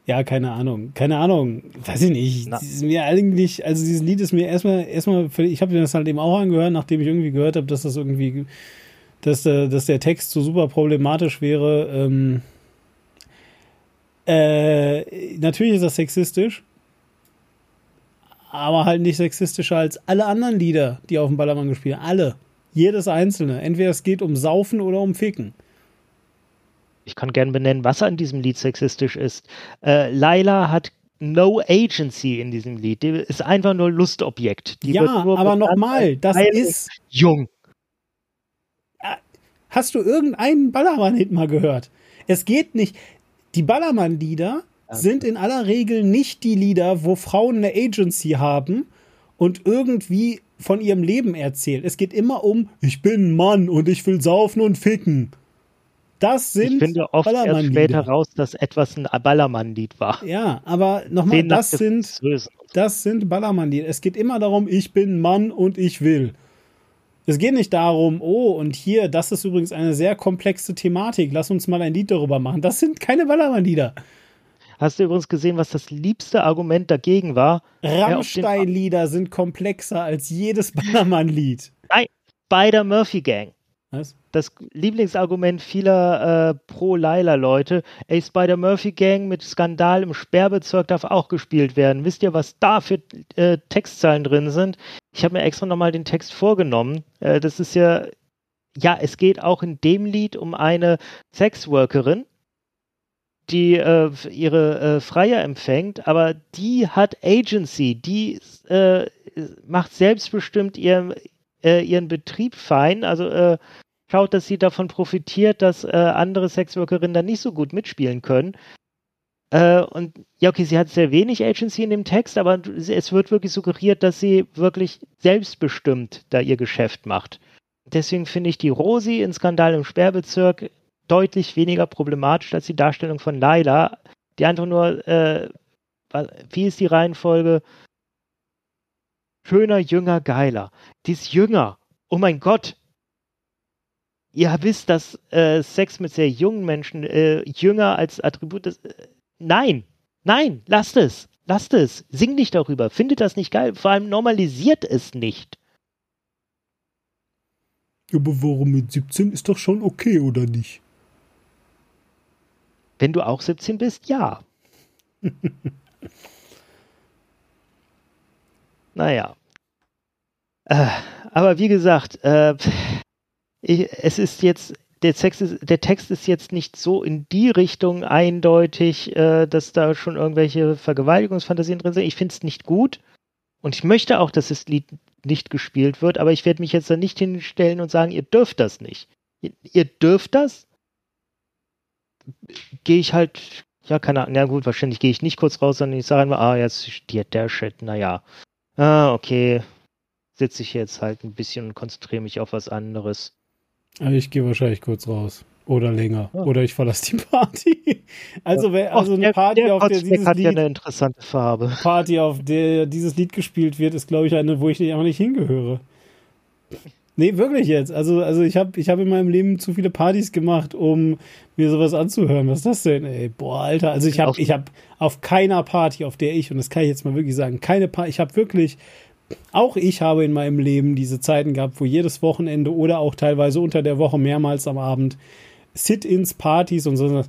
Ja, keine Ahnung. Keine Ahnung. Weiß ich nicht. Ist mir eigentlich, also dieses Lied ist mir erstmal, erstmal, ich habe mir das halt eben auch angehört, nachdem ich irgendwie gehört habe, dass das irgendwie, dass, äh, dass der Text so super problematisch wäre. Ähm, äh, natürlich ist das sexistisch aber halt nicht sexistischer als alle anderen Lieder, die auf dem Ballermann gespielt haben. Alle. Jedes einzelne. Entweder es geht um Saufen oder um Ficken. Ich kann gern benennen, was an diesem Lied sexistisch ist. Äh, Laila hat no agency in diesem Lied. Die ist einfach nur Lustobjekt. Die ja, aber nochmal, das ist jung. Hast du irgendeinen Ballermann-Hit mal gehört? Es geht nicht. Die Ballermann-Lieder sind in aller Regel nicht die Lieder, wo Frauen eine Agency haben und irgendwie von ihrem Leben erzählen. Es geht immer um, ich bin ein Mann und ich will saufen und ficken. Das sind Ich finde oft erst später raus, dass etwas ein Ballermann-Lied war. Ja, aber nochmal, das sind, das sind Ballermann-Lieder. Es geht immer darum, ich bin Mann und ich will. Es geht nicht darum, oh, und hier, das ist übrigens eine sehr komplexe Thematik, lass uns mal ein Lied darüber machen. Das sind keine Ballermann-Lieder. Hast du übrigens gesehen, was das liebste Argument dagegen war? Rammstein-Lieder sind komplexer als jedes Ballermann-Lied. Nein, bei der Murphy Gang. Was? Das Lieblingsargument vieler äh, Pro-Laila-Leute, ey, Spider-Murphy-Gang mit Skandal im Sperrbezirk darf auch gespielt werden. Wisst ihr, was da für äh, Textzeilen drin sind? Ich habe mir extra nochmal den Text vorgenommen. Äh, das ist ja, ja, es geht auch in dem Lied um eine Sexworkerin, die äh, ihre äh, Freier empfängt, aber die hat Agency, die äh, macht selbstbestimmt ihren, äh, ihren Betrieb fein, also äh, schaut, dass sie davon profitiert, dass äh, andere Sexworkerinnen dann nicht so gut mitspielen können. und ja, okay, sie hat sehr wenig Agency in dem Text, aber es wird wirklich suggeriert, dass sie wirklich selbstbestimmt da ihr Geschäft macht. Deswegen finde ich die Rosi in Skandal im Sperrbezirk deutlich weniger problematisch als die Darstellung von Laila, die einfach nur, äh, wie ist die Reihenfolge? Schöner, jünger, geiler. Die ist jünger. Oh mein Gott. Ihr wisst, dass äh, Sex mit sehr jungen Menschen äh, jünger als Attribut ist. Äh, nein, nein, lasst es. Lasst es. Sing nicht darüber. Findet das nicht geil. Vor allem normalisiert es nicht. Aber warum mit 17 ist doch schon okay, oder nicht? Wenn du auch 17 bist, ja. naja. Äh, aber wie gesagt, äh, ich, es ist jetzt, der Text ist, der Text ist jetzt nicht so in die Richtung eindeutig, äh, dass da schon irgendwelche Vergewaltigungsfantasien drin sind. Ich finde es nicht gut. Und ich möchte auch, dass das Lied nicht gespielt wird, aber ich werde mich jetzt da nicht hinstellen und sagen, ihr dürft das nicht. Ihr, ihr dürft das, gehe ich halt, ja, keine Ahnung, ja gut, wahrscheinlich gehe ich nicht kurz raus, sondern ich sage einfach, ah, jetzt steht der Shit, naja. Ah, okay. Sitze ich jetzt halt ein bisschen und konzentriere mich auf was anderes. Also ich gehe wahrscheinlich kurz raus. Oder länger. Ja. Oder ich verlasse die Party. Also, wer, also eine Party, der, auf der dieses hat Lied, ja eine interessante Farbe. Party, auf der dieses Lied gespielt wird, ist, glaube ich, eine, wo ich einfach nicht hingehöre. Nee, wirklich jetzt. Also, also ich habe ich hab in meinem Leben zu viele Partys gemacht, um mir sowas anzuhören. Was ist das denn, ey? Boah, Alter. Also ich habe ich hab auf keiner Party, auf der ich, und das kann ich jetzt mal wirklich sagen, keine Party, ich habe wirklich, auch ich habe in meinem Leben diese Zeiten gehabt, wo jedes Wochenende oder auch teilweise unter der Woche mehrmals am Abend Sit-ins, Partys und so.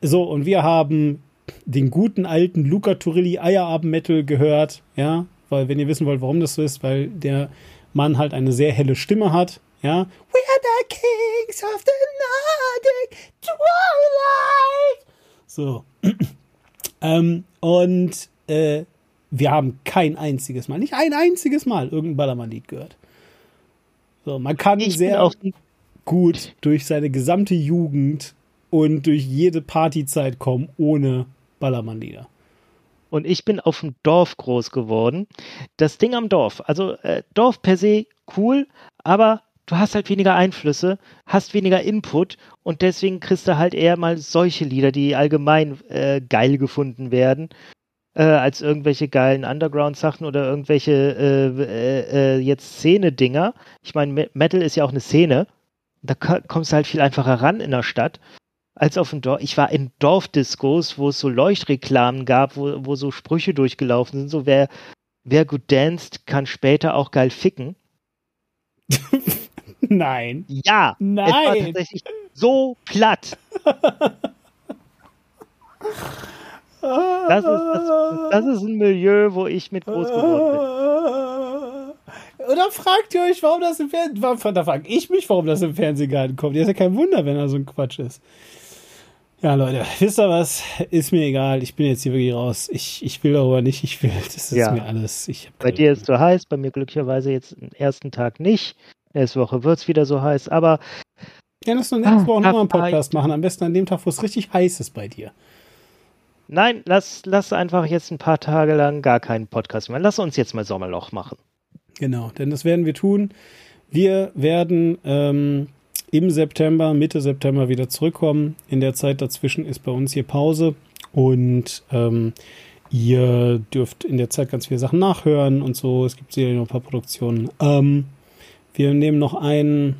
So, und wir haben den guten alten Luca Turilli Eierabend-Metal gehört, ja, weil wenn ihr wissen wollt, warum das so ist, weil der Mann halt eine sehr helle Stimme hat, ja. We are the kings of the Nordic Twilight. So. ähm, und äh, wir haben kein einziges Mal, nicht ein einziges Mal irgendein Ballermann-Lied gehört. So, man kann ich sehr auch gut durch seine gesamte Jugend und durch jede Partyzeit kommen ohne Ballermann-Lieder. Und ich bin auf dem Dorf groß geworden. Das Ding am Dorf, also äh, Dorf per se cool, aber du hast halt weniger Einflüsse, hast weniger Input und deswegen kriegst du halt eher mal solche Lieder, die allgemein äh, geil gefunden werden, äh, als irgendwelche geilen Underground-Sachen oder irgendwelche äh, äh, äh jetzt Szene-Dinger. Ich meine, Metal ist ja auch eine Szene da kommst du halt viel einfacher ran in der Stadt als auf dem Dorf. Ich war in Dorfdiscos, wo es so Leuchtreklamen gab, wo, wo so Sprüche durchgelaufen sind, so wer, wer gut danst, kann später auch geil ficken. Nein. Ja. Nein. Es war tatsächlich so platt. Das ist, das, das ist ein Milieu, wo ich mit groß geworden bin. Oder fragt ihr euch, warum das im Fernsehen. Da frage ich mich, warum das im Fernsehen gerade kommt. Ist ja kein Wunder, wenn da so ein Quatsch ist. Ja, Leute, wisst ihr was? Ist mir egal. Ich bin jetzt hier wirklich raus. Ich, ich will darüber nicht. Ich will. Das ist ja. mir alles. Bei dir ist es so heiß, bei mir glücklicherweise jetzt den ersten Tag nicht. Nächste Woche wird es wieder so heiß, aber. Ja, lass uns nächste Woche nochmal einen Podcast machen. Am besten an dem Tag, wo es richtig heiß ist bei dir. Nein, lass, lass einfach jetzt ein paar Tage lang gar keinen Podcast mehr. Lass uns jetzt mal Sommerloch machen. Genau, denn das werden wir tun. Wir werden ähm, im September, Mitte September wieder zurückkommen. In der Zeit dazwischen ist bei uns hier Pause und ähm, ihr dürft in der Zeit ganz viele Sachen nachhören und so. Es gibt sicherlich noch ein paar Produktionen. Ähm, wir nehmen noch einen,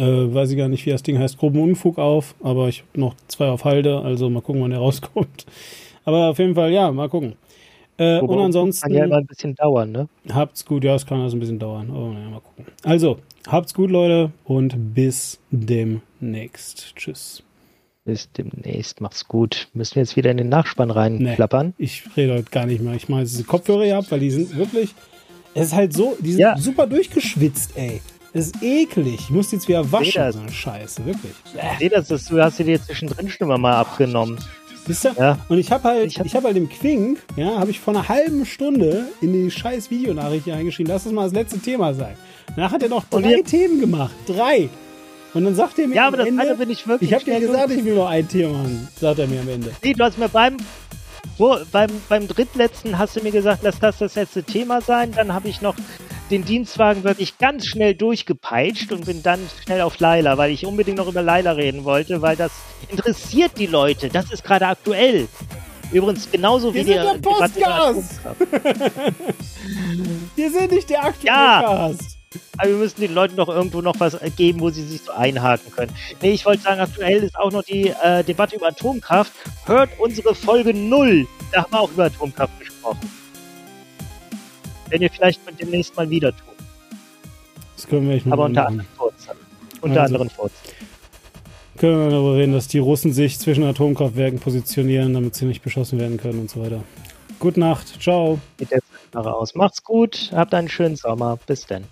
äh, weiß ich gar nicht, wie das Ding heißt, groben Unfug auf, aber ich habe noch zwei auf Halde, also mal gucken, wann der rauskommt. Aber auf jeden Fall, ja, mal gucken. Äh, und ansonsten. Kann ja immer ein bisschen dauern, ne? Habt's gut, ja, es kann also ein bisschen dauern. Oh, ja, mal gucken. Also, habt's gut, Leute, und bis demnächst. Tschüss. Bis demnächst. Mach's gut. Müssen wir jetzt wieder in den Nachspann reinklappern? Nee, ich rede heute gar nicht mehr. Ich mache diese Kopfhörer hier ab, weil die sind wirklich. Es ist halt so, die sind ja. super durchgeschwitzt, ey. Das ist eklig. Ich muss die jetzt wieder waschen. So eine Scheiße, wirklich. Ich sehe das, du hast dir zwischendrin schon mal abgenommen. Wisst ihr? Ja. Und ich habe halt, ich habe hab halt im Quink, ja, habe ich vor einer halben Stunde in die scheiß Videonachricht eingeschrieben, lass das mal das letzte Thema sein. Danach hat er noch drei jetzt? Themen gemacht. Drei. Und dann sagt er mir ja, aber das Ende, bin ich wirklich. Ich habe dir gesagt, ich will nur ein Thema machen, sagt er mir am Ende. Nee, du hast mir beim wo, beim, beim drittletzten hast du mir gesagt, lass das das letzte Thema sein. Dann habe ich noch den Dienstwagen wirklich ganz schnell durchgepeitscht und bin dann schnell auf Laila, weil ich unbedingt noch über Laila reden wollte, weil das interessiert die Leute. Das ist gerade aktuell. Übrigens genauso wie Wir sind der Podcast. Wir sind nicht der aktuelle ja. Cast. Aber wir müssen den Leuten doch irgendwo noch was geben, wo sie sich so einhaken können. Nee, ich wollte sagen, aktuell ist auch noch die äh, Debatte über Atomkraft. Hört unsere Folge 0. Da haben wir auch über Atomkraft gesprochen. Wenn wir vielleicht demnächst mal wieder tun. Das können wir echt mal Aber unter anderen Vorzeichen. Unter also, anderen Vorzeichen. Können wir darüber reden, dass die Russen sich zwischen Atomkraftwerken positionieren, damit sie nicht beschossen werden können und so weiter. Gute Nacht. Ciao. Geht jetzt aus. Macht's gut. Habt einen schönen Sommer. Bis dann.